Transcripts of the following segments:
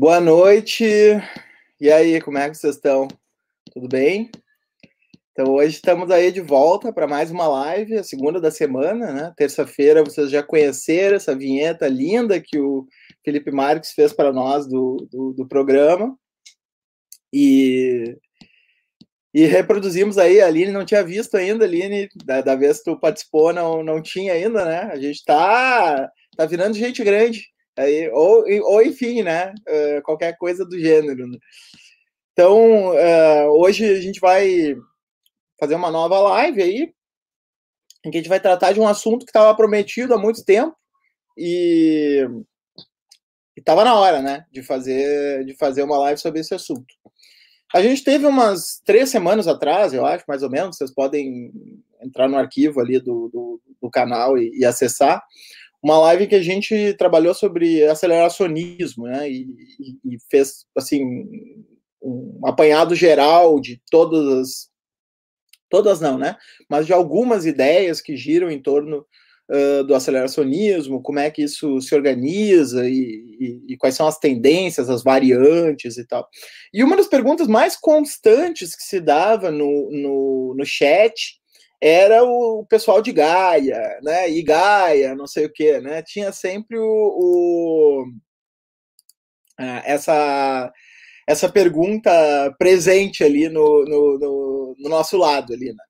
Boa noite. E aí, como é que vocês estão? Tudo bem? Então, hoje estamos aí de volta para mais uma live, a segunda da semana, né? Terça-feira vocês já conheceram essa vinheta linda que o Felipe Marques fez para nós do, do, do programa. E e reproduzimos aí, a Aline não tinha visto ainda, Aline, da, da vez que tu participou, não, não tinha ainda, né? A gente tá, tá virando gente grande, aí, ou, ou enfim, né? Uh, qualquer coisa do gênero. Né? Então, uh, hoje a gente vai fazer uma nova live aí, em que a gente vai tratar de um assunto que estava prometido há muito tempo e estava na hora, né, de fazer de fazer uma live sobre esse assunto. A gente teve umas três semanas atrás, eu acho, mais ou menos. Vocês podem entrar no arquivo ali do, do, do canal e, e, acessar uma live que a gente trabalhou sobre aceleracionismo, né? E, e, e fez assim um apanhado geral de todas as todas não, né? Mas de algumas ideias que giram em torno uh, do aceleracionismo, como é que isso se organiza e, e, e, quais são as tendências, as variantes e tal. E uma das perguntas mais constantes que se dava no, no, no chat era o pessoal de Gaia, né? E Gaia, não sei o que, né? Tinha sempre o, o uh, essa essa pergunta presente ali no, no, no, no nosso lado ali, né?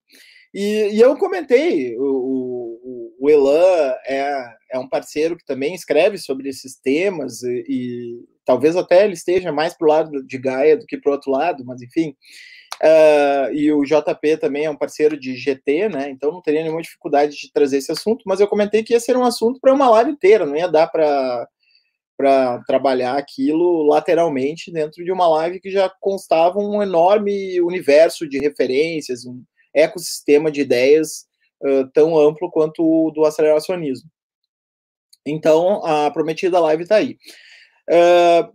E, e eu comentei, o, o, o, Elan é, é um parceiro que também escreve sobre esses temas, e, e talvez até ele esteja mais para o lado de Gaia do que para o outro lado, mas enfim. Uh, e o JP também é um parceiro de GT, né? Então não teria nenhuma dificuldade de trazer esse assunto, mas eu comentei que ia ser um assunto para uma live inteira, não ia dar para para trabalhar aquilo lateralmente dentro de uma live que já constava um enorme universo de referências, um, ecossistema de ideias uh, tão amplo quanto o do aceleracionismo. Então, a prometida live está aí. Uh,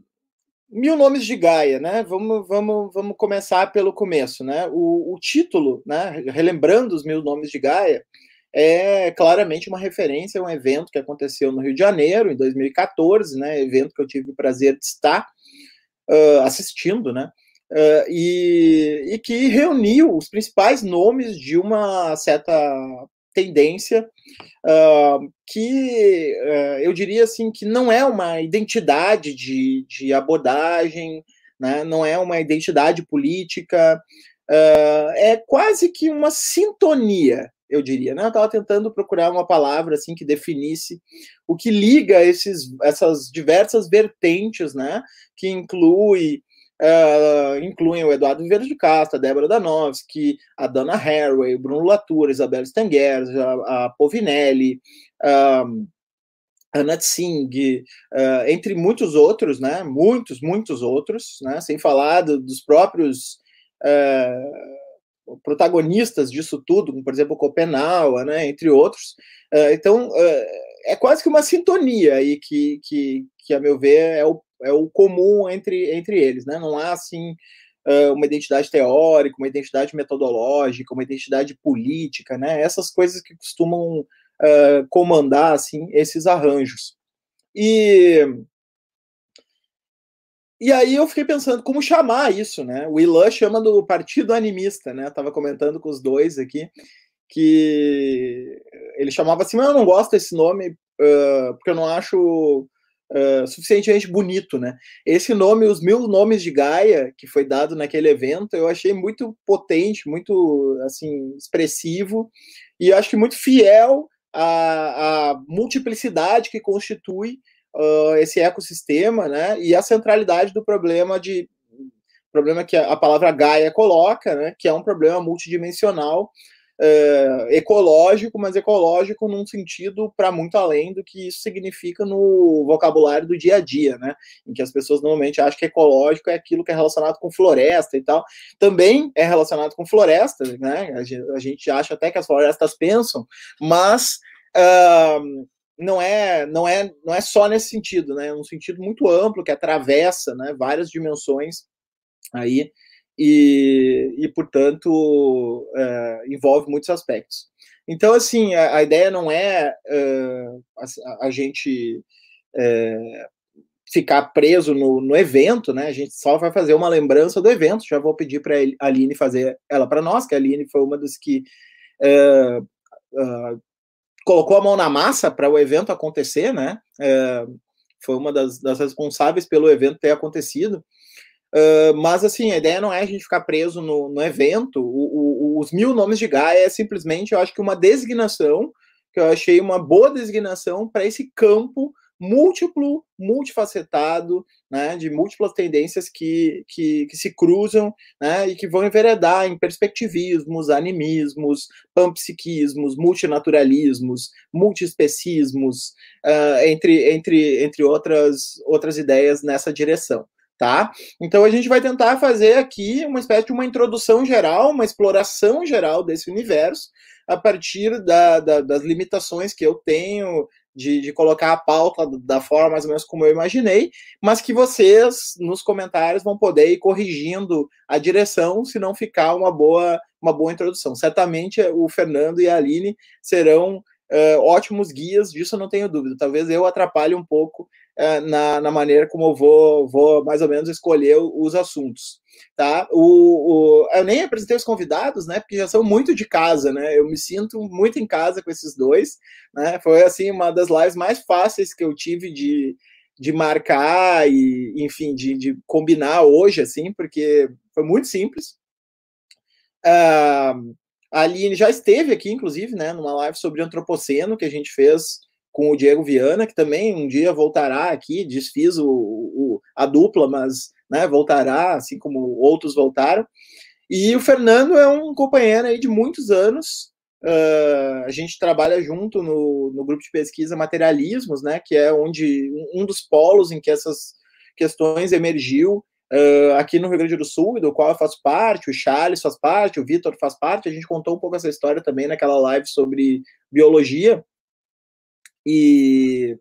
mil nomes de Gaia, né? Vamos, vamos, vamos começar pelo começo, né? O, o título, né? Relembrando os mil nomes de Gaia, é claramente uma referência a um evento que aconteceu no Rio de Janeiro em 2014, né? Evento que eu tive o prazer de estar uh, assistindo, né? Uh, e, e, que reuniu os principais nomes de uma certa tendência uh, que uh, eu diria assim que não é uma identidade de, de abordagem, né? não é uma identidade política, é quase que uma sintonia, eu diria. Né? Eu estava tentando procurar uma palavra assim que definisse o que liga esses, essas diversas vertentes, né? que inclui Uh, incluem o Eduardo Vieira de Castro, a Débora Danowski, a Dana Haraway, o Bruno Latour, Isabel Stenguers, a, a Povinelli, a Nat Singh, uh, entre muitos outros, né? Muitos, muitos outros, né? Sem falar do, dos próprios uh, protagonistas disso tudo, como por exemplo o Copenau, né? Entre outros. então é quase que uma sintonia aí que, que, que a meu ver é o é o comum entre, entre eles, né? Não há assim uma identidade teórica, uma identidade metodológica, uma identidade política, né? Essas coisas que costumam uh, comandar assim esses arranjos. E e aí eu fiquei pensando como chamar isso, né? O Ilan chama do Partido Animista, né? Tava comentando com os dois aqui que ele chamava assim, mas eu não gosto desse nome uh, porque eu não acho suficientemente bonito, né? Esse nome, os mil nomes de Gaia, que foi dado naquele evento, eu achei muito potente, muito assim expressivo e acho que muito fiel à, à multiplicidade que constitui uh, esse ecossistema, né? E a centralidade do problema de problema que a palavra Gaia coloca, né? Que é um problema multidimensional é, ecológico, mas ecológico num sentido para muito além do que isso significa no vocabulário do dia a dia, né? Em que as pessoas normalmente acham que ecológico é aquilo que é relacionado com floresta e tal. Também é relacionado com floresta, né? A gente acha até que as florestas pensam, mas uh, não é, não é, não é só nesse sentido, né? É um sentido muito amplo que atravessa, né? Várias dimensões aí e, e portanto, é, envolve muitos aspectos. Então, assim, a, a ideia não é uh, a, a, gente é, ficar preso no, no, evento, né? A gente só vai fazer uma lembrança do evento. Já vou pedir para a Aline fazer ela para nós, que a Aline foi uma das que uh, uh, colocou a mão na massa para o evento acontecer, né? foi uma das, das responsáveis pelo evento ter acontecido. Uh, mas assim, a ideia não é a gente ficar preso no, no evento. O, o, os mil nomes de Gaia é simplesmente, eu acho que uma designação, que eu achei uma boa designação para esse campo múltiplo, multifacetado, né, de múltiplas tendências que, que, que, se cruzam né, e que vão enveredar em perspectivismos, animismos, panpsiquismos, multinaturalismos, multiespecismos, uh, entre, entre, entre outras, outras ideias nessa direção tá? Então a gente vai tentar fazer aqui uma espécie de uma introdução geral, uma exploração geral desse universo, a partir da, da, das limitações que eu tenho de, de, colocar a pauta da forma mais ou menos como eu imaginei, mas que vocês nos comentários vão poder ir corrigindo a direção se não ficar uma boa, uma boa introdução. Certamente o Fernando e a Aline serão uh, ótimos guias, disso eu não tenho dúvida. Talvez eu atrapalhe um pouco é, na, na, maneira como eu vou, vou mais ou menos escolher os assuntos. Tá? O, o, eu nem apresentei os convidados, né? Porque já são muito de casa, né? Eu me sinto muito em casa com esses dois, né? Foi assim uma das lives mais fáceis que eu tive de, de marcar e, enfim, de, de combinar hoje, assim, porque foi muito simples. Uh, a Aline já esteve aqui, inclusive, né, numa live sobre antropoceno que a gente fez com o Diego Viana, que também um dia voltará aqui, desfiz o, o, a dupla, mas né, voltará, assim como outros voltaram. E o Fernando é um companheiro aí de muitos anos. Uh, a gente trabalha junto no, no grupo de pesquisa Materialismos, né, que é onde um dos polos em que essas questões emergiu uh, aqui no Rio Grande do Sul, do qual eu faço parte, o Charles faz parte, o Vitor faz parte. A gente contou um pouco essa história também naquela live sobre biologia e,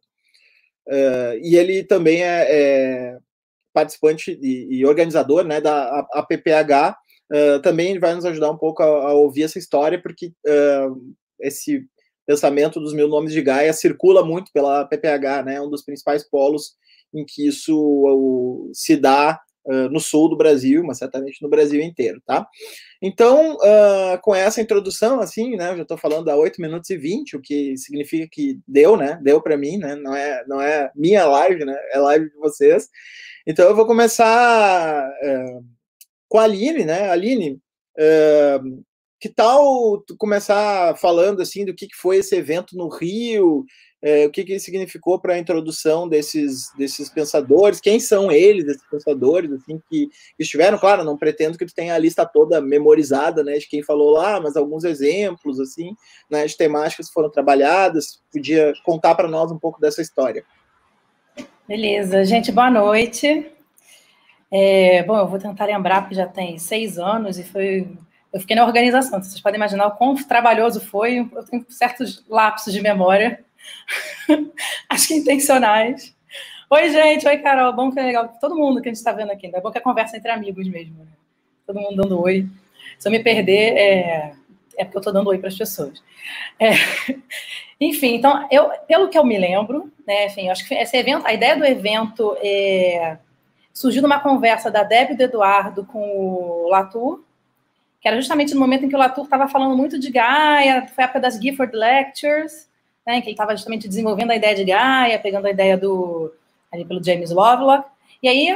uh, e ele também é, é participante e, e, organizador né, da APPH. Uh, também vai nos ajudar um pouco a, a ouvir essa história, porque uh, esse pensamento dos mil nomes de Gaia circula muito pela PPH, né, um dos principais polos em que isso se dá uh, no sul do Brasil, mas certamente no Brasil inteiro, tá? Então, uh, com essa introdução, assim, né, eu já estou falando há 8 minutos e 20, o que significa que deu, né, deu para mim, né, não é, não é minha live, né, é live de vocês. Então, eu vou começar uh, com a Aline, né, Aline, que tal começar falando, assim, do que foi esse evento no Rio, é, o que, que significou para a introdução desses, desses pensadores, quem são eles, esses pensadores, assim, que estiveram, claro, não pretendo que tu tenha a lista toda memorizada, né, de quem falou lá, mas alguns exemplos, assim, né, de temáticas que foram trabalhadas, podia contar para nós um pouco dessa história. Beleza, gente, boa noite. É, bom, eu vou tentar lembrar, porque já tem seis anos e foi eu fiquei na organização, vocês podem imaginar o quão trabalhoso foi. Eu tenho certos lapsos de memória, acho que intencionais. Oi, gente. Oi, Carol. Bom que é legal. Todo mundo que a gente está vendo aqui. É bom que é conversa entre amigos mesmo. Né? Todo mundo dando oi. Se eu me perder, é, é porque eu estou dando oi para as pessoas. É... Enfim, então, eu, pelo que eu me lembro, né, enfim, acho que esse evento, a ideia do evento é, surgiu numa conversa da Deb e do Eduardo com o Latour, que era justamente no momento em que o Latour estava falando muito de Gaia, foi a época das Gifford Lectures, né, que ele estava justamente desenvolvendo a ideia de Gaia, pegando a ideia do ali pelo James Lovelock. E aí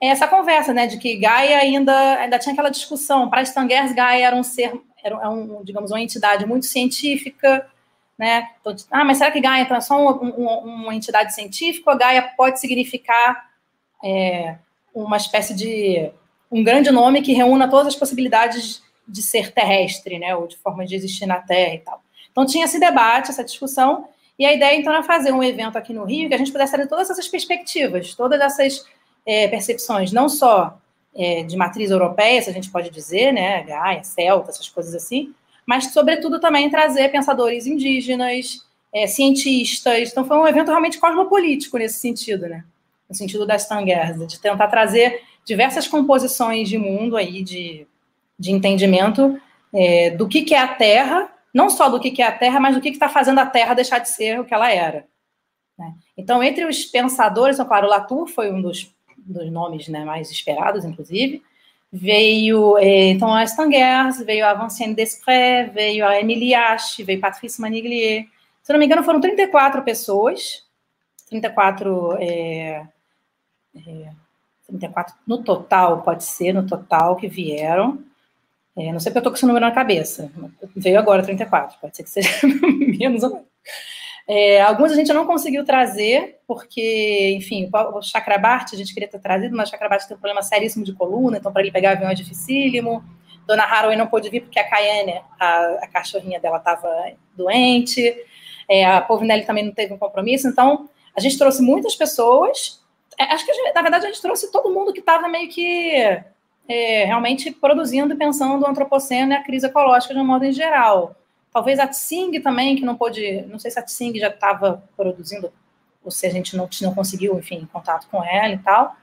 é essa conversa, né, de que Gaia ainda ainda tinha aquela discussão. Para Stangers, Gaia era um ser, era é um, digamos, uma entidade muito científica, né? Então, ah, mas será que Gaia então, é só uma, uma, uma entidade científica ou Gaia pode significar é, uma espécie de um grande nome que reúna todas as possibilidades de ser terrestre, né, ou de forma de existir na Terra e tal. Então tinha esse debate, essa discussão, e a ideia então era fazer um evento aqui no Rio que a gente pudesse trazer todas essas perspectivas, todas essas é, percepções, não só é, de matriz europeia, se a gente pode dizer, né, Gaia, Celta, essas coisas assim, mas sobretudo também trazer pensadores indígenas, é, cientistas. Então foi um evento realmente cosmopolítico nesse sentido, né? No sentido da Stangersa, de tentar trazer diversas composições de mundo aí, de, de entendimento é, do que, que é a Terra, não só do que, é a Terra, mas do que está fazendo a Terra deixar de ser o que ela era. Né? Então, entre os pensadores, então, claro, Latour foi um dos, dos nomes né, mais esperados, inclusive, veio então a Stangers, veio a Vinciane Desprez, veio a Emilie Ache, veio Patrice Maniglier. Se não me engano, foram 34 pessoas, 34, é, é, 34 no total, pode ser, no total que vieram. É, não sei porque eu estou com esse número na cabeça. Veio agora 34, pode ser que seja menos ou menos. É, alguns a gente não conseguiu trazer, porque, enfim, o Chakrabarti a gente queria ter trazido, mas o Chakrabarti tem um problema seríssimo de coluna, então para ele pegar avião é dificílimo. Dona Haraway não pôde vir porque a Cayenne, a, a cachorrinha dela, estava doente. É, a Povinelli também não teve um compromisso. Então, a gente trouxe muitas pessoas. É, acho que, gente, na verdade, a gente trouxe todo mundo que estava meio que é, realmente produzindo e pensando o antropoceno e a crise ecológica de um modo em geral. Talvez a Tsing também, que não pôde, não sei se a Tsing já estava produzindo, ou se a gente não, não conseguiu, enfim, contato com ela e tal.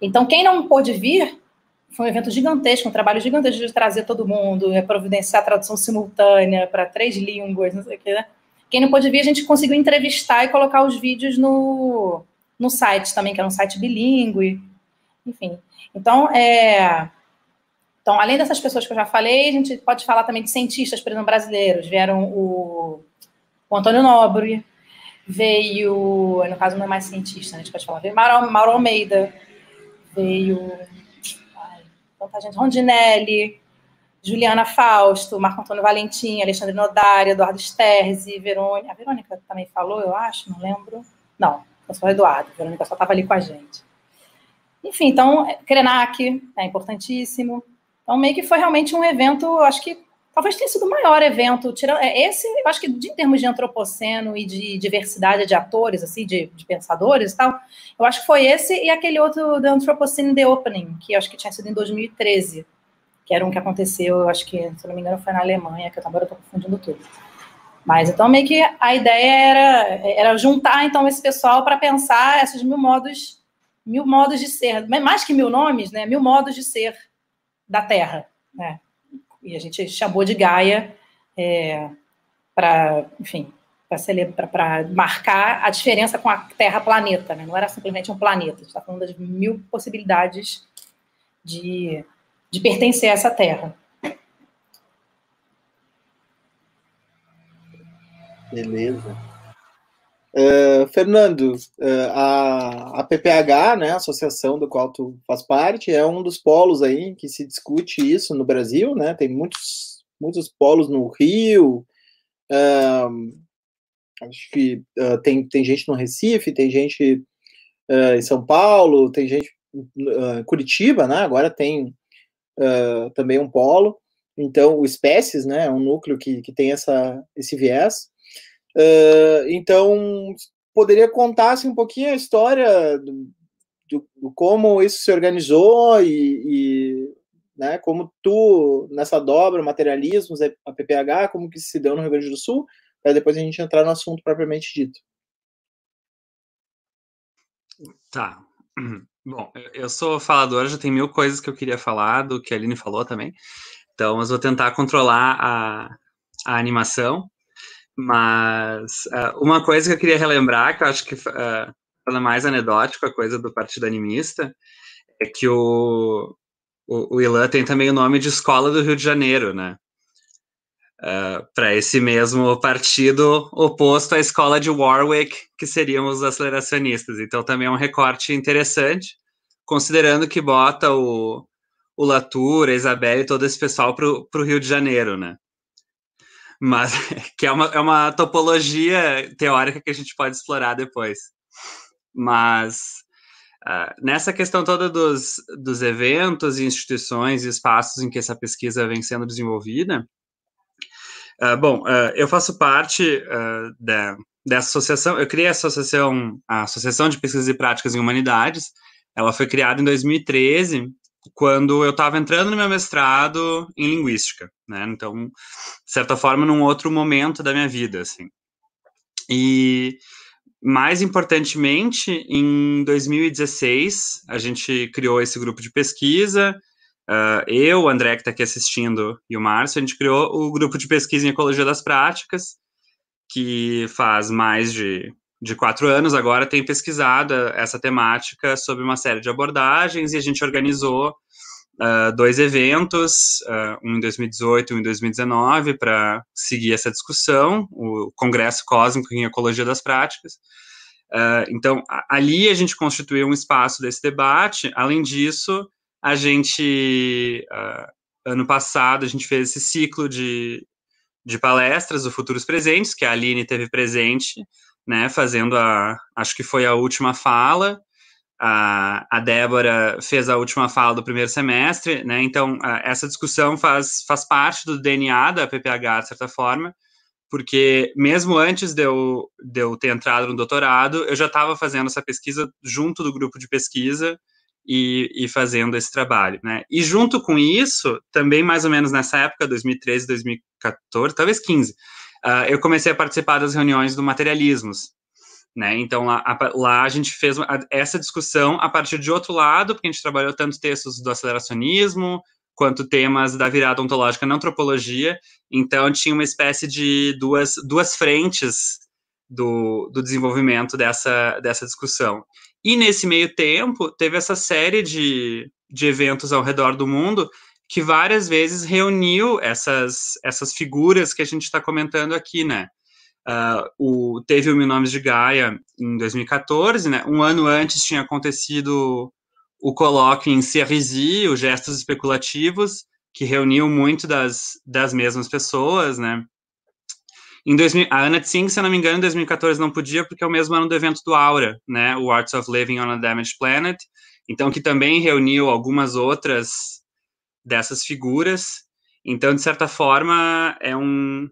Então, quem não pôde vir, foi um evento gigantesco, um trabalho gigantesco de trazer todo mundo, é, providenciar a tradução simultânea para três línguas, não sei o que, né? Quem não pôde vir, a gente conseguiu entrevistar e colocar os vídeos no, no site também, que era um site bilíngue, enfim. Então, é, então, além dessas pessoas que eu já falei, a gente pode falar também de cientistas, por exemplo, brasileiros. Vieram o, o Antônio Nobre, veio, no caso não é mais cientista, né, a gente pode falar, veio Mauro, Mauro Almeida, veio ai, tanta gente, Rondinelli, Juliana Fausto, Marco Antônio Valentim, Alexandre Nodari, Eduardo Sterzi, Verônica. A Verônica também falou, eu acho, não lembro. Não, foi só o Eduardo, a Verônica só estava ali com a gente. Enfim, então, Krenak é importantíssimo. Então, meio que foi realmente um evento, acho que talvez tenha sido o maior evento, tirando é, esse, eu acho que em termos de antropoceno e de diversidade de atores, assim, de, de, pensadores e tal, eu acho que foi esse e aquele outro da Anthropocene The Opening, que acho que tinha sido em 2013, que era um que aconteceu, eu acho que, se não me engano, foi na Alemanha, que eu agora estou confundindo tudo. Mas então meio que a ideia era, era juntar então esse pessoal para pensar esses mil modos, mil modos de ser, mais que mil nomes, né? Mil modos de ser da Terra. Né? E a gente chamou de Gaia é, para, enfim, para marcar a diferença com a Terra-planeta. Né? Não era simplesmente um planeta, a gente está falando de mil possibilidades de, de pertencer a essa Terra. Beleza. Uh, Fernando, uh, a, a PPH, né, a associação do qual tu faz parte, é um dos polos aí que se discute isso no Brasil, né, tem muitos, muitos polos no Rio, uh, acho que tem, tem gente no Recife, tem gente em São Paulo, tem gente em Curitiba, né, agora tem também um polo, então o Espécies, né, é um núcleo que, que tem essa, esse viés, Uh, então, poderia contar assim, um pouquinho a história do, do, do como isso se organizou e, e né, como tu, nessa dobra, materialismos, a PPH, como que se deu no Rio Grande do Sul, para depois a gente entrar no assunto propriamente dito. Tá. Bom, eu sou falador, já tem mil coisas que eu queria falar, do que a Aline falou também. Então, mas vou tentar controlar a, a animação. Mas uh, uma coisa que eu queria relembrar, que eu acho que uh, mais anedótico, a coisa do Partido Animista, é que o, o, o Ilan tem também o nome de Escola do Rio de Janeiro, né? Uh, para esse mesmo partido oposto à escola de Warwick, que seriam os aceleracionistas. Então, também é um recorte interessante, considerando que bota o, o Latour, a Isabelle e todo esse pessoal para o Rio de Janeiro, né? Mas que é uma, é uma topologia teórica que a gente pode explorar depois. Mas uh, nessa questão toda dos, dos eventos, instituições e espaços em que essa pesquisa vem sendo desenvolvida, uh, bom, uh, eu faço parte da, dessa associação, eu criei a associação, a Associação de Pesquisas e Práticas em Humanidades, ela foi criada em 2013 quando eu estava entrando no meu mestrado em linguística, né? Então, de certa forma, num outro momento da minha vida, assim. E mais importantemente, em 2016, a gente criou esse grupo de pesquisa. Uh, eu, o André, que está aqui assistindo, e o Márcio, a gente criou o grupo de pesquisa em Ecologia das Práticas, que faz mais de, de quatro anos agora tem pesquisado essa temática sobre uma série de abordagens, e a gente organizou uh, dois eventos, uh, um em 2018 e um em 2019, para seguir essa discussão, o Congresso Cósmico em Ecologia das Práticas. Uh, então, ali a gente constituiu um espaço desse debate. Além disso, a gente, ano passado, a gente fez esse ciclo de, de palestras do Futuros Presentes, que a Aline teve presente, né, fazendo a, acho que foi a última fala, a, a Débora fez a última fala do primeiro semestre, né? Então, a, essa discussão faz, faz parte do DNA da PPH, de certa forma, porque mesmo antes de eu, de eu ter entrado no doutorado, eu já estava fazendo essa pesquisa junto do grupo de pesquisa e, e, fazendo esse trabalho, né? E junto com isso, também mais ou menos nessa época, 2013, 2014, talvez 15, uh, eu comecei a participar das reuniões do Materialismos, né? Então, lá a, lá a gente fez essa discussão a partir de outro lado, porque a gente trabalhou tanto textos do aceleracionismo, quanto temas da virada ontológica na antropologia. Então, tinha uma espécie de duas, duas frentes do, do desenvolvimento dessa, dessa discussão. E nesse meio tempo, teve essa série de, de eventos ao redor do mundo que várias vezes reuniu essas, essas figuras que a gente está comentando aqui, né? Uh, o, teve o Mil Nomes de Gaia em 2014, né? Um ano antes tinha acontecido o colóquio em Cerisy, os Gestos Especulativos, que reuniu muito das, das mesmas pessoas, né? Em 2000, a Ana Tsing, se eu não me engano, em 2014 não podia, porque é o mesmo ano do evento do Aura, né? O Arts of Living on a Damaged Planet, então que também reuniu algumas outras dessas figuras. Então, de certa forma, é um,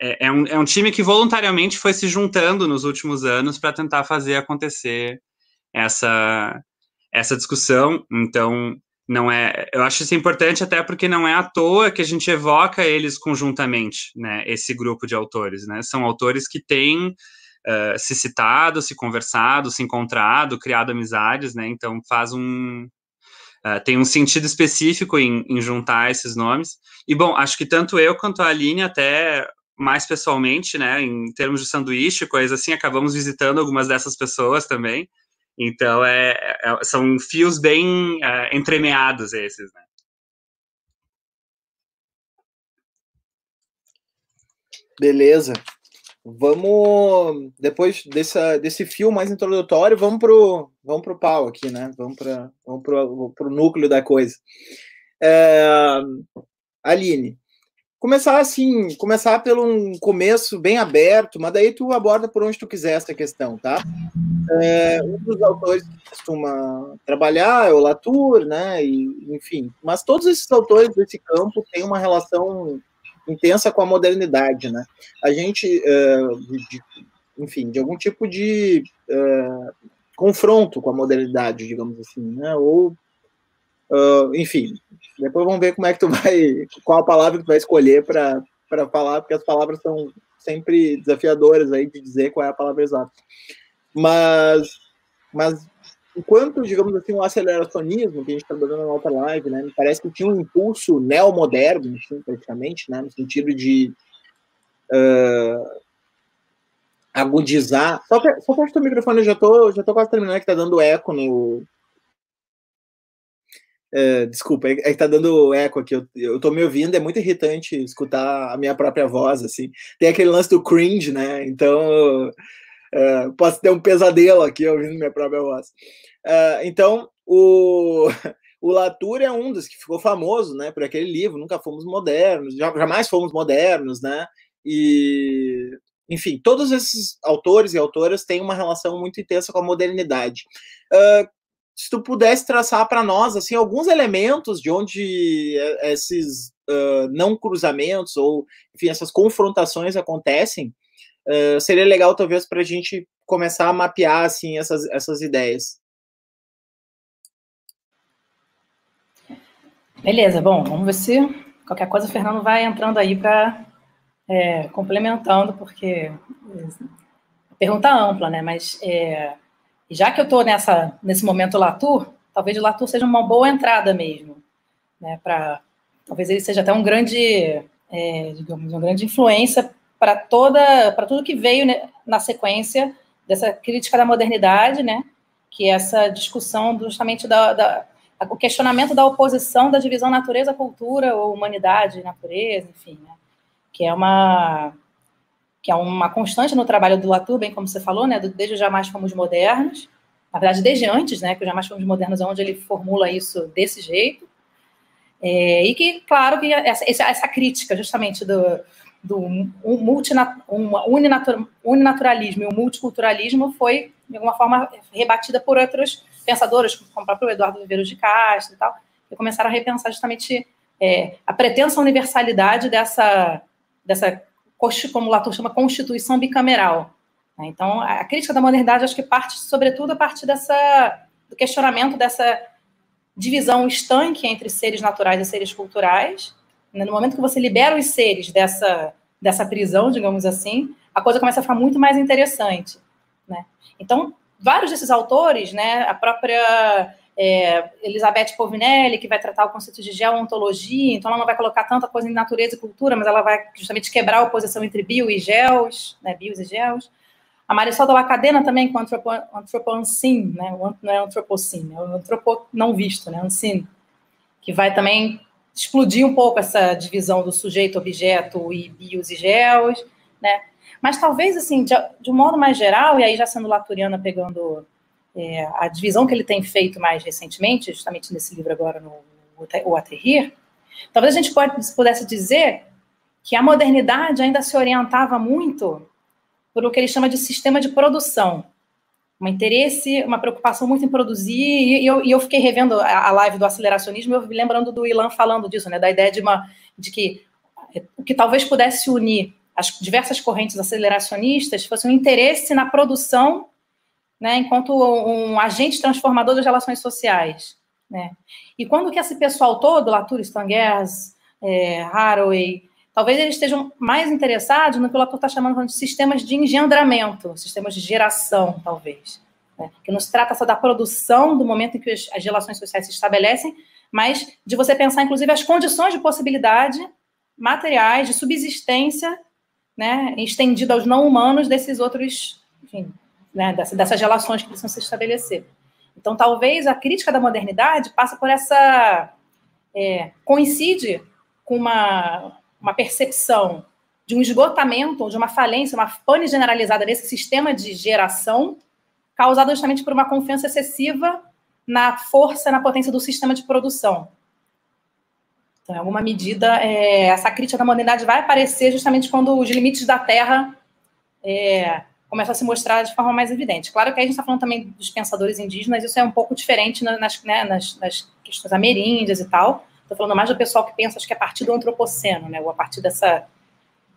é, é, um, é um time que voluntariamente foi se juntando nos últimos anos para tentar fazer acontecer essa, essa discussão. Então, não é. Eu acho isso importante até porque não é à toa que a gente evoca eles conjuntamente, né? Esse grupo de autores, né? São autores que têm uh, se citado, se conversado, se encontrado, criado amizades, né? Então faz um Uh, tem um sentido específico em, em, juntar esses nomes. E, bom, acho que tanto eu quanto a Aline, até mais pessoalmente, né, em termos de sanduíche, coisa assim, acabamos visitando algumas dessas pessoas também. Então, é, é são fios bem é, entremeados esses, né. Beleza. Vamos, depois dessa, desse fio mais introdutório, vamos pro, vamos pro pau aqui, né? Vamos, para vamos pro, pro núcleo da coisa. É, Aline, começar assim, começar pelo um começo bem aberto, mas daí tu aborda por onde tu quiser essa questão, tá? É, um dos autores que costuma trabalhar é o Latour, né? E, enfim, mas todos esses autores desse campo têm uma relação intensa com a modernidade, né? A gente, uh, de, enfim, de algum tipo de uh, confronto com a modernidade, digamos assim, né? Ou, uh, enfim, depois vamos ver como é que tu vai, qual a palavra que tu vai escolher para falar, porque as palavras são sempre desafiadoras aí de dizer qual é a palavra exata. Mas, mas enquanto, digamos assim, o aceleracionismo que a gente está dando na outra live, né, me parece que tinha um impulso neomoderno, assim, praticamente, né, no sentido de uh, agudizar. Só, só fecha o microfone, eu já tô, já tô quase terminando, que tá dando eco no, é, desculpa, é, é, que tá dando eco aqui. Eu, eu tô me ouvindo, é muito irritante escutar a minha própria voz, assim. Tem aquele lance do cringe, né? Então, é, posso ter um pesadelo aqui ouvindo minha própria voz. É, então, o, o Latour é um dos que ficou famoso, né? Por aquele livro, Nunca Fomos Modernos, jamais fomos modernos, né? E, enfim, todos esses autores e autoras têm uma relação muito intensa com a modernidade. Uh, se tu pudesse traçar para nós assim alguns elementos de onde é, esses não cruzamentos ou enfim essas confrontações acontecem uh, seria legal talvez para a gente começar a mapear assim essas, essas ideias beleza bom vamos ver se qualquer coisa o Fernando vai entrando aí para é, complementando porque pergunta ampla, né? Mas é, já que eu estou nesse momento Latour, talvez o Latour seja uma boa entrada mesmo, né? Para talvez ele seja até um grande, é, digamos, uma grande influência para toda para tudo que veio né, na sequência dessa crítica da modernidade, né? Que é essa discussão justamente da, da o questionamento da oposição da divisão natureza-cultura ou humanidade-natureza, enfim, né? que é uma que é uma constante no trabalho do Latour, bem como você falou, né, desde o Jamais Fomos Modernos, na verdade, desde antes, né, que o Jamais Fomos Modernos é onde ele formula isso desse jeito, é, e que, claro, que essa, essa crítica justamente do, do multinat, um uninaturalismo e o multiculturalismo foi, de alguma forma, rebatida por outros pensadores, como o próprio Eduardo Viveiro de Castro e tal, que começaram a repensar justamente é, a pretensa universalidade dessa, dessa, como Latour chama, constituição bicameral. Né? Então, a crítica da modernidade acho que parte, sobretudo, a partir dessa, do questionamento dessa divisão estanque entre seres naturais e seres culturais, né? No momento que você libera os seres dessa, dessa prisão, digamos assim, a coisa começa a ficar muito mais interessante. Né? Então, vários desses autores, né, a própria é, Elizabeth Povinelli, que vai tratar o conceito de geontologia, então ela não vai colocar tanta coisa em natureza e cultura, mas ela vai justamente quebrar a oposição entre bio e geos, né, bios e geos. A Marisol da Lacadena também com antropo, antropoancin, né, não é antropocin, é o antropo não visto, né, ancin, que vai também explodir um pouco essa divisão do sujeito, objeto e bios e geos, né? Mas talvez, assim, de, de um modo mais geral, e aí já sendo Laturiana pegando é, a divisão que ele tem feito mais recentemente, justamente nesse livro agora, no O Aterrir, talvez a gente pode, pudesse dizer que a modernidade ainda se orientava muito por o que ele chama de sistema de produção, um interesse, uma preocupação muito em produzir, e eu, e eu fiquei revendo a, live do aceleracionismo, eu me lembrando do Ilan falando disso, né, da ideia de, uma, de que o que talvez pudesse unir as diversas correntes aceleracionistas fosse um interesse na produção, né, enquanto um agente transformador das relações sociais, né. E quando que esse pessoal todo, Latour, Stangers, é, Haraway, talvez eles estejam mais interessados no que o Latour está chamando de sistemas de engendramento, sistemas de geração, talvez. Né? Que não se trata só da produção, do momento em que as relações sociais se estabelecem, mas de você pensar, inclusive, as condições de possibilidade materiais, de subsistência, né, estendida aos não humanos desses outros, enfim, né, dessas relações que precisam se estabelecer. Então, talvez a crítica da modernidade passe por essa. É, coincide com uma uma percepção de um esgotamento ou de uma falência, uma pane generalizada desse sistema de geração, causada justamente por uma confiança excessiva na força, na potência do sistema de produção. Então, em alguma medida, é, essa crítica da modernidade vai aparecer justamente quando os limites da Terra é, começam a se mostrar de forma mais evidente. Claro que a gente está falando também dos pensadores indígenas, isso é um pouco diferente nas, né, nas, nas questões ameríndias e tal, Estou falando mais do pessoal que pensa, acho que a partir do antropoceno, né, ou a partir dessa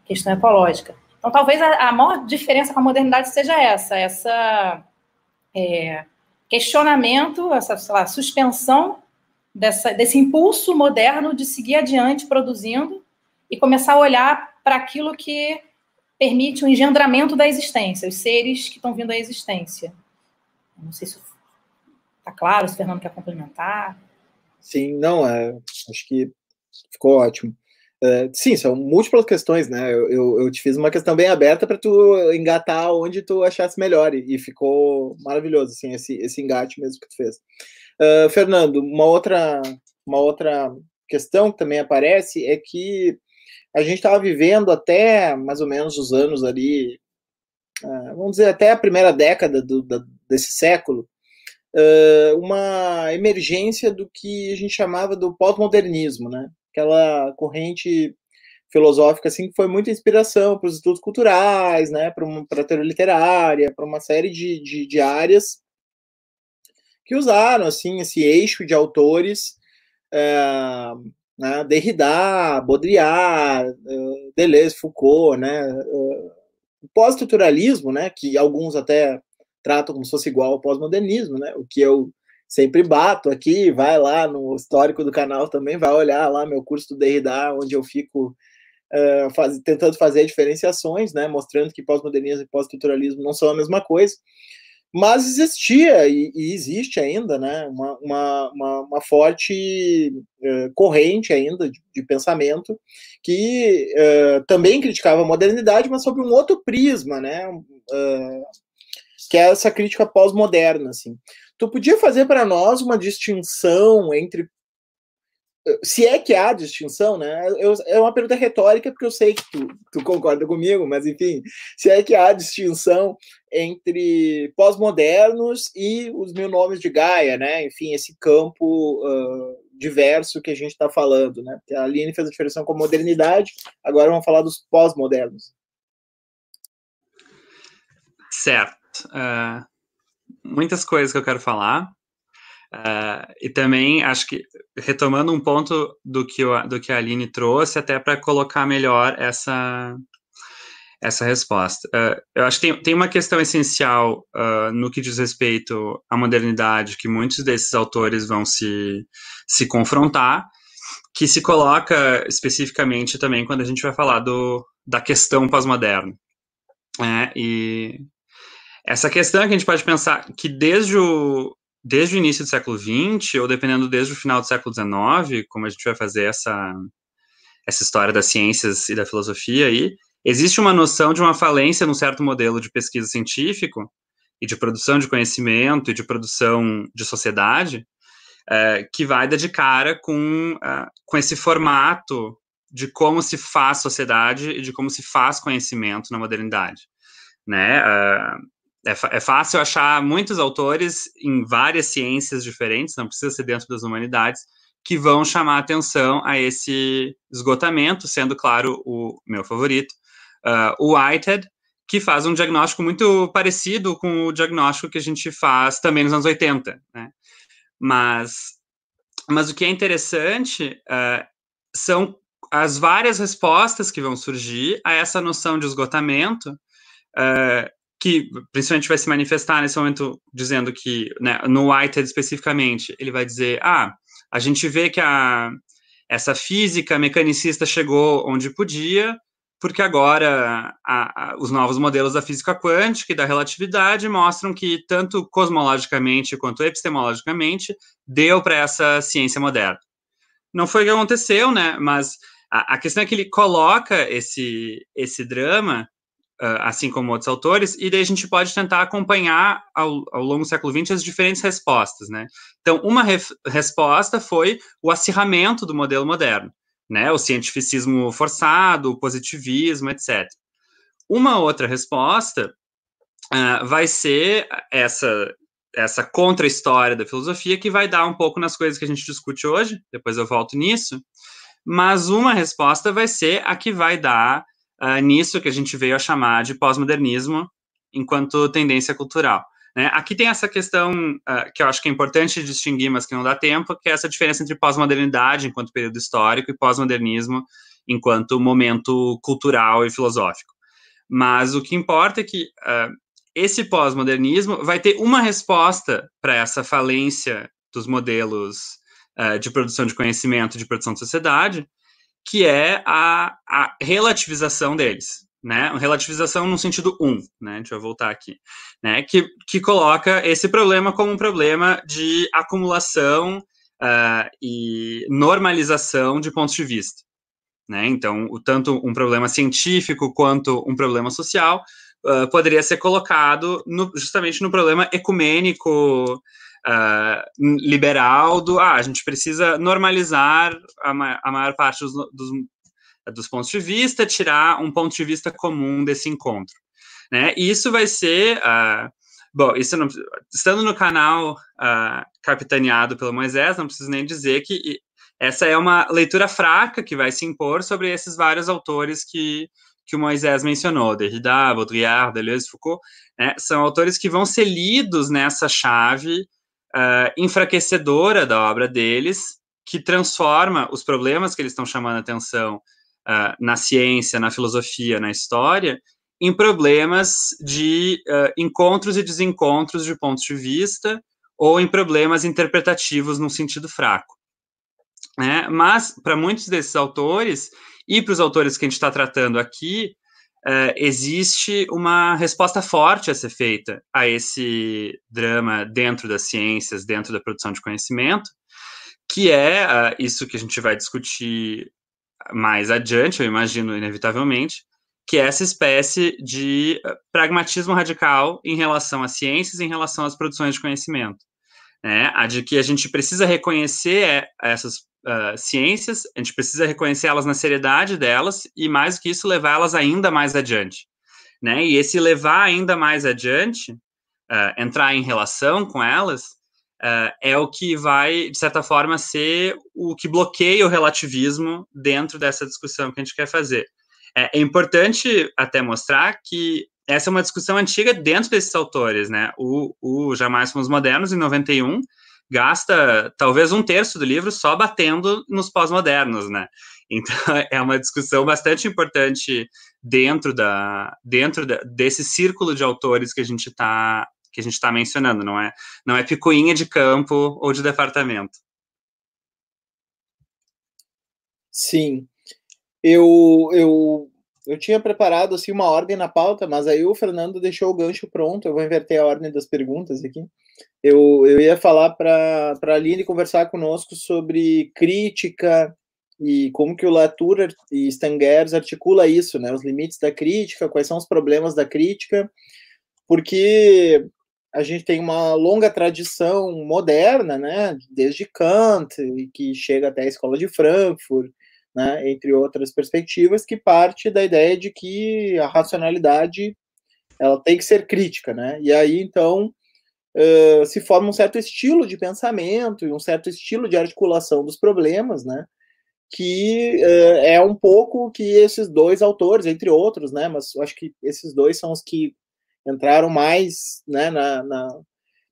questão ecológica. Então, talvez a, maior diferença com a modernidade seja essa, essa é, questionamento, essa lá, suspensão dessa, desse impulso moderno de seguir adiante produzindo e começar a olhar para aquilo que permite o engendramento da existência, os seres que estão vindo à existência. Não sei se está claro, se o Fernando quer complementar. Sim, não, é, acho que ficou ótimo. É, sim, são múltiplas questões, né? Eu, eu, eu, te fiz uma questão bem aberta para tu engatar onde tu achasse melhor e, e, ficou maravilhoso, assim, esse, esse engate mesmo que tu fez. Uh, Fernando, uma outra, uma outra questão que também aparece é que a gente estava vivendo até mais ou menos os anos ali, uh, vamos dizer, até a primeira década do, da, desse século, uma emergência do que a gente chamava do pós-modernismo, né? Aquela corrente filosófica assim que foi muita inspiração para os estudos culturais, né? Para a teoria literária, para uma série de, de, de, áreas que usaram assim esse eixo de autores. Né, Derrida, Baudrillard, Deleuze, Foucault, né, o pós-estruturalismo, né, que alguns até tratam como se fosse igual ao pós-modernismo, né? O que eu sempre bato aqui, vai lá no histórico do canal também, vai olhar lá meu curso do Derrida, onde eu fico uh, faz, tentando fazer diferenciações, né, mostrando que pós-modernismo e pós-estruturalismo não são a mesma coisa, mas existia e, e existe ainda né, uma, uma, uma, uma forte uh, corrente ainda de, de pensamento que uh, também criticava a modernidade, mas sob um outro prisma, né, que é essa crítica pós-moderna. Assim. Tu podia fazer para nós uma distinção entre se é que há distinção, né? Eu, é uma pergunta retórica, porque eu sei que tu, tu concorda comigo, mas enfim, se é que há distinção entre pós-modernos e os mil nomes de Gaia, né? Enfim, esse campo uh, diverso que a gente está falando, né? A Aline fez a diferença com a modernidade, agora vamos falar dos pós-modernos. Certo. Uh, muitas coisas que eu quero falar. Uh, e também acho que retomando um ponto do que, do que a Aline trouxe, até para colocar melhor essa, essa resposta. Uh, eu acho que tem, tem uma questão essencial uh, no que diz respeito à modernidade, que muitos desses autores vão se, se confrontar, que se coloca especificamente também quando a gente vai falar do, da questão pós-moderna. É, e essa questão é que a gente pode pensar que desde o, desde o início do século XX, ou dependendo desde o final do século XIX, como a gente vai fazer essa, essa história das ciências e da filosofia aí, existe uma noção de uma falência num certo modelo de pesquisa científico e de produção de conhecimento e de produção de sociedade é, que vai dar de cara com, uh, com esse formato de como se faz sociedade e de como se faz conhecimento na modernidade. Né? Uh, é, é, fácil achar muitos autores em várias ciências diferentes, não precisa ser dentro das humanidades, que vão chamar atenção a esse esgotamento, sendo, claro, o meu favorito, uh, o Whitehead, que faz um diagnóstico muito parecido com o diagnóstico que a gente faz também nos anos 80, né? Mas, mas o que é interessante uh, são as várias respostas que vão surgir a essa noção de esgotamento, uh, que principalmente vai se manifestar nesse momento dizendo que, né, no Whitehead especificamente, ele vai dizer, ah, a gente vê que a, essa física mecanicista chegou onde podia, porque agora a, a, os novos modelos da física quântica e da relatividade mostram que, tanto cosmologicamente quanto epistemologicamente, deu para essa ciência moderna. Não foi o que aconteceu, né? Mas a, a questão é que ele coloca esse, esse drama assim como outros autores, e daí a gente pode tentar acompanhar ao, ao longo do século XX as diferentes respostas, né? Então, uma resposta foi o acirramento do modelo moderno, né? O cientificismo forçado, o positivismo, etc. Uma outra resposta uh, vai ser essa essa contra-história da filosofia que vai dar um pouco nas coisas que a gente discute hoje, depois eu volto nisso, mas uma resposta vai ser a que vai dar uh, nisso que a gente veio a chamar de pós-modernismo enquanto tendência cultural. Né? Aqui tem essa questão uh, que eu acho que é importante distinguir, mas que não dá tempo, que é essa diferença entre pós-modernidade enquanto período histórico e pós-modernismo enquanto momento cultural e filosófico. Mas o que importa é que uh, esse pós-modernismo vai ter uma resposta para essa falência dos modelos uh, de produção de conhecimento, de produção de sociedade, que é a, a relativização deles, né? Relativização no sentido um, né? Deixa eu voltar aqui, né? Que, que coloca esse problema como um problema de acumulação uh, e normalização de pontos de vista, né? Então, o, tanto um problema científico quanto um problema social uh, poderia ser colocado no, justamente no problema ecumênico uh, liberal do ah, a gente precisa normalizar a, ma a maior parte dos, dos, dos, pontos de vista, tirar um ponto de vista comum desse encontro. Né? E isso vai ser. Uh, bom, isso não, estando no canal uh, capitaneado pelo Moisés, não preciso nem dizer que essa é uma leitura fraca que vai se impor sobre esses vários autores que, que o Moisés mencionou, Derrida, Baudrillard, Deleuze, Foucault, né, são autores que vão ser lidos nessa chave uh, enfraquecedora da obra deles, que transforma os problemas que eles estão chamando a atenção uh, na ciência, na filosofia, na história, em problemas de uh, encontros e desencontros de pontos de vista ou em problemas interpretativos num sentido fraco. Né? Mas, para muitos desses autores, e para os autores que a gente está tratando aqui, uh, existe uma resposta forte a ser feita a esse drama dentro das ciências, dentro da produção de conhecimento, que é uh, isso que a gente vai discutir mais adiante, eu imagino, inevitavelmente, que é essa espécie de pragmatismo radical em relação às ciências, em relação às produções de conhecimento. Né? A de que a gente precisa reconhecer é, essas uh, ciências, a gente precisa reconhecer elas na seriedade delas e, mais do que isso, levar elas ainda mais adiante. Né? E esse levar ainda mais adiante, uh, entrar em relação com elas, uh, é o que vai, de certa forma, ser o que bloqueia o relativismo dentro dessa discussão que a gente quer fazer. É, é importante até mostrar que essa é uma discussão antiga dentro desses autores, né? O, o Jamais Fomos Modernos, em 91, gasta talvez um terço do livro só batendo nos pós-modernos, né? Então é uma discussão bastante importante dentro da dentro da, desse círculo de autores que a gente está que a gente está mencionando, não é não é picuinha de campo ou de departamento. Sim, eu eu eu tinha preparado assim uma ordem na pauta, mas aí o Fernando deixou o gancho pronto. Eu vou inverter a ordem das perguntas aqui. Eu, eu ia falar para a Aline conversar conosco sobre crítica e como que o Latour e Stangers articula isso, né? Os limites da crítica, quais são os problemas da crítica, porque a gente tem uma longa tradição moderna, né? Desde Kant, que chega até a escola de Frankfurt, né, entre outras perspectivas, que parte da ideia de que a racionalidade ela tem que ser crítica, né? E aí então uh, se forma um certo estilo de pensamento e um certo estilo de articulação dos problemas, né? Que uh, é um pouco que esses dois autores, entre outros, né? Mas acho que esses dois são os que entraram mais, né, na, na,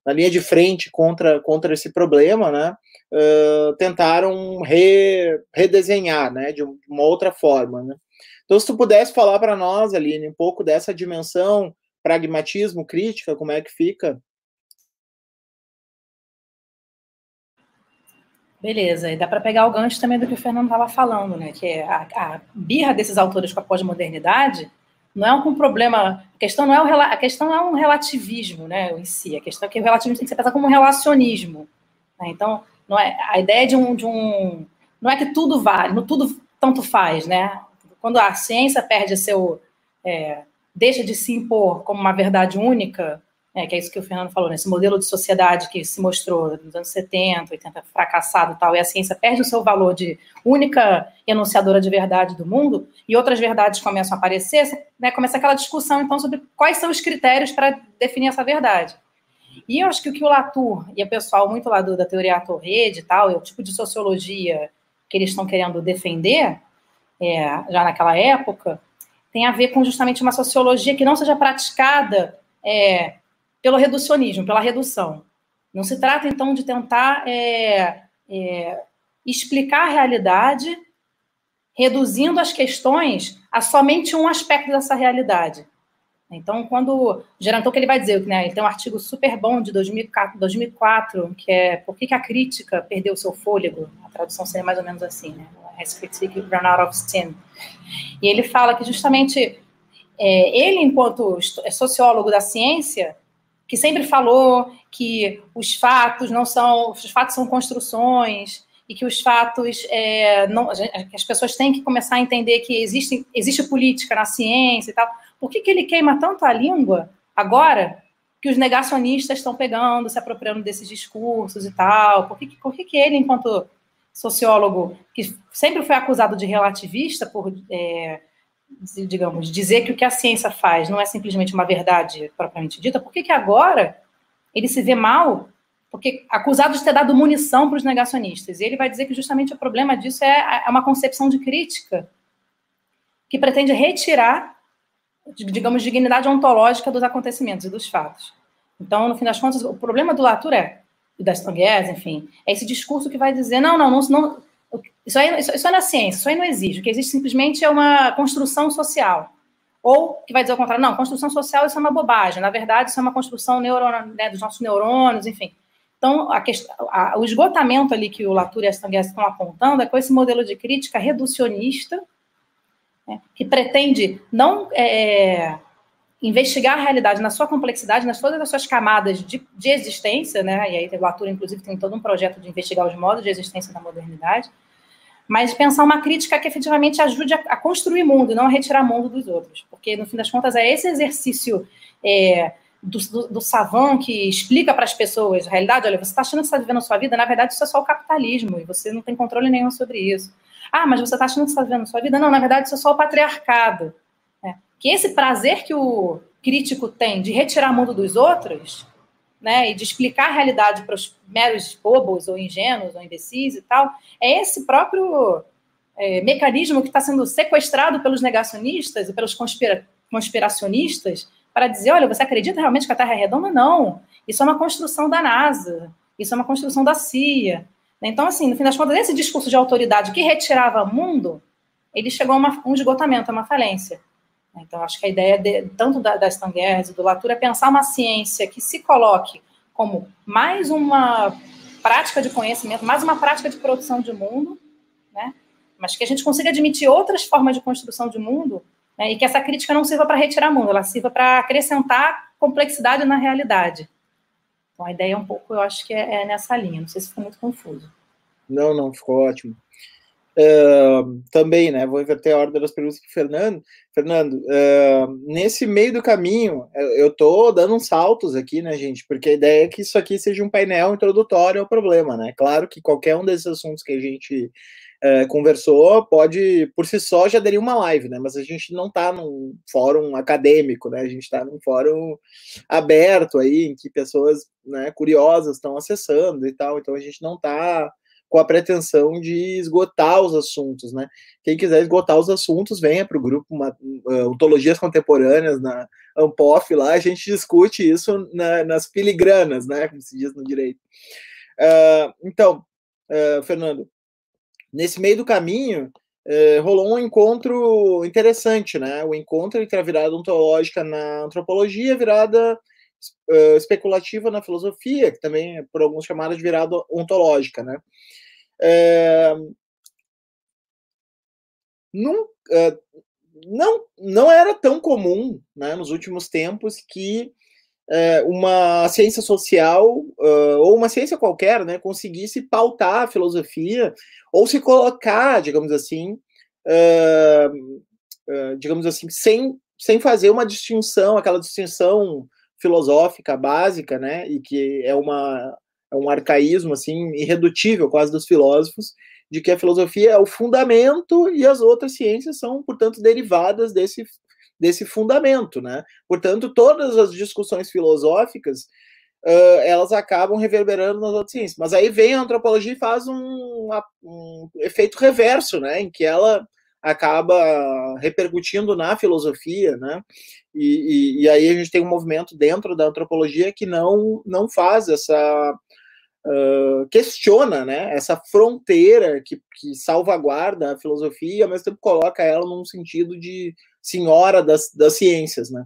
na linha de frente contra, contra esse problema, né? uh, tentaram re, redesenhar, né, de uma outra forma, né? Então, se tu pudesse falar para nós, Aline, um pouco dessa dimensão, pragmatismo, crítica, como é que fica? Beleza, e dá para pegar o gancho também do que o Fernando estava falando, né? Que é a, a birra desses autores com a pós-modernidade não é um problema. A questão não é um, a questão é um relativismo, né? Em si, a questão é que o relativismo tem que ser pensado como um relacionismo. Né? Então, não é a ideia de um, de um não é que tudo vale, não tudo tanto faz, né? Quando a ciência perde seu é, deixa de se impor como uma verdade única, é, que é isso que o Fernando falou, né? modelo de sociedade que se mostrou nos anos 70, 80, fracassado e tal, e a ciência perde o seu valor de única enunciadora de verdade do mundo, e outras verdades começam a aparecer, né, começa aquela discussão, então, sobre quais são os critérios para definir essa verdade. E eu acho que o que o Latour e o pessoal muito lá do, da teoria ator-rede e tal, é o tipo de sociologia que eles estão querendo defender, é, já naquela época, tem a ver com justamente uma sociologia que não seja praticada é, pelo reducionismo, pela redução. Não se trata, então, de tentar é, é explicar a realidade reduzindo as questões a somente um aspecto dessa realidade. Então, quando o Geranton que ele vai dizer, né, ele tem um artigo super bom de 2004, 2004 que é Por que, a crítica perdeu seu fôlego? A tradução seria mais ou menos assim, né? Has critique run out of steam. E ele fala que justamente é, ele, enquanto sociólogo da ciência, que sempre falou que os fatos não são, os fatos são construções e que os fatos, é, não, as pessoas têm que começar a entender que existe, existe política na ciência e tal por que, que ele queima tanto a língua agora que os negacionistas estão pegando, se apropriando desses discursos e tal? Por que, por que, que ele, enquanto sociólogo, que sempre foi acusado de relativista por, é, digamos, dizer que o que a ciência faz não é simplesmente uma verdade propriamente dita, por que, que agora ele se vê mal? Porque acusado de ter dado munição para os negacionistas. E ele vai dizer que justamente o problema disso é, é uma concepção de crítica que pretende retirar digamos, dignidade ontológica dos acontecimentos e dos fatos. Então, no fim das contas, o problema do Latour é, e das Tongues, enfim, é esse discurso que vai dizer, não, não, não, não isso, aí, isso, isso é na ciência, isso aí não existe. O que existe simplesmente é uma construção social. Ou que vai dizer o contrário, não, construção social isso é uma bobagem. Na verdade, isso é uma construção neuro, né, dos nossos neurônios, enfim. Então, a questão, a, o esgotamento ali que o Latour e as Tongues estão apontando é com esse modelo de crítica reducionista, né, que pretende não é, investigar a realidade na sua complexidade, nas todas as suas camadas de, de existência, né? E aí o Latour, inclusive, tem todo um projeto de investigar os modos de existência da modernidade, mas pensar uma crítica que efetivamente ajude a, a construir mundo e não a retirar mundo dos outros, porque no fim das contas é esse exercício é, do, do, do que explica para as pessoas a realidade. Olha, você está achando que está vivendo a sua vida, na verdade isso é só o capitalismo e você não tem controle nenhum sobre isso. Ah, mas você está achando que está vivendo a sua vida? Não, na verdade isso é só o patriarcado que esse prazer que o crítico tem de retirar o mundo dos outros, né, e de explicar a realidade para os meros bobos ou ingênuos ou imbecis e tal, é esse próprio é, mecanismo que está sendo sequestrado pelos negacionistas e pelos conspira conspiracionistas para dizer, olha, você acredita realmente que a Terra é redonda? Não. Isso é uma construção da NASA, isso é uma construção da CIA. Então, assim, no fim das contas, esse discurso de autoridade que retirava o mundo, ele chegou a uma, um esgotamento, a uma falência. Então, acho que a ideia de, tanto da, da Stanguers e do Latour é pensar uma ciência que se coloque como mais uma prática de conhecimento, mais uma prática de produção de mundo, né? mas que a gente consiga admitir outras formas de construção de mundo né? e que essa crítica não sirva para retirar mundo, ela sirva para acrescentar complexidade na realidade. Então, a ideia é um pouco, eu acho que é, é nessa linha. Não sei se ficou muito confuso. Não, não, ficou ótimo. Uh, também, né? Vou inverter a ordem das perguntas para Fernando. Fernando, uh, nesse meio do caminho, eu estou dando uns saltos aqui, né, gente? Porque a ideia é que isso aqui seja um painel introdutório ao problema, né? Claro que qualquer um desses assuntos que a gente uh, conversou pode, por si só, já daria uma live, né? Mas a gente não está num fórum acadêmico, né? A gente está num fórum aberto aí, em que pessoas né, curiosas estão acessando e tal. Então a gente não está com a pretensão de esgotar os assuntos, né? Quem quiser esgotar os assuntos, venha para o grupo uma, uh, Ontologias Contemporâneas na Ampof, lá a gente discute isso na, nas filigranas, né? Como se diz no direito. Uh, então, uh, Fernando, nesse meio do caminho, rolou um encontro interessante, né? O encontro entre a virada ontológica na antropologia e a virada uh, especulativa na filosofia, que também é por alguns chamados de virada ontológica, né? É, não, uh, não, não era tão comum, né, nos últimos tempos, que uh, uma ciência social ou uma ciência qualquer, né, conseguisse pautar a filosofia ou se colocar, digamos assim, digamos assim, sem, sem fazer uma distinção, aquela distinção filosófica básica, né, e que é uma é um arcaísmo assim irredutível quase dos filósofos de que a filosofia é o fundamento e as outras ciências são, portanto, derivadas desse desse fundamento, né? Portanto, todas as discussões filosóficas uh, elas acabam reverberando nas outras ciências. Mas aí vem a antropologia e faz um, um efeito reverso, né? Em que ela acaba repercutindo na filosofia, né? E, e, e, aí a gente tem um movimento dentro da antropologia que não, não faz essa. Uh, questiona né, essa fronteira que, que salvaguarda a filosofia ao mesmo tempo coloca ela num sentido de senhora das, das ciências. Né?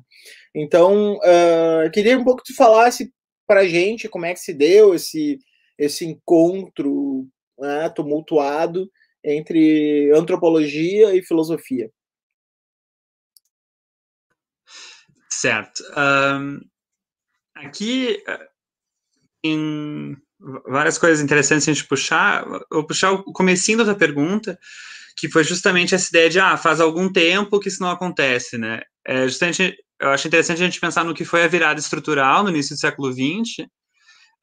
Então, uh, queria um pouco que tu falasse para gente como é que se deu esse, esse encontro né, tumultuado entre antropologia e filosofia. Certo. Um, aqui em várias coisas interessantes a gente puxar. Eu puxar o comecinho da pergunta, que foi justamente essa ideia de ah, faz algum tempo que isso não acontece, né? É justamente, eu acho interessante a gente pensar no que foi a virada estrutural no início do século XX,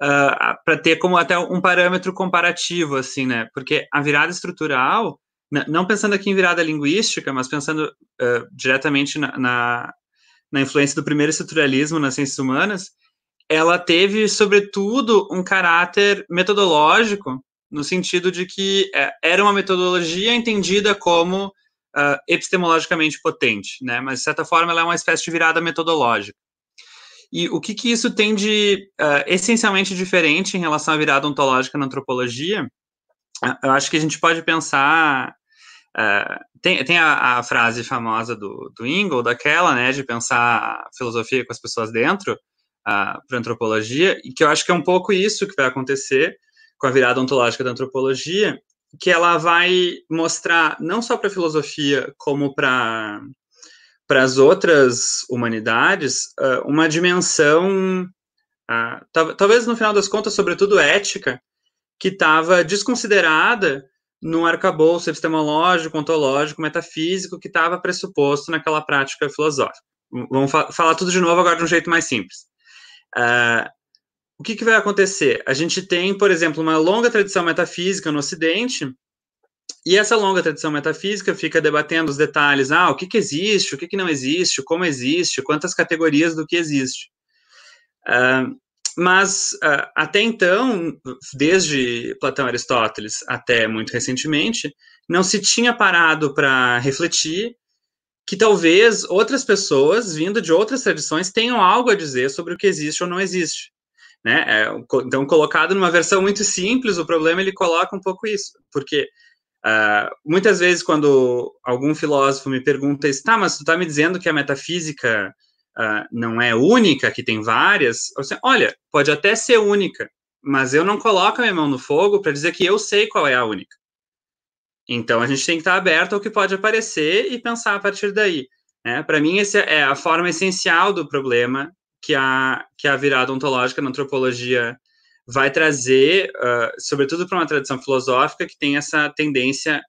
uh, para ter como até um parâmetro comparativo, assim, né? Porque a virada estrutural, não pensando aqui em virada linguística, mas pensando uh, diretamente na, na, na, influência do primeiro estruturalismo nas ciências humanas, ela teve, sobretudo, um caráter metodológico, no sentido de que é, era uma metodologia entendida como uh, epistemologicamente potente, né? Mas, de certa forma, ela é uma espécie de virada metodológica. E o que, que isso tem de uh, essencialmente diferente em relação à virada ontológica na antropologia? Uh, eu acho que a gente pode pensar. Uh, tem tem a, a, frase famosa do, do Ingold, daquela, né, de pensar filosofia com as pessoas dentro, para antropologia, e que eu acho que é um pouco isso que vai acontecer com a virada ontológica da antropologia, que ela vai mostrar não só para a filosofia como para para as outras humanidades uh, uma dimensão uh, talvez no final das contas sobretudo ética que estava desconsiderada no arcabouço epistemológico, ontológico, metafísico que estava pressuposto naquela prática filosófica. Vamos fa falar tudo de novo agora de um jeito mais simples. Uh, o que, que vai acontecer? A gente tem, por exemplo, uma longa tradição metafísica no Ocidente, e essa longa tradição metafísica fica debatendo os detalhes, ah, o que, que existe, o que, que não existe, como existe, quantas categorias do que existe. Uh, mas uh, até então, desde Platão e Aristóteles até muito recentemente, não se tinha parado para refletir que talvez outras pessoas, vindo de outras tradições, tenham algo a dizer sobre o que existe ou não existe. Né? É, então, colocado numa versão muito simples, o problema ele coloca um pouco isso, porque uh, muitas vezes quando algum filósofo me pergunta isso, tá, mas tu está me dizendo que a metafísica uh, não é única, que tem várias, eu olha, pode até ser única, mas eu não coloco a minha mão no fogo para dizer que eu sei qual é a única. Então a gente tem que estar aberto ao que pode aparecer e pensar a partir daí. Né? Para mim, essa é a forma essencial do problema que a, que a virada ontológica na antropologia vai trazer, uh, sobretudo para uma tradição filosófica que tem essa tendência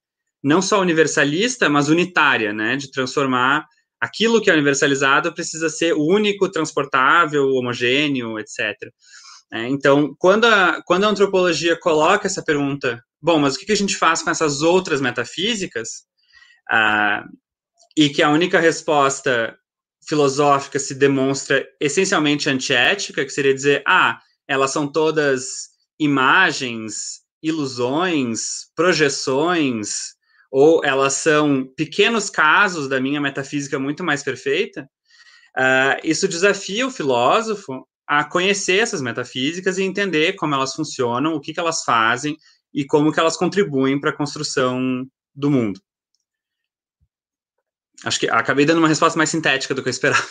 não só universalista, mas unitária, né, de transformar aquilo que é universalizado precisa ser único, transportável, homogêneo, etc. É, então, quando a, quando a antropologia coloca essa pergunta, bom, mas o que, a gente faz com essas outras metafísicas? Ah, e que a única resposta filosófica se demonstra essencialmente antiética, que seria dizer, ah, elas são todas imagens, ilusões, projeções, ou elas são pequenos casos da minha metafísica muito mais perfeita, uh, isso desafia o filósofo a conhecer essas metafísicas e entender como elas funcionam, o que, que elas fazem e como que elas contribuem para a construção do mundo. Acho que acabei dando uma resposta mais sintética do que eu esperava.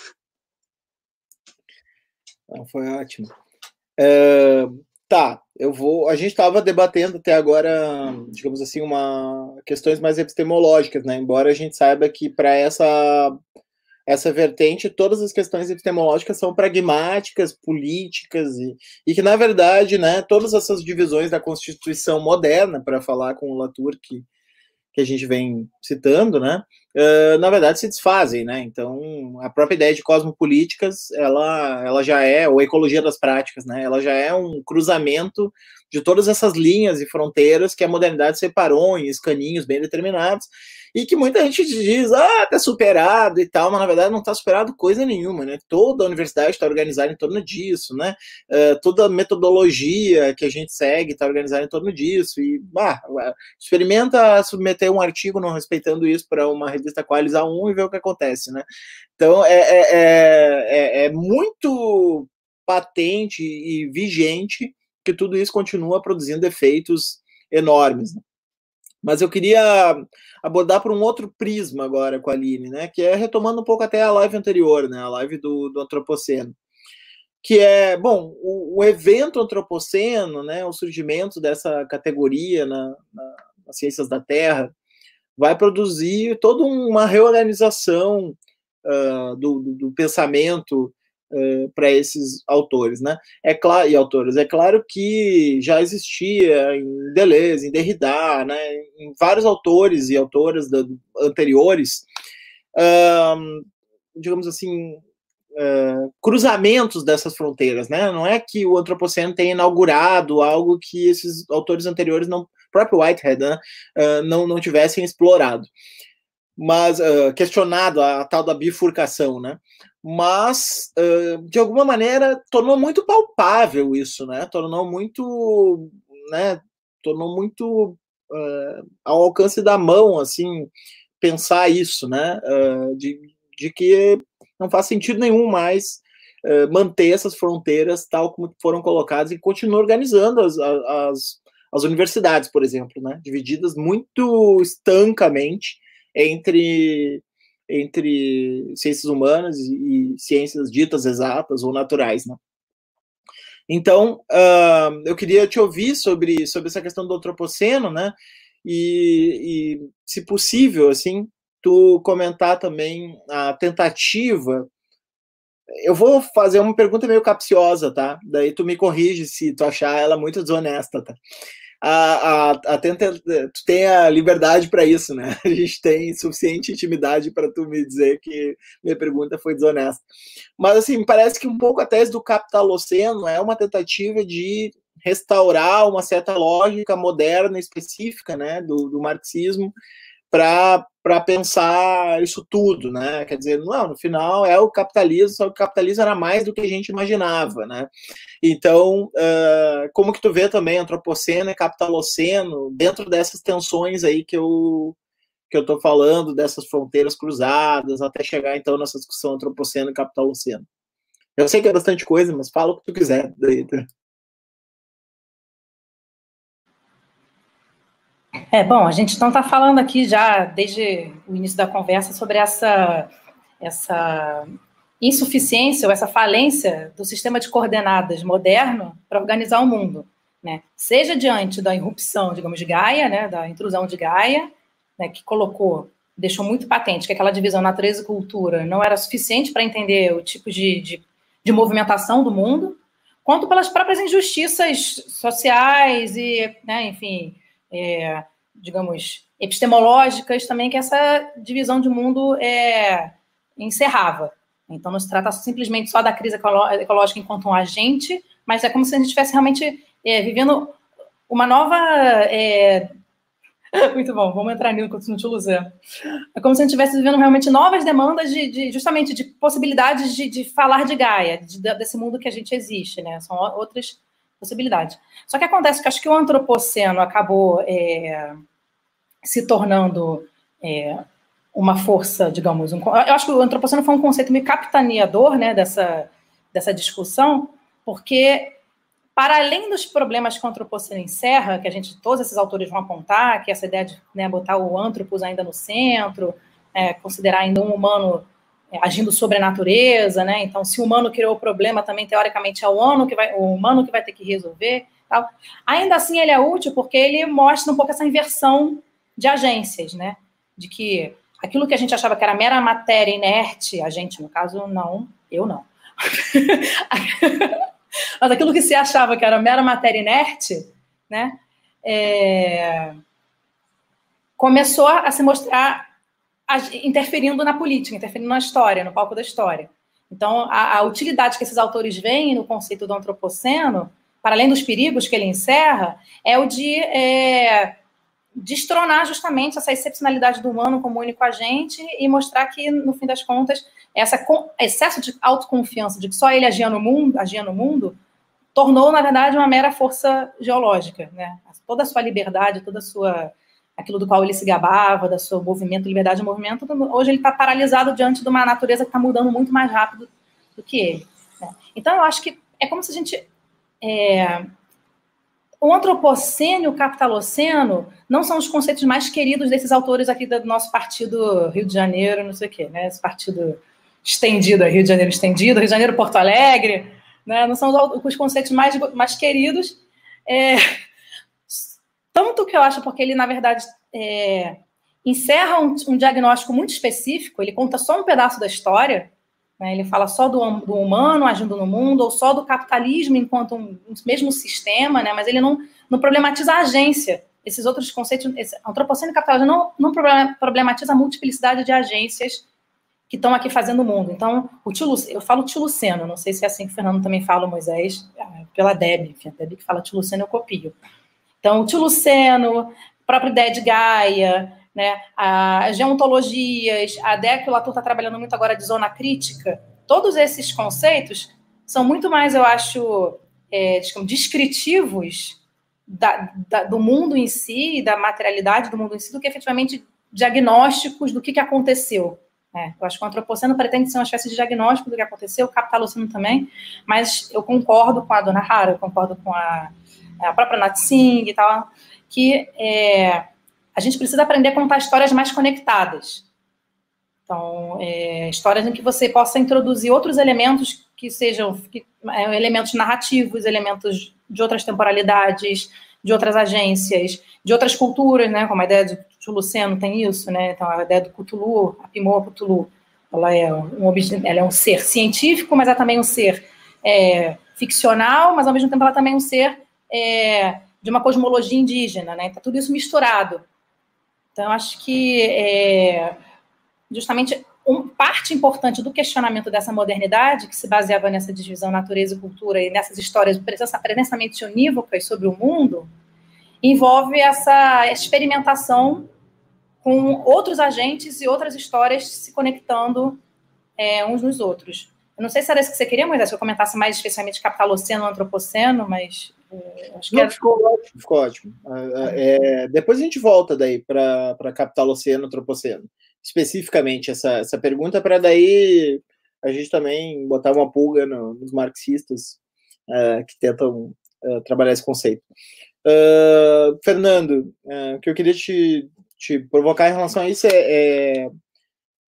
Foi ótimo. É, Tá, eu vou. A gente estava debatendo até agora, digamos assim, uma questões mais epistemológicas, né? Embora a gente saiba que para essa essa vertente, todas as questões epistemológicas são pragmáticas, políticas e, e que na verdade, né, todas essas divisões da Constituição moderna, para falar com o Latour que que a gente vem citando, né, uh, na verdade se desfazem, né? Então, a própria ideia de cosmopolíticas, ela, ela já é, ou ecologia das práticas, né? Ela já é um cruzamento de todas essas linhas e fronteiras que a modernidade separou em escaninhos bem determinados e que muita gente diz, ah, tá superado e tal, mas na verdade não tá superado coisa nenhuma, né? Toda a universidade está organizada em torno disso, né? Uh, toda a metodologia que a gente segue está organizada em torno disso e, bah, experimenta submeter um artigo não respeitando isso para uma revista Qualis A1 e ver o que acontece, né? Então, é, é, é, é muito patente e vigente que tudo isso continua produzindo efeitos enormes. Né? Mas eu queria abordar por um outro prisma agora com a Aline, né? Que é retomando um pouco até a live anterior, né? A live do, do Antropoceno. Que é, bom, o, o evento antropoceno, né? O surgimento dessa categoria na, na, nas ciências da Terra vai produzir toda uma reorganização uh, do, do, do pensamento uh, para esses autores, né? É claro e autores. É claro que já existia em Deleuze, em Derrida, né? Em vários autores e autoras da, anteriores, uh, digamos assim, uh, cruzamentos dessas fronteiras, né? Não é que o antropoceno tenha inaugurado algo que esses autores anteriores não próprio Whitehead né, uh, não, não tivessem explorado mas uh, questionado a, a, tal da bifurcação, né? Mas uh, de alguma maneira tornou muito palpável isso, né? Tornou muito, né? Tornou muito uh, ao alcance da mão, assim, pensar isso, né? Uh, de, de que não faz sentido nenhum mais manter essas fronteiras tal como foram colocadas e continuar organizando as, as, as universidades, por exemplo, né? Divididas muito estancamente entre entre ciências humanas e, ciências ditas exatas ou naturais, né? Então, uh, eu queria te ouvir sobre, sobre essa questão do antropoceno, né? e, e, se possível, assim, tu comentar também a tentativa. Eu vou fazer uma pergunta meio capciosa, tá? Daí tu me corrige se tu achar ela muito desonesta, tá? A, a, a tenta, tu tem a liberdade para isso, né? A gente tem suficiente intimidade para tu me dizer que minha pergunta foi desonesta. Mas assim, parece que um pouco a tese do capitaloceno é uma tentativa de restaurar uma certa lógica moderna específica né, do, do marxismo para pensar isso tudo, né? Quer dizer, não, no final é o capitalismo, só que o capitalismo era mais do que a gente imaginava, né? Então, uh, como que tu vê também antropoceno e capitaloceno dentro dessas tensões aí que eu que eu estou falando, dessas fronteiras cruzadas, até chegar então nessa discussão antropoceno e capitaloceno. Eu sei que é bastante coisa, mas fala o que tu quiser. Daí, É, bom, a gente então está falando aqui já desde o início da conversa sobre essa, essa insuficiência ou essa falência do sistema de coordenadas moderno para organizar o mundo, né? Seja diante da irrupção, digamos, de Gaia, né, da intrusão de Gaia, né, que colocou, deixou muito patente que aquela divisão natureza e cultura não era suficiente para entender o tipo de, de, de movimentação do mundo, quanto pelas próprias injustiças sociais e, né, enfim, é, digamos, epistemológicas também que essa divisão de mundo é, encerrava. Então, não se trata simplesmente só da crise ecológica enquanto um agente, mas é como se a gente estivesse realmente é, vivendo uma nova. É... Muito bom, vamos entrar nisso enquanto não te usar. É como se a gente estivesse vivendo realmente novas demandas de, de justamente de possibilidades de, de falar de Gaia, de, desse mundo que a gente existe, né? São outras possibilidade. Só que acontece que acho que o antropoceno acabou é, se tornando é, uma força, digamos, um, eu acho que o antropoceno foi um conceito meio capitaneador né, dessa, dessa discussão, porque para além dos problemas que o antropoceno encerra, que a gente, todos esses autores vão apontar, que essa ideia de né, botar o antropos ainda no centro, é, considerar ainda um humano agindo sobre a natureza, né? Então, se o humano criou o problema, também teoricamente é o humano que vai, o humano que vai ter que resolver. Tal. Ainda assim, ele é útil porque ele mostra um pouco essa inversão de agências, né? De que aquilo que a gente achava que era mera matéria inerte, a gente, no caso, não, eu não. Mas aquilo que se achava que era mera matéria inerte, né? É... começou a se mostrar interferindo na política, interferindo na história, no palco da história. Então, a, a, utilidade que esses autores veem no conceito do antropoceno, para além dos perigos que ele encerra, é o de é, destronar justamente essa excepcionalidade do humano como único agente e mostrar que, no fim das contas, esse excesso de autoconfiança de que só ele agia no mundo, agia no mundo tornou, na verdade, uma mera força geológica. Né? Toda a sua liberdade, toda a sua aquilo do qual ele se gabava, da seu movimento, liberdade de movimento, hoje ele está paralisado diante de uma natureza que está mudando muito mais rápido do que ele. Né? Então, eu acho que é como se a gente. É, o antropoceno e o capitaloceno não são os conceitos mais queridos desses autores aqui do nosso partido Rio de Janeiro, não sei o quê, né? Esse partido estendido, Rio de Janeiro estendido, Rio de Janeiro Porto Alegre, né? Não são os, os conceitos mais, mais queridos. É, tanto que eu acho porque ele, na verdade, é, encerra um, um, diagnóstico muito específico, ele conta só um pedaço da história, né, ele fala só do, do, humano agindo no mundo, ou só do capitalismo enquanto um, um mesmo sistema, né, mas ele não, não problematiza a agência. Esses outros conceitos, esse, antropoceno e capitalismo não, não problematiza a multiplicidade de agências que estão aqui fazendo o mundo. Então, o tio eu falo tio Luceno, não sei se é assim que o Fernando também fala, Moisés, é, pela Deb, a Deb que fala tio Luceno, eu copio. Então, o tio Luceno, a própria ideia de Gaia, né, as geontologias, a que o Latour está trabalhando muito agora de zona crítica, todos esses conceitos são muito mais, eu acho, é, descritivos da, da, do mundo em si, da materialidade do mundo em si, do que efetivamente diagnósticos do que, que aconteceu. É, eu acho que o antropoceno pretende ser uma espécie de diagnóstico do que aconteceu, o capitaloceno também, mas eu concordo com a dona Hara, eu concordo com a a própria Nat Singh e tal, que é, a gente precisa aprender a contar histórias mais conectadas. Então, é, histórias em que você possa introduzir outros elementos que sejam que, é, elementos narrativos, elementos de outras temporalidades, de outras agências, de outras culturas, né? Como a ideia do Luceno tem isso, né? Então, a ideia do Cthulhu, a Pimoa Cthulhu, ela é um, ela é um ser científico, mas é também um ser é, ficcional, mas ao mesmo tempo ela também é um ser é, de uma cosmologia indígena, né? Tá tudo isso misturado. Então, acho que é, justamente um, parte importante do questionamento dessa modernidade, que se baseava nessa divisão natureza e cultura e nessas histórias presençamente unívocas sobre o mundo, envolve essa experimentação com outros agentes e outras histórias se conectando é, uns nos outros. Eu não sei se era isso que você queria, mas se eu comentasse mais especialmente capitaloceno antropoceno, mas acho que não, era... ficou ótimo, ficou ótimo. É, depois a gente volta daí para capitaloceno, antropoceno especificamente essa, essa pergunta, para daí a gente também botar uma pulga no, nos marxistas uh, que tentam uh, trabalhar esse conceito. Uh, Fernando, o que eu queria te, te provocar em relação a isso é, é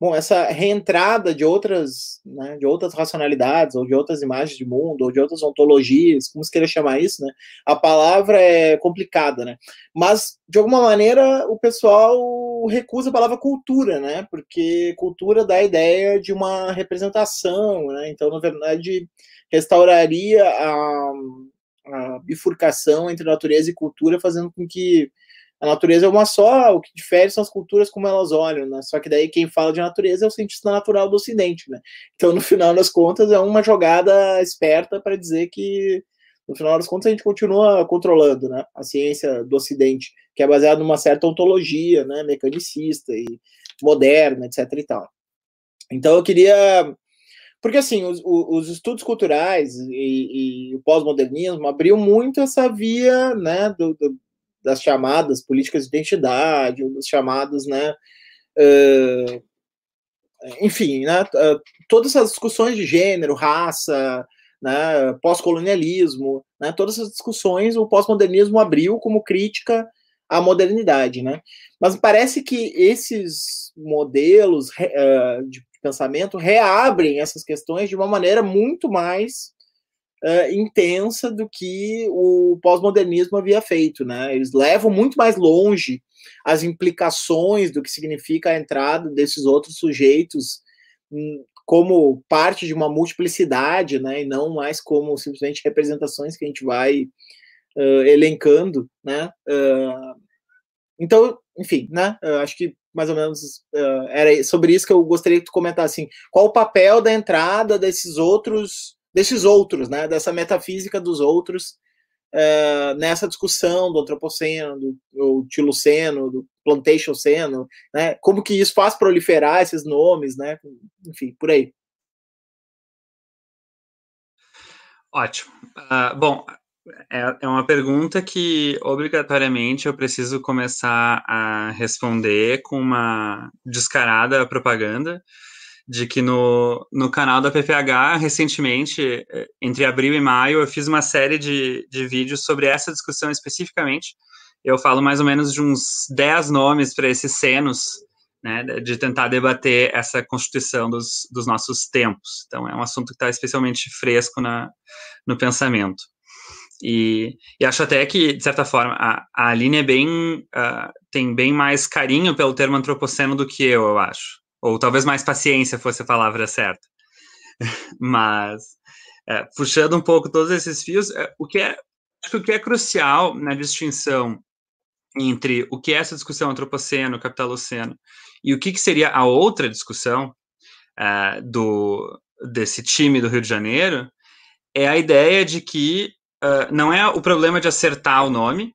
bom, essa reentrada de outras, né, de outras racionalidades, ou de outras imagens de mundo, ou de outras ontologias, como se queira chamar isso, né? A palavra é complicada, né? Mas, de alguma maneira, o pessoal recusa a palavra cultura, né? Porque cultura dá a ideia de uma representação, né? Então, na verdade, restauraria a, a bifurcação entre natureza e cultura, fazendo com que a natureza é uma só, o que difere são as culturas como elas olham, né? Só que daí quem fala de natureza é o cientista natural do Ocidente, né? Então, no final das contas, é uma jogada esperta para dizer que, no final das contas, a gente continua controlando, né? A ciência do Ocidente, que é baseada numa certa ontologia, né? Mecanicista e moderna, etc e tal. Então, eu queria porque assim os, os estudos culturais e, e o pós-modernismo abriu muito essa via né do, do, das chamadas políticas de identidade, ou das chamadas, né, uh, enfim, né, uh, todas essas discussões de gênero, raça, né, pós-colonialismo, né, todas essas discussões o pós-modernismo abriu como crítica à modernidade, né? Mas parece que esses modelos uh, de pensamento reabrem essas questões de uma maneira muito mais uh, intensa do que o pós-modernismo havia feito, né? Eles levam muito mais longe as implicações do que significa a entrada desses outros sujeitos hum, como parte de uma multiplicidade, né? E não mais como simplesmente representações que a gente vai uh, elencando, né? Uh, então, enfim, né? Eu acho que mais ou menos uh, era sobre isso que eu gostaria que tu comentasse assim, qual o papel da entrada desses outros desses outros, né, dessa metafísica dos outros uh, nessa discussão do antropoceno, do, do tiloceno, do plantatioceno, né, como que isso faz proliferar esses nomes, né, enfim, por aí. Ótimo. Uh, bom, é, é uma pergunta que obrigatoriamente eu preciso começar a responder com uma descarada propaganda, de que no, no canal da PPH, recentemente, eh, entre abril e maio, eu fiz uma série de, de vídeos sobre essa discussão especificamente. Eu falo mais ou menos de uns 10 nomes para esses senos, né, de tentar debater essa constituição dos, dos nossos tempos. Então, é um assunto que está especialmente fresco na, no pensamento. E, e, acho até que, de certa forma, a, a Aline é bem, uh, tem bem mais carinho pelo termo antropoceno do que eu, eu acho. Ou talvez mais paciência fosse a palavra certa. Mas, é, puxando um pouco todos esses fios, é, o que é, acho que o que é crucial na distinção entre o que é essa discussão antropoceno, capitaloceno, e o que, que seria a outra discussão é, do, desse time do Rio de Janeiro, é a ideia de que uh, não é o problema de acertar o nome,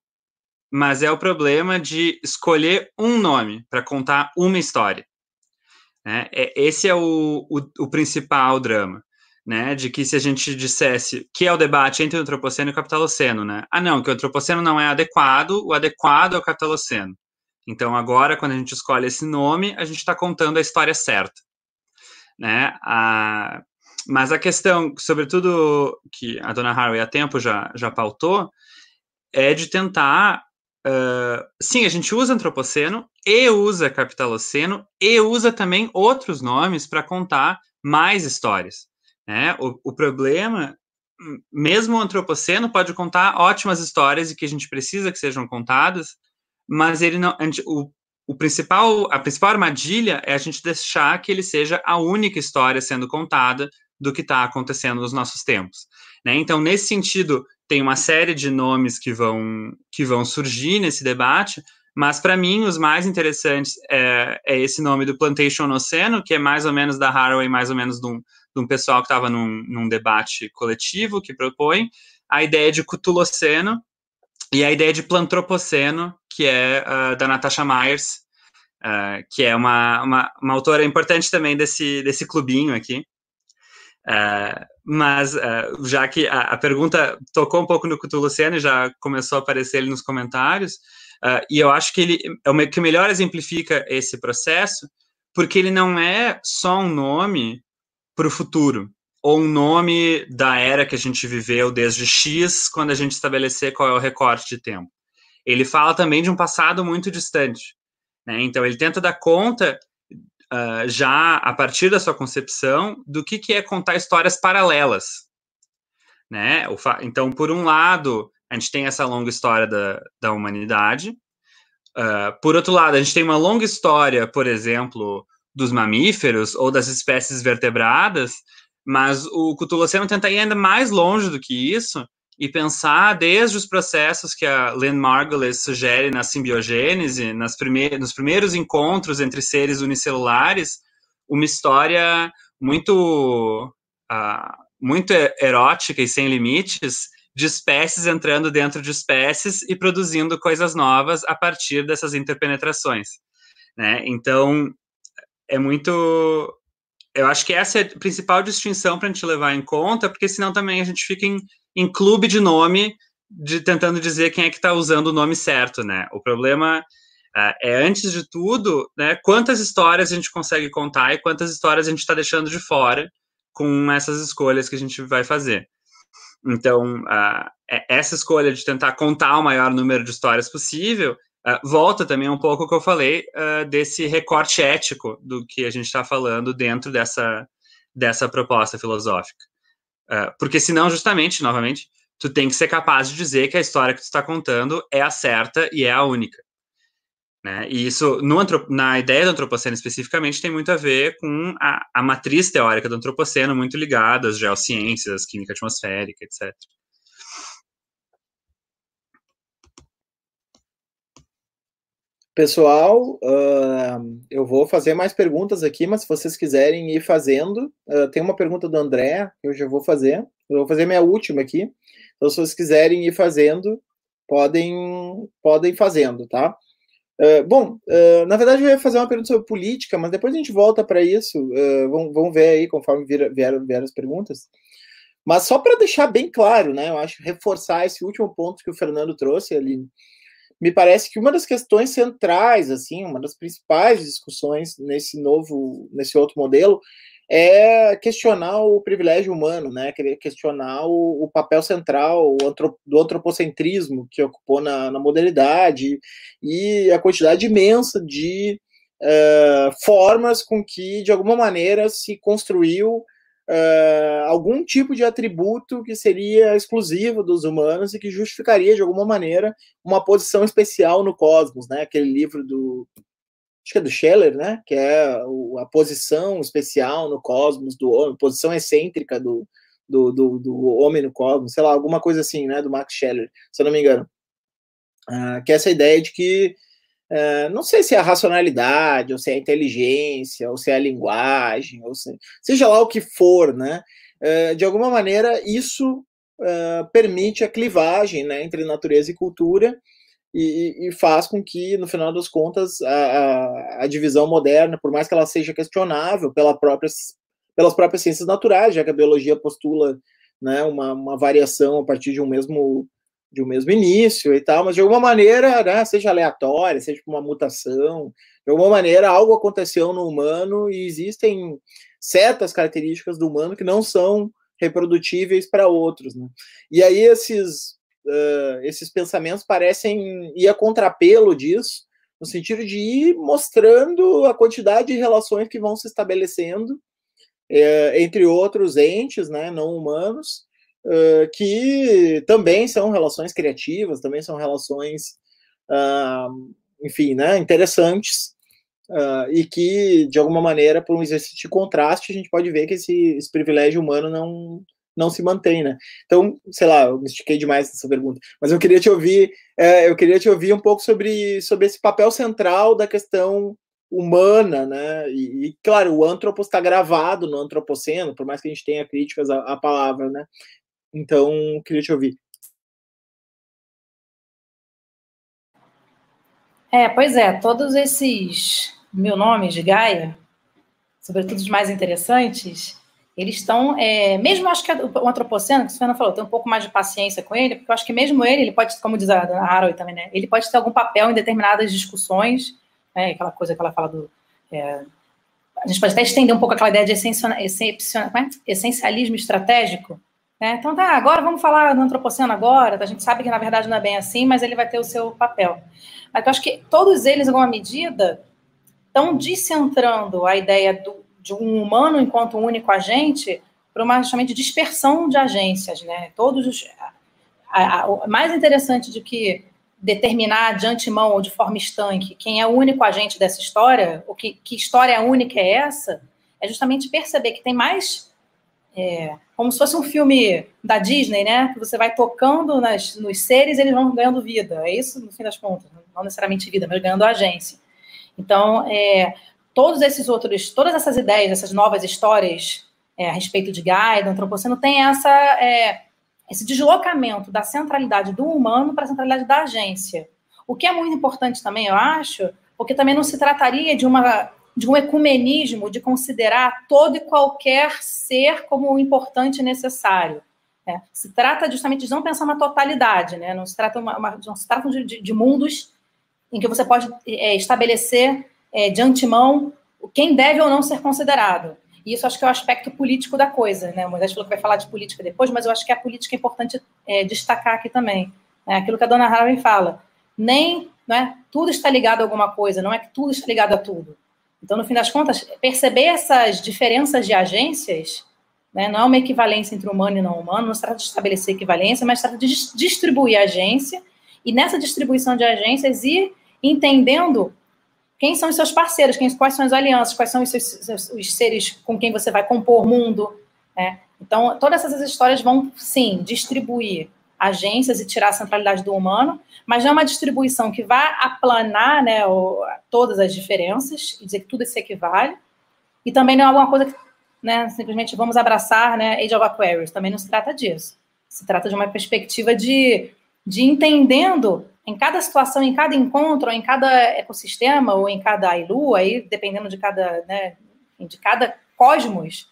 mas é o problema de escolher um nome para contar uma história. Né? É, esse é o, o, o, principal drama, né? De que se a gente dissesse que é o debate entre o antropoceno e o capitaloceno, né? Ah, não, que o antropoceno não é adequado, o adequado é o capitaloceno. Então, agora, quando a gente escolhe esse nome, a gente está contando a história certa, né? A, mas a questão, sobretudo, que a dona Harvey há tempo já, já pautou, é de tentar Uh, sim, a gente usa antropoceno e usa capitaloceno e usa também outros nomes para contar mais histórias. Né? O, o, problema mesmo o antropoceno pode contar ótimas histórias e que a gente precisa que sejam contadas, mas ele não, o, o principal, a principal armadilha é a gente deixar que ele seja a única história sendo contada do que está acontecendo nos nossos tempos. Né? Então, nesse sentido, tem uma série de nomes que vão, que vão surgir nesse debate, mas para mim os mais interessantes é, é, esse nome do Plantation Oceano, que é mais ou menos da Haraway, mais ou menos de um, de um pessoal que estava num, num, debate coletivo que propõe a ideia de Cutuloceno e a ideia de Plantropoceno, que é uh, da Natasha Myers, uh, que é uma, uma, uma, autora importante também desse, desse clubinho aqui. Uh, mas já que a, a, pergunta tocou um pouco no Cthulhuceno e já começou a aparecer ali nos comentários, e eu acho que ele é o que melhor exemplifica esse processo, porque ele não é só um nome para o futuro, ou um nome da era que a gente viveu desde X, quando a gente estabelecer qual é o recorte de tempo. Ele fala também de um passado muito distante. Né? Então, ele tenta dar conta, uh, já a partir da sua concepção, do que, que é contar histórias paralelas. Né? Então, por um lado, a gente tem essa longa história da, da humanidade. Uh, por outro lado, a gente tem uma longa história, por exemplo, dos mamíferos ou das espécies vertebradas, mas o Cthulhuceno tenta ir ainda mais longe do que isso e pensar desde os processos que a Lynn Margulis sugere na simbiogênese, nas prime nos primeiros encontros entre seres unicelulares, uma história muito, uh, muito erótica e sem limites de espécies entrando dentro de espécies e produzindo coisas novas a partir dessas interpenetrações. Né? Então, é muito eu acho que essa é a principal distinção para a gente levar em conta, porque senão também a gente fica em, em clube de nome, de tentando dizer quem é que está usando o nome certo, né? O problema uh, é, antes de tudo, né, quantas histórias a gente consegue contar e quantas histórias a gente está deixando de fora com essas escolhas que a gente vai fazer. Então, uh, essa escolha de tentar contar o maior número de histórias possível Uh, volta também um pouco o que eu falei uh, desse recorte ético do que a gente está falando dentro dessa, dessa proposta filosófica. Uh, porque senão, justamente, novamente, tu tem que ser capaz de dizer que a história que tu está contando é a certa e é a única. Né? E isso, no, na ideia do antropoceno especificamente, tem muito a ver com a, a matriz teórica do antropoceno, muito ligada às geociências, química atmosférica, etc. Pessoal, uh, eu vou fazer mais perguntas aqui, mas se vocês quiserem ir fazendo, uh, tem uma pergunta do André que eu já vou fazer. Eu vou fazer minha última aqui. Então, se vocês quiserem ir fazendo, podem, podem fazendo, tá? Uh, bom, na verdade eu ia fazer uma pergunta sobre política, mas depois a gente volta para isso. vamos, vamos ver aí conforme vieram vier as perguntas. Mas só para deixar bem claro, né? Eu acho reforçar esse último ponto que o Fernando trouxe ali me parece que uma das questões centrais, assim, uma das principais discussões nesse novo, nesse outro modelo, é questionar o privilégio humano, né? Questionar o, o papel central do antropocentrismo que ocupou na, na modernidade e a quantidade imensa de uh, formas com que, de alguma maneira, se construiu uh, algum tipo de atributo que seria exclusivo dos humanos e que justificaria, de alguma maneira, uma posição especial no cosmos, né? Aquele livro do. Acho que é do Scheller, né? Que é a posição especial no cosmos do homem, posição excêntrica do, do, do, do, homem no cosmos, sei lá, alguma coisa assim, né? Do Max Scheller, se eu não me engano. Uh, que é essa ideia de que Uh, não sei se é a racionalidade, ou se é a inteligência, ou se é a linguagem, ou se, seja lá o que for, né? Uh, de alguma maneira, isso uh, permite a clivagem né, entre natureza e cultura e, e, faz com que, no final das contas, a, a, a, divisão moderna, por mais que ela seja questionável pela própria, pelas próprias ciências naturais, já que a biologia postula né, uma, uma variação a partir de um mesmo de um mesmo início e tal, mas de alguma maneira, né, seja aleatória, seja uma mutação, de alguma maneira algo aconteceu no humano e existem certas características do humano que não são reprodutíveis para outros, né? E aí esses uh, esses pensamentos parecem ir a contrapelo disso, no sentido de ir mostrando a quantidade de relações que vão se estabelecendo é, entre outros entes, né, não humanos, uh, que também são relações criativas, também são relações, uh, enfim, né, interessantes, uh, e que, de alguma maneira, por um exercício de contraste, a gente pode ver que esse, esse privilégio humano não, não se mantém, né? Então, sei lá, eu me estiquei demais nessa pergunta, mas eu queria te ouvir, é, eu queria te ouvir um pouco sobre, sobre esse papel central da questão humana, né? E, e claro, o antropos está gravado no antropoceno, por mais que a gente tenha críticas à, à palavra, né? Então, queria te ouvir. É, pois é, todos esses mil nomes de Gaia, sobretudo os mais interessantes, eles estão, é, mesmo acho que o antropoceno, que o Fernando falou, tem um pouco mais de paciência com ele, porque eu acho que mesmo ele, ele pode, como diz a Harold também, né, ele pode ter algum papel em determinadas discussões, né, aquela coisa que ela fala do... É, a gente pode até estender um pouco aquela ideia de é? essencialismo estratégico, né? Então tá, agora vamos falar do antropoceno agora, a gente sabe que na verdade não é bem assim, mas ele vai ter o seu papel. Mas eu acho que todos eles, em alguma medida, estão descentrando a ideia do, de um humano enquanto único agente para uma justamente dispersão de agências, né? Todos os, a, a, o mais interessante do que determinar de antemão ou de forma estanque quem é o único agente dessa história, o que, que história única é essa, é justamente perceber que tem mais é, como se fosse um filme da Disney, né? Que você vai tocando nas, nos seres eles vão ganhando vida. É isso, no fim das contas. Não necessariamente vida, mas ganhando agência. Então, é, todos esses outros, todas essas ideias, essas novas histórias é, a respeito de Gaia, do antropoceno, tem essa, é, esse deslocamento da centralidade do humano para a centralidade da agência. O que é muito importante também, eu acho, porque também não se trataria de uma de um ecumenismo, de considerar todo e qualquer ser como importante e necessário. Né? Se trata justamente de não pensar uma totalidade, né? não, se trata uma, uma não se trata de, de, mundos em que você pode é, estabelecer é, de antemão quem deve ou não ser considerado. E isso acho que é o aspecto político da coisa. Né? O Moisés falou que vai falar de política depois, mas eu acho que a política é importante é, destacar aqui também. Né? Aquilo que a dona Harvey fala. Nem né, tudo está ligado a alguma coisa, não é que tudo está ligado a tudo. Então, no fim das contas, perceber essas diferenças de agências né, não é uma equivalência entre humano e não humano, não se trata de estabelecer equivalência, mas se trata de distribuir a agência e nessa distribuição de agências ir entendendo quem são os seus parceiros, quem, quais são as alianças, quais são os, seus, os seres com quem você vai compor o mundo. Né? Então, todas essas histórias vão, sim, distribuir agências e tirar a centralidade do humano, mas não é uma distribuição que vai aplanar né, o, todas as diferenças e dizer que tudo se equivale, e também não é alguma coisa que né, simplesmente vamos abraçar né, Age of Aquarius, também não se trata disso. Se trata de uma perspectiva de, de entendendo em cada situação, em cada encontro, em cada ecossistema ou em cada ilu, aí dependendo de cada, né, de cada cosmos,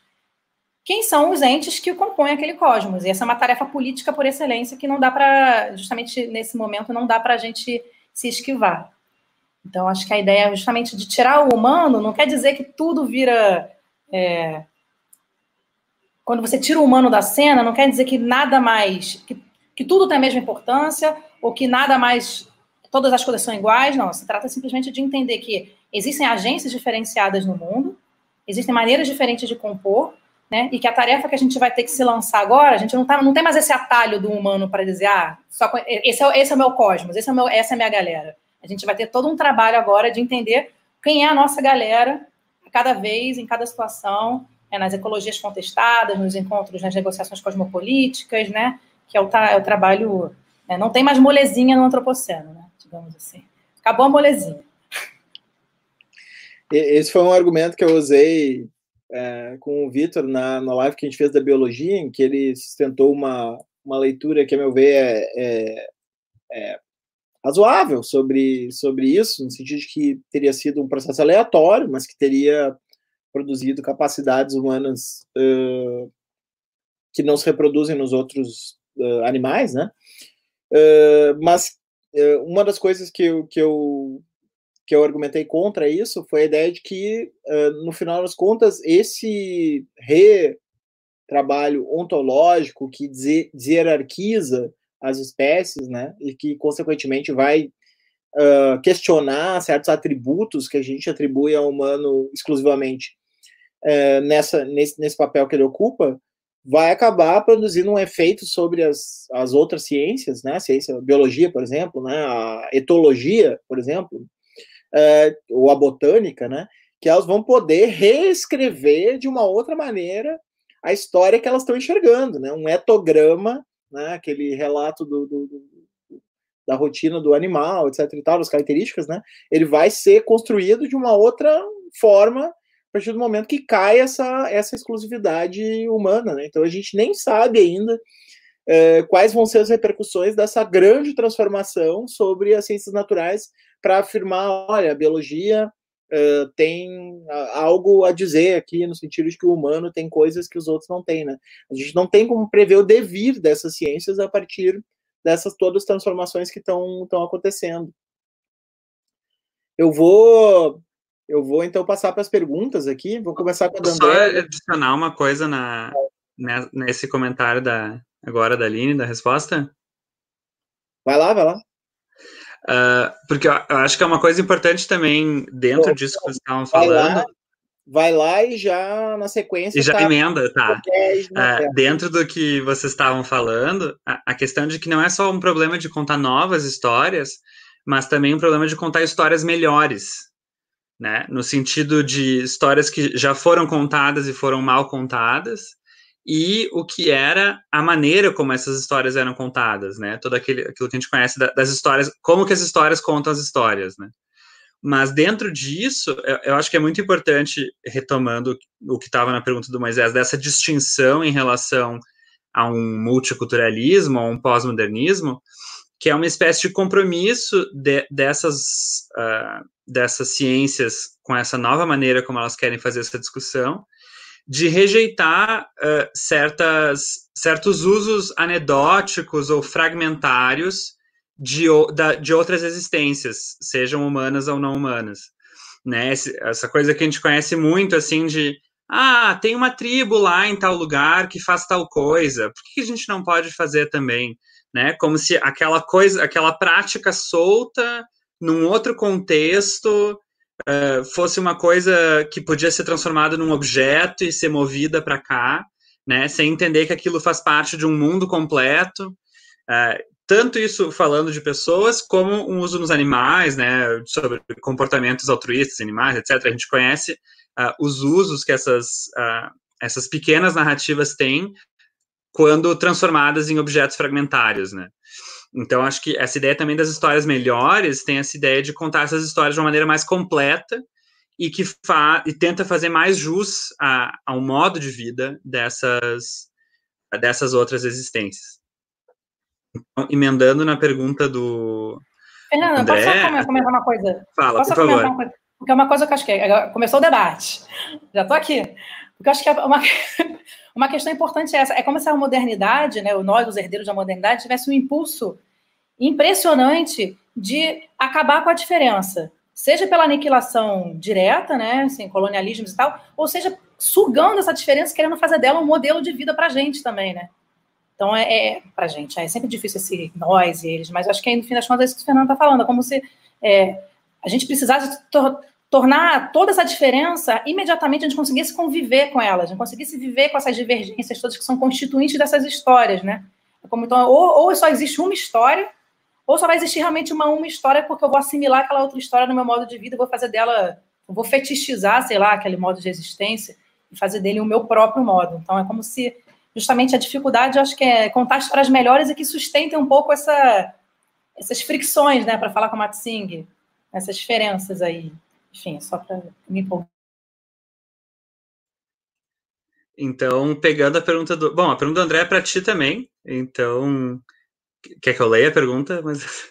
quem são os entes que compõem aquele cosmos. E essa é uma tarefa política por excelência que não dá para, justamente nesse momento, não dá para a gente se esquivar. Então, acho que a ideia justamente de tirar o humano não quer dizer que tudo vira. É... Quando você tira o humano da cena, não quer dizer que nada mais. que, que tudo tem a mesma importância, ou que nada mais. todas as coisas são iguais. Não, se trata simplesmente de entender que existem agências diferenciadas no mundo, existem maneiras diferentes de compor, né? E que a tarefa que a gente vai ter que se lançar agora, a gente não, tá, não tem mais esse atalho do humano para dizer, ah, só, esse, é, esse é o meu cosmos, esse é meu, essa é a minha galera. A gente vai ter todo um trabalho agora de entender quem é a nossa galera, cada vez, em cada situação, é, nas ecologias contestadas, nos encontros, nas negociações cosmopolíticas, né? Que é o, é o trabalho. Né? Não tem mais molezinha no antropoceno, né? Digamos assim. Acabou a molezinha. Esse foi um argumento que eu usei é, com o Vitor na, na live que a gente fez da biologia, em que ele sustentou uma, uma leitura que, a meu ver, é, é, é razoável sobre, sobre isso, no sentido de que teria sido um processo aleatório, mas que teria produzido capacidades humanas uh, que não se reproduzem nos outros uh, animais, né? Uh, mas uma das coisas que eu, que eu que eu argumentei contra isso foi a ideia de que, no final das contas, esse retrabalho ontológico que hierarquiza as espécies, né, e que, consequentemente, vai uh, questionar certos atributos que a gente atribui ao humano exclusivamente uh, nessa, nesse, nesse papel que ele ocupa, vai acabar produzindo um efeito sobre as, as outras ciências, né? A ciência, biologia, por exemplo, né? A etologia, por exemplo, é, ou a botânica, né? Que elas vão poder reescrever de uma outra maneira a história que elas estão enxergando, né? Um etograma, né? Aquele relato do, do, do da rotina do animal, etc. e tal, das características, né? Ele vai ser construído de uma outra forma a partir do momento que cai essa, essa exclusividade humana, né? Então a gente nem sabe ainda é, quais vão ser as repercussões dessa grande transformação sobre as ciências naturais para afirmar, olha, a biologia Uh, tem algo a dizer aqui no sentido de que o humano tem coisas que os outros não têm, né? A gente não tem como prever o devir dessas ciências a partir dessas todas as transformações que estão acontecendo. Eu vou eu vou então passar para as perguntas aqui. Vou começar com a Dandé. Só adicionar uma coisa na, né, nesse comentário da agora da Aline, da resposta. Vai lá, vai lá. Uh, porque eu, acho que é uma coisa importante também dentro disso que vocês estavam falando. Lá, vai lá e já na sequência. E já tá, emenda, tá? Uh, dentro do que vocês estavam falando, a, a, questão de que não é só um problema de contar novas histórias, mas também um problema de contar histórias melhores. Né? No sentido de histórias que já foram contadas e foram mal contadas, e o que era a maneira como essas histórias eram contadas, né? Todo aquele, aquilo que a gente conhece das histórias, como que as histórias contam as histórias, né? Mas dentro disso, eu, acho que é muito importante, retomando o que estava na pergunta do Moisés, dessa distinção em relação a um multiculturalismo, a um pós-modernismo, que é uma espécie de compromisso de, dessas, uh, dessas ciências com essa nova maneira como elas querem fazer essa discussão, de rejeitar uh, certas, certos usos anedóticos ou fragmentários de, da, de outras existências, sejam humanas ou não humanas. Né? Essa coisa que a gente conhece muito, assim, de ah, tem uma tribo lá em tal lugar que faz tal coisa, por que a gente não pode fazer também? Né? Como se aquela coisa, aquela prática solta num outro contexto uh, fosse uma coisa que podia ser transformada num objeto e ser movida para cá, né, sem entender que aquilo faz parte de um mundo completo. Uh, tanto isso falando de pessoas, como um uso nos animais, né, sobre comportamentos altruístas, animais, etc. A gente conhece uh, os usos que essas, essas pequenas narrativas têm quando transformadas em objetos fragmentários, né. Então, acho que essa ideia também das histórias melhores tem essa ideia de contar essas histórias de uma maneira mais completa e que fa e tenta fazer mais jus a, ao modo de vida dessas, dessas outras existências. Então, emendando na pergunta do. Fernanda, André, posso só comentar uma coisa? Fala, posso por favor. Uma coisa? Porque é uma coisa que eu acho que é, começou o debate. Já estou aqui. Porque eu acho que é uma, uma questão importante é essa. É como se a modernidade, né, nós, os herdeiros da modernidade, tivesse um impulso impressionante de acabar com a diferença, seja pela aniquilação direta, né, assim, colonialismos e tal, ou seja, sugando essa diferença, querendo fazer dela um modelo de vida para a gente também, né? Então, é, é para a gente, é sempre difícil esse nós e eles, mas acho que aí, no fim das contas é isso que o Fernando está falando, é como se é, a gente precisasse tor tornar toda essa diferença, imediatamente a gente conseguisse conviver com elas, a gente conseguisse viver com essas divergências todas que são constituintes dessas histórias, né? Como, então, ou, ou só existe uma história, ou só vai existir realmente uma, uma história porque eu vou assimilar aquela outra história no meu modo de vida, vou fazer dela, vou fetichizar, sei lá, aquele modo de existência e fazer dele o meu próprio modo. Então é como se justamente a dificuldade, eu acho que é contar histórias melhores e que sustentem um pouco essa, essas fricções, né, para falar com a Matsing, essas diferenças aí. Enfim, só para me empolgar. Então, pegando a pergunta do. Bom, a pergunta do André é para ti também. Então, Quer que eu leia a pergunta? Mas...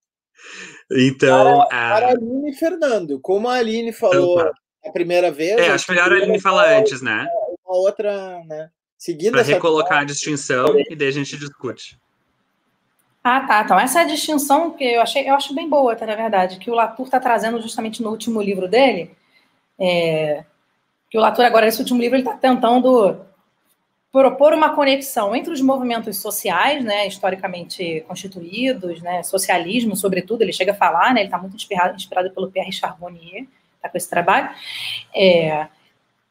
então. Para, a... para a Aline e Fernando, como a Aline falou então, a primeira vez. É, acho melhor a Aline falar antes, né? Uma outra, né? Seguindo Para recolocar a distinção e daí a gente discute. Ah, tá. Então, essa é a distinção que eu achei, eu acho bem boa, tá, na verdade, que o Latour está trazendo justamente no último livro dele. É, que o Latour, agora, nesse último livro, ele está tentando propor uma conexão entre os movimentos sociais, né, historicamente constituídos, né, socialismo, sobretudo, ele chega a falar, né, ele está muito inspirado, inspirado pelo Pierre Charbonnier, está com esse trabalho, é,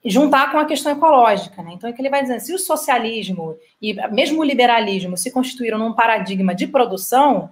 juntar com a questão ecológica. Né? Então, é que ele vai dizer, se o socialismo e mesmo o liberalismo se constituíram num paradigma de produção,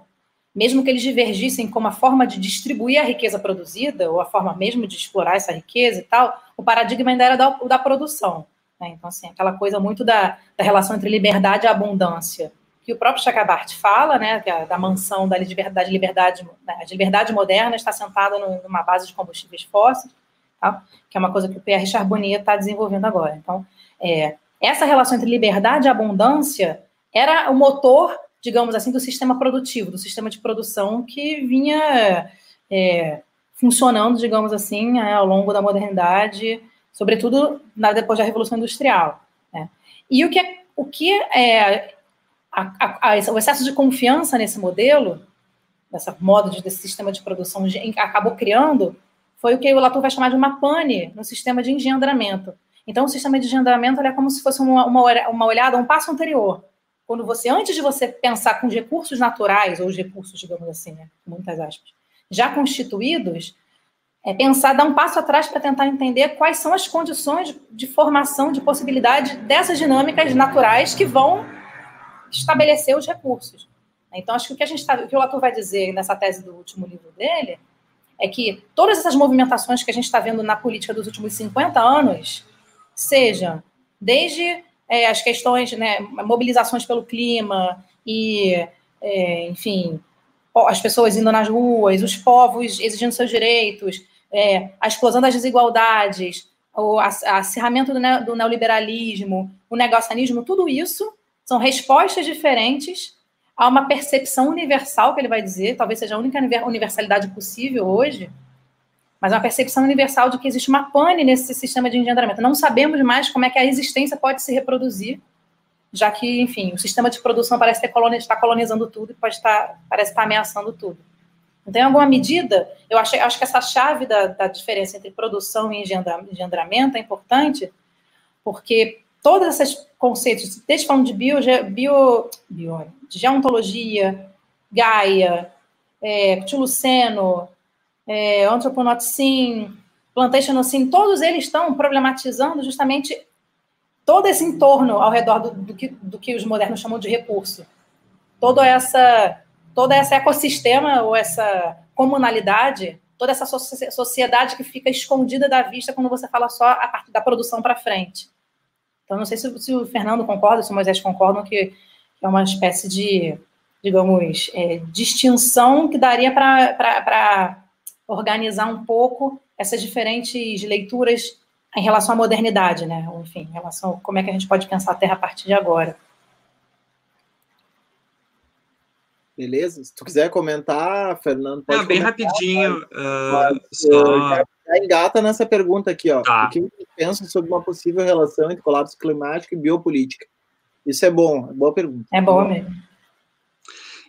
mesmo que eles divergissem como a forma de distribuir a riqueza produzida, ou a forma mesmo de explorar essa riqueza e tal, o paradigma ainda era da, da produção. Né? Então, assim, aquela coisa muito da, da relação entre liberdade e abundância, que o próprio Chakrabarti fala, né, a, da mansão da liberdade, liberdade, né, a liberdade moderna está sentada numa base de combustíveis fósseis, tá? que é uma coisa que o Pierre Charbonnier está desenvolvendo agora. Então, é, essa relação entre liberdade e abundância era o motor, digamos assim, do sistema produtivo, do sistema de produção que vinha é, funcionando, digamos assim, é, ao longo da modernidade, sobretudo na, depois da Revolução Industrial. Né? E o que, é, o que é a, a, a, o excesso de confiança nesse modelo, nessa modo de, desse sistema de produção, acabou criando foi o que o Latour vai chamar de uma pane no sistema de engendramento. Então, o sistema de engendramento é como se fosse uma, uma, uma olhada, um passo anterior. Quando você, antes de você pensar com os recursos naturais, ou os recursos, digamos assim, né, muitas aspas, já constituídos, é pensar, dar um passo atrás para tentar entender quais são as condições de formação, de possibilidade dessas dinâmicas naturais que vão estabelecer os recursos. Então, acho que o que, a gente tá, o, que o Latour vai dizer nessa tese do último livro dele é que todas essas movimentações que a gente está vendo na política dos últimos 50 anos, sejam desde é, as questões, né, mobilizações pelo clima e, é, enfim, as pessoas indo nas ruas, os povos exigindo seus direitos, é, a explosão das desigualdades, o acirramento do, ne do neoliberalismo, o negacionismo, tudo isso são respostas diferentes há uma percepção universal que ele vai dizer, talvez seja a única universalidade possível hoje, mas uma percepção universal de que existe uma pane nesse sistema de engendramento. Não sabemos mais como é que a existência pode se reproduzir, já que, enfim, o sistema de produção parece estar colonizando tudo e pode estar, parece estar ameaçando tudo. Então, em alguma medida, eu acho, acho que essa chave da, da diferença entre produção e engendramento é importante, porque todos esses conceitos, desde falando de bio, bio, bio de geontologia, Gaia, é, Tuluceno, é, Anthroponauticin, Plantationocin, todos eles estão problematizando justamente todo esse entorno ao redor do, do, que, do que os modernos chamam de recurso. Toda essa, todo esse ecossistema ou essa comunalidade, toda essa sociedade que fica escondida da vista quando você fala só a parte da produção para frente. Então, não sei se, se, o Fernando concorda, se o Moisés concordam que, é uma espécie de, digamos, é, distinção que daria para organizar um pouco essas diferentes leituras em relação à modernidade, né? Enfim, em relação a como é que a gente pode pensar a Terra a partir de agora. Beleza? Se tu quiser comentar, Fernando, pode Não, bem comentar, rapidinho. Uh, só... Já engata nessa pergunta aqui, ó. Tá. O que você pensa sobre uma possível relação entre colapso climático e biopolítica? Isso é bom, é boa pergunta. É boa mesmo.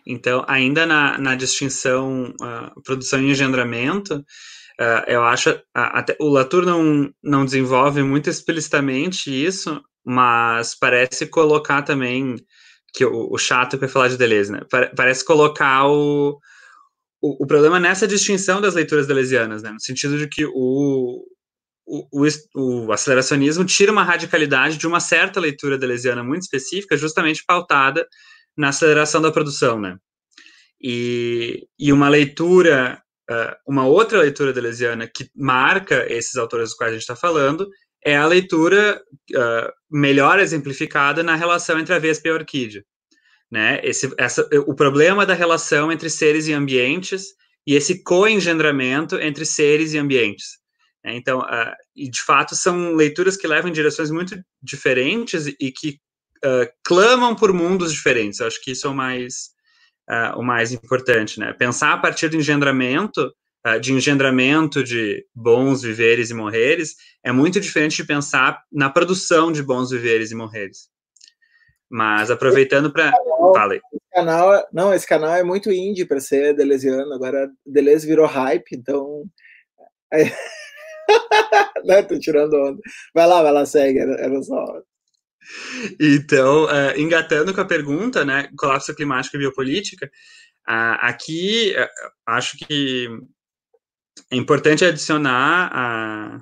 Então, ainda na, na distinção uh, produção e engendramento, uh, eu acho, uh, até, o Latour não, não desenvolve muito explicitamente isso, mas parece colocar também que o, o chato para falar de Deleuze, né? Parece colocar o, o, o, problema nessa distinção das leituras deleuzianas, né? No sentido de que o, o, o, o, aceleracionismo tira uma radicalidade de uma certa leitura deleuziana muito específica, justamente pautada na aceleração da produção, né? E, e uma leitura, uh, uma outra leitura deleuziana que marca esses autores dos quais a gente está falando é a leitura uh, melhor exemplificada na relação entre a Vespa e a orquídea. Né? Esse, essa, o problema da relação entre seres e ambientes e esse co-engendramento entre seres e ambientes. Né? Então, uh, e de fato, são leituras que levam em direções muito diferentes e que uh, clamam por mundos diferentes. Eu acho que isso é o mais, uh, o mais importante. Né? Pensar a partir do engendramento de engendramento de bons viveres e morreres é muito diferente de pensar na produção de bons viveres e morreres. Mas aproveitando para. Falei. Canal, é, não, esse canal é muito indie para ser delesiano. Agora Deleuze virou hype, então. É... não, tô tirando onda. Vai lá, vai lá, segue. Era só. Então, uh, engatando com a pergunta, né, colapso climático e biopolítica, uh, aqui uh, acho que é importante adicionar a,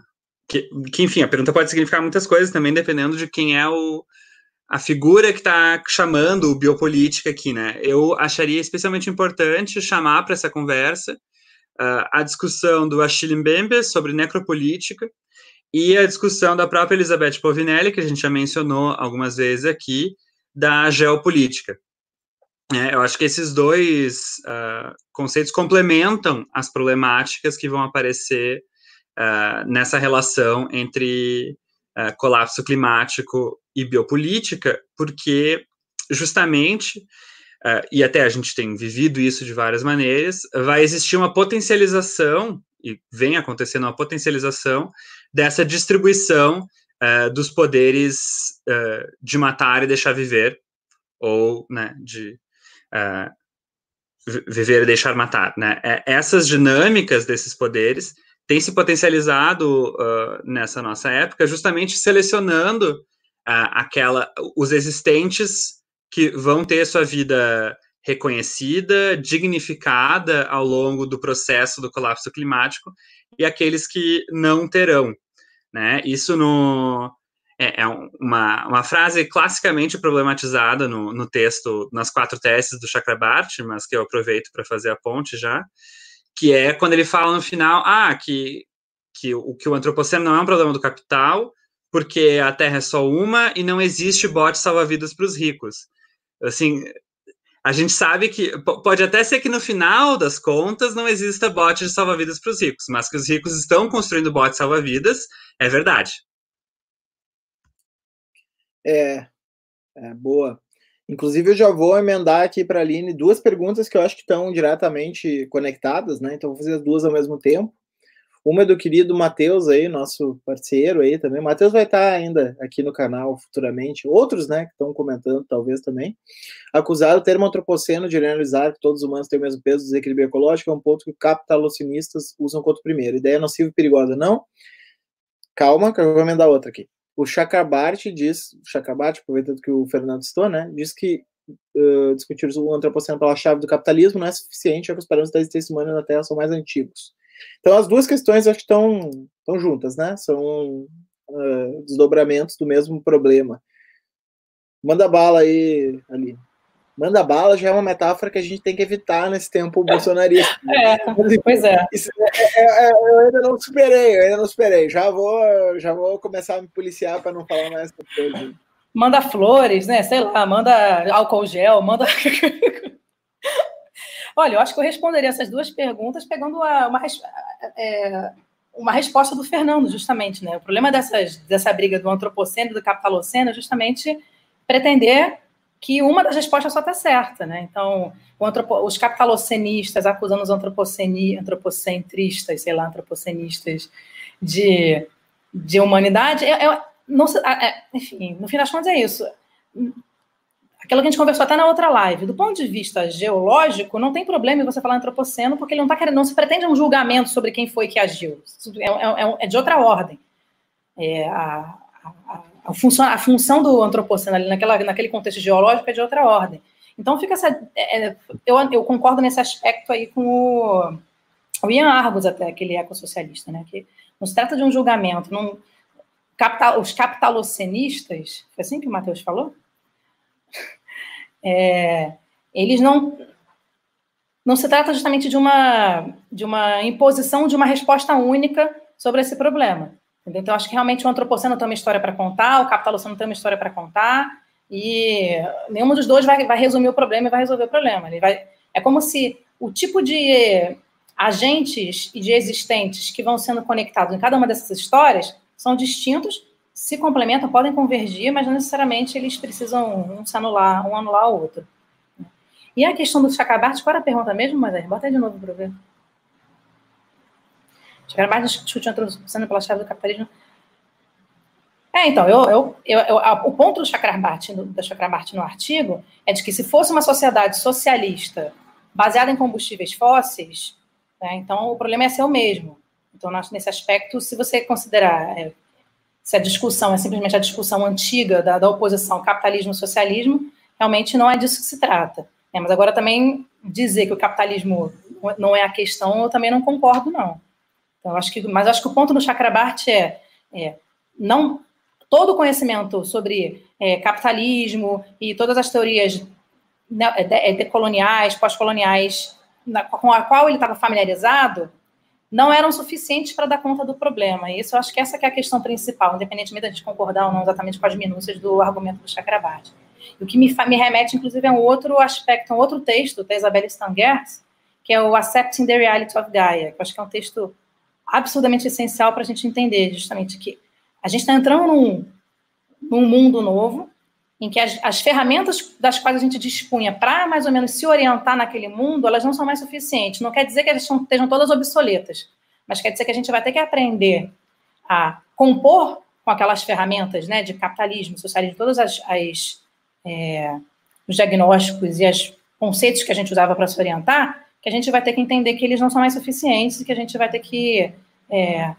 que, que, enfim, a pergunta pode significar muitas coisas também, dependendo de quem é o, a figura que está chamando o biopolítica aqui, né? Eu acharia especialmente importante chamar para essa conversa uh, a discussão do Achille Mbembe sobre necropolítica e a discussão da própria Elizabeth Povinelli, que a gente já mencionou algumas vezes aqui, da geopolítica. É, eu acho que esses dois uh, conceitos complementam as problemáticas que vão aparecer uh, nessa relação entre uh, colapso climático e biopolítica, porque justamente, e até a gente tem vivido isso de várias maneiras, vai existir uma potencialização, e vem acontecendo uma potencialização dessa distribuição dos poderes de matar e deixar viver, ou né, de uh, viver e deixar matar, né? É, essas dinâmicas desses poderes têm se potencializado uh, nessa nossa época, justamente selecionando aquela, os existentes que vão ter sua vida reconhecida, dignificada ao longo do processo do colapso climático e aqueles que não terão, né? Isso no é, é uma, uma frase classicamente problematizada no, no texto, nas quatro teses do Chakrabarti, mas que eu aproveito para fazer a ponte já, que é quando ele fala no final, ah, que, que, o, que o antropoceno não é um problema do capital, porque a Terra é só uma e não existe bote salva-vidas para os ricos. Assim, a gente sabe que pode até ser que no final das contas não exista bote de salva-vidas para os ricos, mas que os ricos estão construindo bote salva-vidas é verdade. É, é boa. Inclusive, eu já vou emendar aqui para a Aline duas perguntas que eu acho que estão diretamente conectadas, né? Então, vou fazer as duas ao mesmo tempo. Uma é do querido Matheus aí, nosso parceiro aí também. Matheus vai estar ainda aqui no canal futuramente. Outros, né, que estão comentando, talvez também. Acusar o termo antropoceno de analisar que todos os humanos têm o mesmo peso do desequilíbrio ecológico é um ponto que capitalocinistas usam contra o primeiro. Ideia nociva e perigosa, não? Calma, que eu vou emendar outra aqui. O Chakrabarti diz, Chakrabarti, aproveitando que o Fernando citou, né, diz que uh, discutir o antropoceno pela chave do capitalismo não é suficiente, já que os parâmetros da existência humana na Terra são mais antigos. Então, as duas questões acho que estão, estão juntas, né? São uh, desdobramentos do mesmo problema. Manda bala aí, ali. Manda bala já é uma metáfora que a gente tem que evitar nesse tempo bolsonarista. É, pois é. Isso, é, é, é. Eu ainda não superei, eu ainda não superei. Já vou, já vou começar a me policiar para não falar mais coisa. Manda flores, né? Sei lá, manda álcool gel, manda. Olha, eu acho que eu responderia essas duas perguntas pegando uma, uma, é, uma resposta do Fernando, justamente, né? O problema dessas, dessa briga do antropoceno e do capitaloceno é justamente pretender que uma das respostas só está certa, né? Então, os capitalocenistas acusando os antropocentristas, sei lá, antropocenistas de, de humanidade, é, é, não, é, enfim, no fim das contas é isso. Aquilo que a gente conversou até na outra live. Do ponto de vista geológico, não tem problema em você falar antropoceno, porque ele não está querendo, não se pretende um julgamento sobre quem foi que agiu. É, é, de outra ordem. A, a, a função, a função do antropoceno ali naquela, naquele contexto geológico é de outra ordem. Então fica essa. É, é, eu, eu concordo nesse aspecto aí com o, o Ian Argos, até, aquele ecossocialista, né? Que não se trata de um julgamento. Não, capital, os capitalocenistas, foi assim que o Matheus falou? É, eles não. Não se trata justamente de uma, de uma imposição de uma resposta única sobre esse problema. Entendeu? Então, acho que realmente o antropoceno tem uma história para contar, o capitaloceno tem uma história para contar, e nenhum dos dois vai, vai resumir o problema e vai resolver o problema. Ele vai, é como se o tipo de agentes e de existentes que vão sendo conectados em cada uma dessas histórias são distintos, se complementam, podem convergir, mas não necessariamente eles precisam um se anular, um anular o outro. E a questão do Chakrabarti, qual era a pergunta mesmo, aí, bota aí de novo para ver. Tiveram mais discutir sendo pela chave do capitalismo. É, então, eu, eu, eu, eu o ponto do Chakrabarti, da Chakrabarti no artigo é de que se fosse uma sociedade socialista baseada em combustíveis fósseis, né, então o problema é ser o mesmo. Então, nesse aspecto, se você considerar é, se a discussão é simplesmente a discussão antiga da, da oposição capitalismo-socialismo, realmente não é disso que se trata. É, mas agora também dizer que o capitalismo não é a questão, eu também não concordo, não. Então, acho que, mas acho que o ponto do Chakrabarti é é, não todo o conhecimento sobre é, capitalismo e todas as teorias né, é, decoloniais, pós-coloniais, com a qual ele estava familiarizado, não eram suficientes para dar conta do problema. E isso eu acho que essa que é a questão principal, independentemente da gente concordar ou não exatamente com as minúcias do argumento do Chakrabarti. O que me, me, remete, inclusive, a um outro aspecto, um outro texto da Isabelle Stangers, que é o Accepting the Reality of Gaia, que eu acho que é um texto absurdamente essencial para a gente entender justamente que a gente está entrando num, num mundo novo, em que as, as, ferramentas das quais a gente dispunha para mais ou menos se orientar naquele mundo, elas não são mais suficientes. Não quer dizer que elas estejam todas obsoletas, mas quer dizer que a gente vai ter que aprender a compor com aquelas ferramentas né, de capitalismo, socialismo, todos as, as é, os diagnósticos e os conceitos que a gente usava para se orientar, que a gente vai ter que entender que eles não são mais suficientes e que a gente vai ter que é,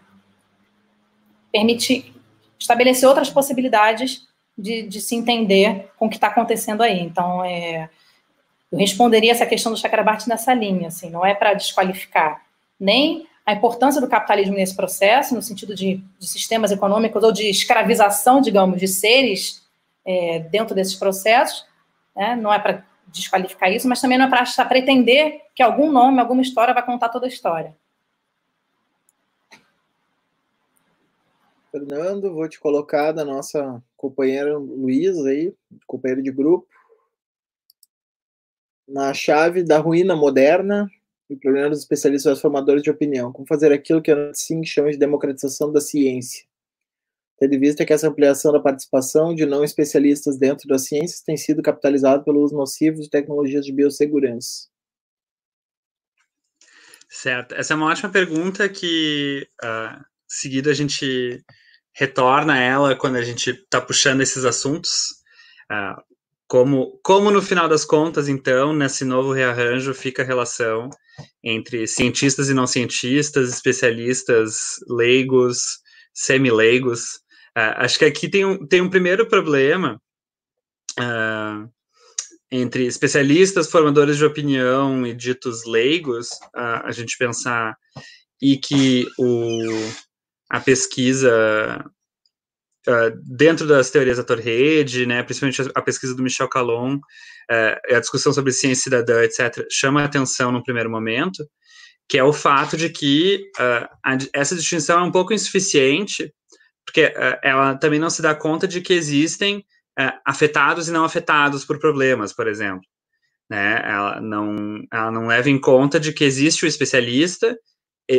permitir estabelecer outras possibilidades de, de se entender com o que está acontecendo aí. Então, é, eu responderia essa questão do Chakrabarti nessa linha, assim, não é para desqualificar nem a importância do capitalismo nesse processo, no sentido de, de sistemas econômicos ou de escravização, digamos, de seres é, dentro desses processos, né? não é para desqualificar isso, mas também não é para pretender que algum nome, alguma história vai contar toda a história. Fernando, vou te colocar da nossa companheira Luísa aí, companheiro de grupo, na chave da ruína moderna e problema dos especialistas e formadores de opinião. Como fazer aquilo que a Singh chama de democratização da ciência. Tendo em vista que essa ampliação da participação de não especialistas dentro das ciências tem sido capitalizada pelo uso nocivo de tecnologias de biossegurança. Certo. Essa é uma ótima pergunta que, uh, seguida, a gente retorna ela quando a gente está puxando esses assuntos. Uh, como, como no final das contas, então, nesse novo rearranjo fica a relação entre cientistas e não cientistas, especialistas, leigos, semi-leigos. Uh, acho que aqui tem um, tem um primeiro problema uh, entre especialistas, formadores de opinião e ditos leigos, a gente pensar e que o, a pesquisa uh, dentro das teorias da torre-rede, né, principalmente a, pesquisa do Michel Calon, uh, a discussão sobre ciência cidadã, etc., chama a atenção no primeiro momento, que é o fato de que uh, essa distinção é um pouco insuficiente, porque ela também não se dá conta de que existem afetados e não afetados por problemas, por exemplo. Né? Ela, não, ela não leva em conta de que existe o especialista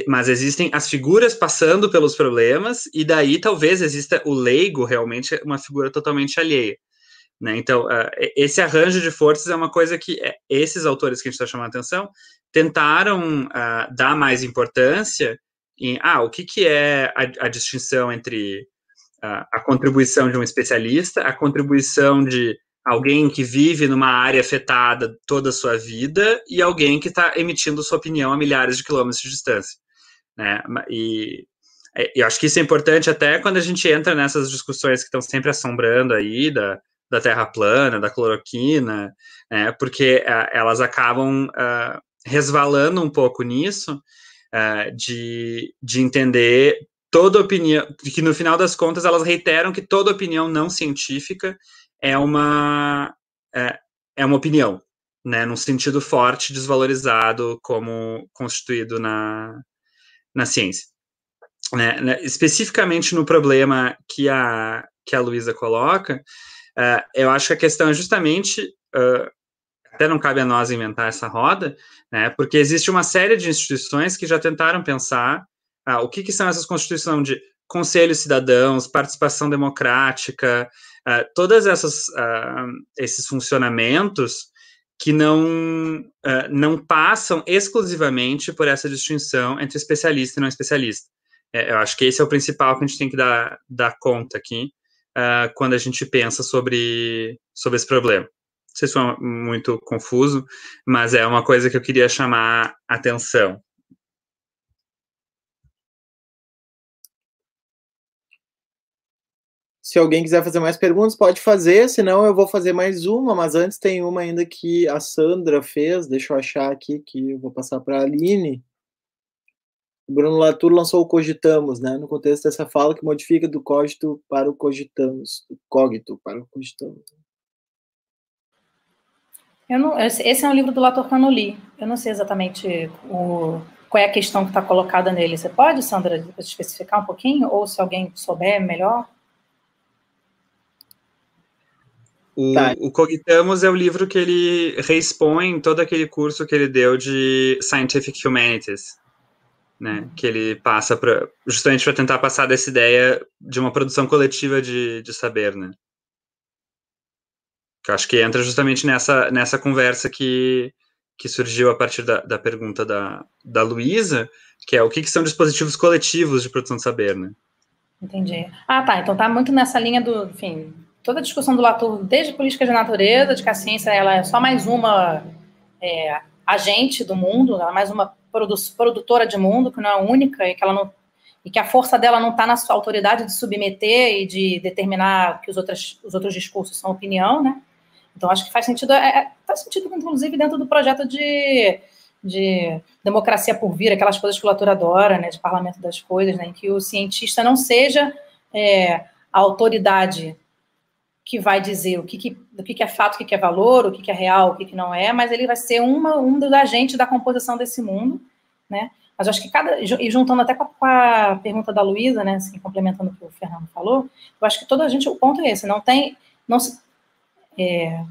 mas existem as figuras passando pelos problemas, e daí talvez exista o leigo realmente uma figura totalmente alheia. Né? Então, uh, esse arranjo de forças é uma coisa que esses autores que a gente está chamando a atenção tentaram dar mais importância em ah, o que, que é a, a distinção entre uh, a contribuição de um especialista, a contribuição de alguém que vive numa área afetada toda a sua vida e alguém que está emitindo sua opinião a milhares de quilômetros de distância. Né? E eu acho que isso é importante até quando a gente entra nessas discussões que estão sempre assombrando aí da, da terra plana, da cloroquina, né? porque uh, elas acabam uh, resvalando um pouco nisso, uh, de, de entender toda opinião, que no final das contas elas reiteram que toda opinião não científica é uma é, é uma opinião, né, num sentido forte, desvalorizado como constituído na, na ciência. Né, né, especificamente no problema que a, que a Luísa coloca, uh, eu acho que a questão é justamente, uh, até não cabe a nós inventar essa roda, né, porque existe uma série de instituições que já tentaram pensar uh, o que, que são essas constituições de conselhos cidadãos, participação democrática, uh, todas essas uh, esses funcionamentos que não uh, não passam exclusivamente por essa distinção entre especialista e não especialista. É, eu acho que esse é o principal que a gente tem que dar, dar conta aqui quando a gente pensa sobre, sobre esse problema. Sei se foi muito confuso, mas é uma coisa que eu queria chamar atenção. Se alguém quiser fazer mais perguntas, pode fazer, senão eu vou fazer mais uma, mas antes tem uma ainda que a Sandra fez, deixa eu achar aqui que eu vou passar para a Aline. o Bruno Latour lançou o Cogitamos, né, no contexto dessa fala que modifica do cogito para o cogitamos, do cogito para o cogitamos. Eu não, esse é um livro do Latour que eu não li. Eu não sei exatamente o, qual é a questão que está colocada nele. Você pode, Sandra, especificar um pouquinho? Ou se alguém souber, melhor? O, tá. o Cogitamos é o livro que ele reexpõe todo aquele curso que ele deu de Scientific Humanities, né? Uhum. Que ele passa para justamente para tentar passar dessa ideia de uma produção coletiva de, de saber, né? Que eu acho que entra justamente nessa, nessa conversa que, que surgiu a partir da, da pergunta da, da Luísa, que é o que, que são dispositivos coletivos de produção de saber, né? Entendi. Ah, tá. Então tá muito nessa linha do, enfim, toda a discussão do Latour, desde política de natureza, de que a ciência ela é só mais uma é, agente do mundo, ela é mais uma produ produtora de mundo, que não é única e que ela não e que a força dela não está na sua autoridade de submeter e de determinar que os outros, os outros discursos são opinião, né? Então acho que faz sentido, é, é faz sentido inclusive dentro do projeto de, de democracia por vir, aquelas coisas que o Latour adora, né, de parlamento das coisas, né, em que o cientista não seja é, a autoridade que vai dizer o que, que, o que, que é fato, o que, que é valor, o que, que é real, o que, que não é, mas ele vai ser uma, um dos agentes da composição desse mundo, né? Mas acho que cada. E juntando até com a, com a pergunta da Luísa, né? Assim, complementando o que o Fernando falou, eu acho que toda a gente, o ponto é esse, não tem. Não se, é,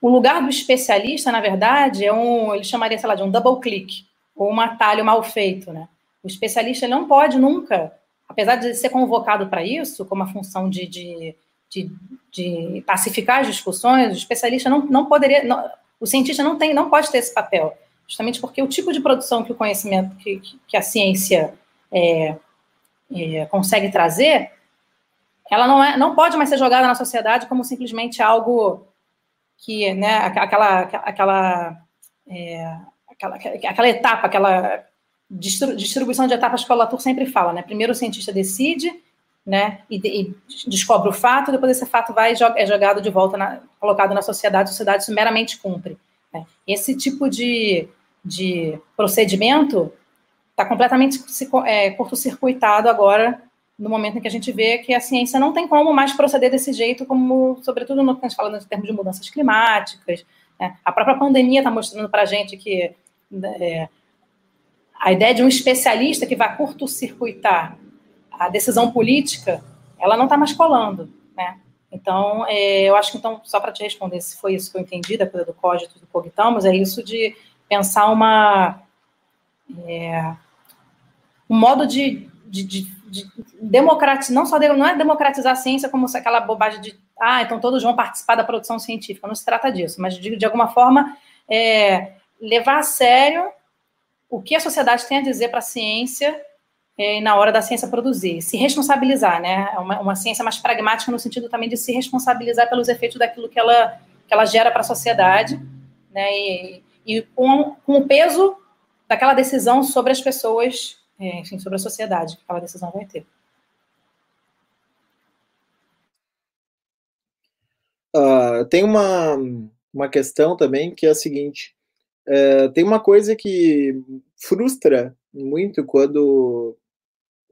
o lugar do especialista, na verdade, é um. Ele chamaria, sei lá, de um double click, ou um atalho mal feito, né? O especialista não pode nunca, apesar de ser convocado para isso, como a função de, de de, de pacificar as discussões, o especialista não, não poderia, não, o cientista não tem, não pode ter esse papel, justamente porque o tipo de produção que o conhecimento, que, que a ciência é, é, consegue trazer, ela não, é, não pode mais ser jogada na sociedade como simplesmente algo que, né, aquela, aquela, é, aquela, aquela etapa, aquela distribuição de etapas que o Latour sempre fala, né? Primeiro o cientista decide, né, e, e, descobre o fato, depois esse fato vai é jogado de volta, na, colocado na sociedade, a sociedade isso meramente cumpre. Né. Esse tipo de, de procedimento está completamente é, curto-circuitado agora, no momento em que a gente vê que a ciência não tem como mais proceder desse jeito, como, sobretudo, no que a gente fala em termos de mudanças climáticas. Né. A própria pandemia está mostrando para a gente que é, a ideia de um especialista que vai curto-circuitar a decisão política, ela não está mais colando, né? Então, é, eu acho que, então, só para te responder se foi isso que eu entendi da coisa do código do cogitamos, é isso de pensar uma... É, um modo de, de, de, de democratizar, não só de, não é democratizar a ciência como aquela bobagem de, ah, então todos vão participar da produção científica, não se trata disso, mas de, de alguma forma é, levar a sério o que a sociedade tem a dizer para a ciência é, na hora da ciência produzir. Se responsabilizar, né? É uma, uma ciência mais pragmática no sentido também de se responsabilizar pelos efeitos daquilo que ela, que ela gera para a sociedade, né? E, e com, com, o peso daquela decisão sobre as pessoas, é, enfim, sobre a sociedade que aquela decisão vai ter. Uh, tem uma, uma questão também que é a seguinte: uh, tem uma coisa que frustra muito quando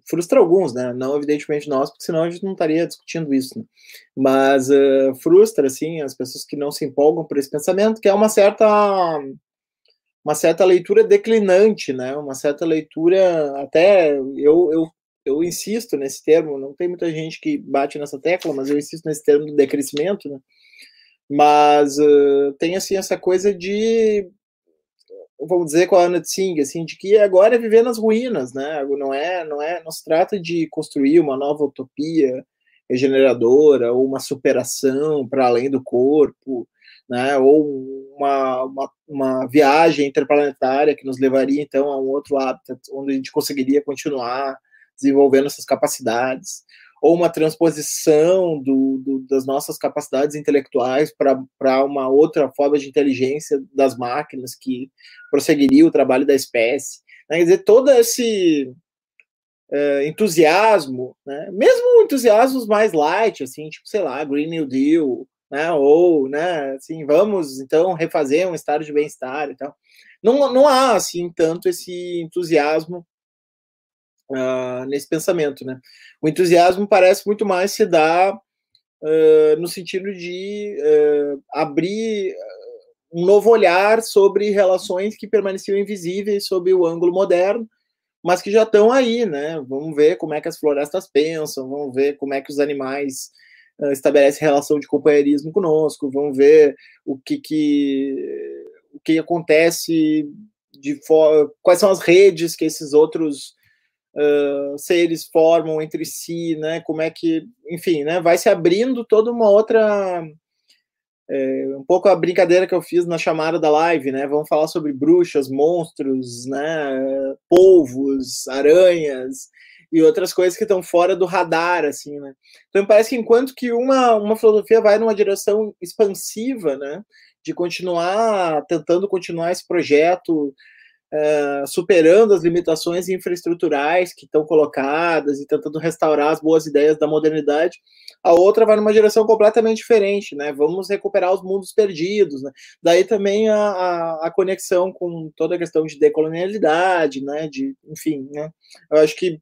frustra alguns, né? Não evidentemente nós, porque senão a gente não estaria discutindo isso. Né? Mas uh, frustra assim as pessoas que não se empolgam por esse pensamento, que é uma certa uma certa leitura declinante, né? Uma certa leitura até eu, eu eu insisto nesse termo, não tem muita gente que bate nessa tecla, mas eu insisto nesse termo do decrescimento, né? Mas uh, tem assim essa coisa de vamos dizer com a Ana Tsing, assim, de que agora é viver nas ruínas, né? Não é, não é, não se trata de construir uma nova utopia regeneradora ou uma superação para além do corpo, né? Ou uma, uma, uma, viagem interplanetária que nos levaria então a um outro hábitat onde a gente conseguiria continuar desenvolvendo essas capacidades ou uma transposição do, do, das nossas capacidades intelectuais para uma outra forma de inteligência das máquinas que prosseguiria o trabalho da espécie. Né? Quer dizer, todo esse é, entusiasmo, né? mesmo entusiasmos mais light, assim, tipo, sei lá, Green New Deal, né? ou, né, assim, vamos, então, refazer um estado de bem-estar e tal. Não, não há, assim, tanto esse entusiasmo uh, nesse pensamento, né? O entusiasmo parece muito mais se dar uh, no sentido de uh, abrir um novo olhar sobre relações que permaneciam invisíveis sob o ângulo moderno, mas que já estão aí, né? Vamos ver como é que as florestas pensam, vamos ver como é que os animais uh, estabelecem relação de companheirismo conosco, vamos ver o que que o que acontece de quais são as redes que esses outros uh, seres formam entre si, né? Como é que, enfim, né? Vai se abrindo toda uma outra é, um pouco a brincadeira que eu fiz na chamada da live, né? Vamos falar sobre bruxas, monstros, né? Polvos, aranhas e outras coisas que estão fora do radar, assim, né? Então me parece que enquanto que uma, uma filosofia vai numa direção expansiva, né? De continuar tentando continuar esse projeto Superando as limitações infraestruturais que estão colocadas e tentando restaurar as boas ideias da modernidade, a outra vai numa direção completamente diferente, né? Vamos recuperar os mundos perdidos, né? Daí também a, a, a conexão com toda a questão de decolonialidade, né? De, enfim, né? Eu acho que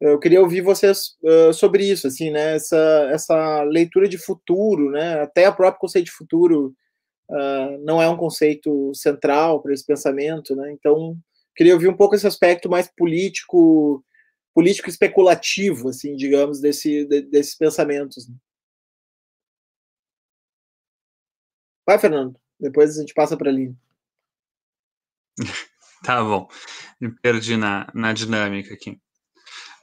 eu queria ouvir vocês uh, sobre isso, assim, né? Essa, essa leitura de futuro, né? Até o próprio conceito de futuro uh, não é um conceito central para esse pensamento, né? Então, queria ouvir um pouco esse aspecto mais político, político especulativo, assim, digamos, desse, de, desses pensamentos. Né? Vai, Fernando. Depois a gente passa para ali. tá bom. Me perdi na, na dinâmica aqui.